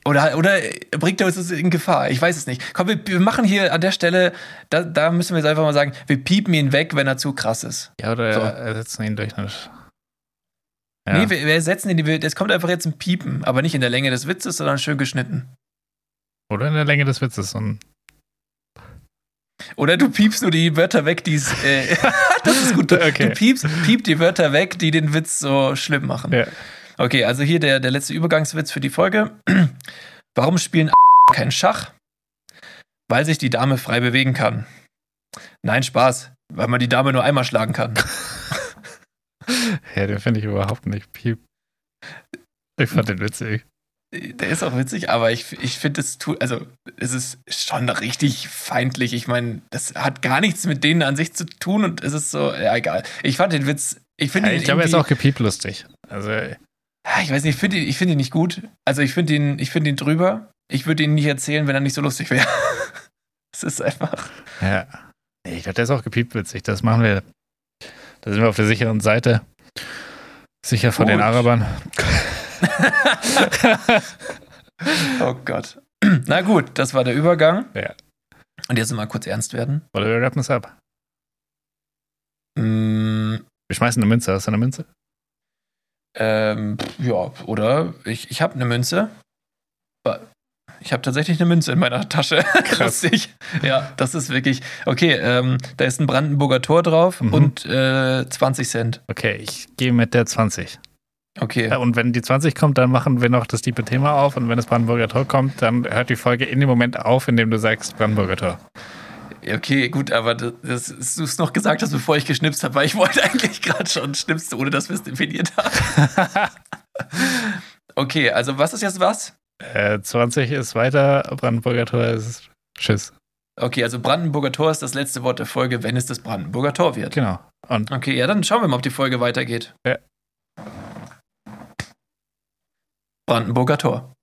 [SPEAKER 4] Oder, oder bringt er uns das in Gefahr? Ich weiß es nicht. Komm, wir, wir machen hier an der Stelle, da, da müssen wir jetzt einfach mal sagen, wir piepen ihn weg, wenn er zu krass ist.
[SPEAKER 5] Ja, oder
[SPEAKER 4] So.
[SPEAKER 5] ersetzen ihn durch eine. Ja.
[SPEAKER 4] Nee, wir, wir setzen ihn, es kommt einfach jetzt ein Piepen, aber nicht in der Länge des Witzes, sondern schön geschnitten.
[SPEAKER 5] oder in der Länge des Witzes. Und
[SPEAKER 4] Oder du piepst nur die Wörter weg, die es. Äh, das ist gut.
[SPEAKER 5] Okay.
[SPEAKER 4] du piepst, piep die Wörter weg, die den Witz so schlimm machen.
[SPEAKER 5] Ja.
[SPEAKER 4] Okay, also hier der, der letzte Übergangswitz für die Folge. Warum spielen kein Schach? Weil sich die Dame frei bewegen kann. Nein, Spaß, weil man die Dame nur einmal schlagen kann.
[SPEAKER 5] Ja, den finde ich überhaupt nicht piep. Ich fand den witzig.
[SPEAKER 4] Der ist auch witzig, aber ich, ich finde es tut, also es ist schon richtig feindlich. Ich meine, das hat gar nichts mit denen an sich zu tun und es ist so, ja, egal. Ich fand den Witz, ich finde
[SPEAKER 5] Ja,
[SPEAKER 4] ihn
[SPEAKER 5] ich glaube, er ist auch gepiept lustig. Also,
[SPEAKER 4] ich weiß nicht, ich finde ihn, ich finde ihn nicht gut. Also ich finde ihn, ich finde ihn drüber. Ich würde ihn nicht erzählen, wenn er nicht so lustig wäre. es ist einfach.
[SPEAKER 5] ja. Nee, ich glaube, der ist auch gepiept witzig. Das machen wir. Da sind wir auf der sicheren Seite. Sicher vor den. Arabern.
[SPEAKER 4] Oh Gott. Na gut, das war der Übergang.
[SPEAKER 5] Ja.
[SPEAKER 4] Und jetzt mal kurz ernst werden.
[SPEAKER 5] Oder wir rappen es ab.
[SPEAKER 4] Mm,
[SPEAKER 5] Wir schmeißen eine Münze. Hast du eine Münze?
[SPEAKER 4] Ähm, ja, oder ich, ich habe eine Münze. Ich habe tatsächlich eine Münze in meiner Tasche.
[SPEAKER 5] Krass.
[SPEAKER 4] Ja, das ist wirklich. Okay, ähm, da ist ein Brandenburger Tor drauf
[SPEAKER 5] Mhm.
[SPEAKER 4] und äh, 20 Cent.
[SPEAKER 5] Okay, ich gehe mit der 20.
[SPEAKER 4] Okay.
[SPEAKER 5] Ja, und wenn die 20 kommt, dann machen wir noch das tiefe Thema auf. Und wenn das Brandenburger Tor kommt, dann hört die Folge in dem Moment auf, in dem du sagst Brandenburger Tor.
[SPEAKER 4] Okay, gut, aber das, das du es noch gesagt hast, bevor ich geschnipst habe, weil ich wollte eigentlich gerade schon schnipsen, ohne dass wir es definiert haben. Okay, also was ist jetzt was?
[SPEAKER 5] Äh, 20 ist weiter, Brandenburger Tor ist Tschüss.
[SPEAKER 4] Okay, also Brandenburger Tor ist das letzte Wort der Folge, wenn es das Brandenburger Tor wird.
[SPEAKER 5] Genau. Und
[SPEAKER 4] Okay, ja, dann schauen wir mal, ob die Folge weitergeht.
[SPEAKER 5] Ja.
[SPEAKER 4] Brandenburger Tor.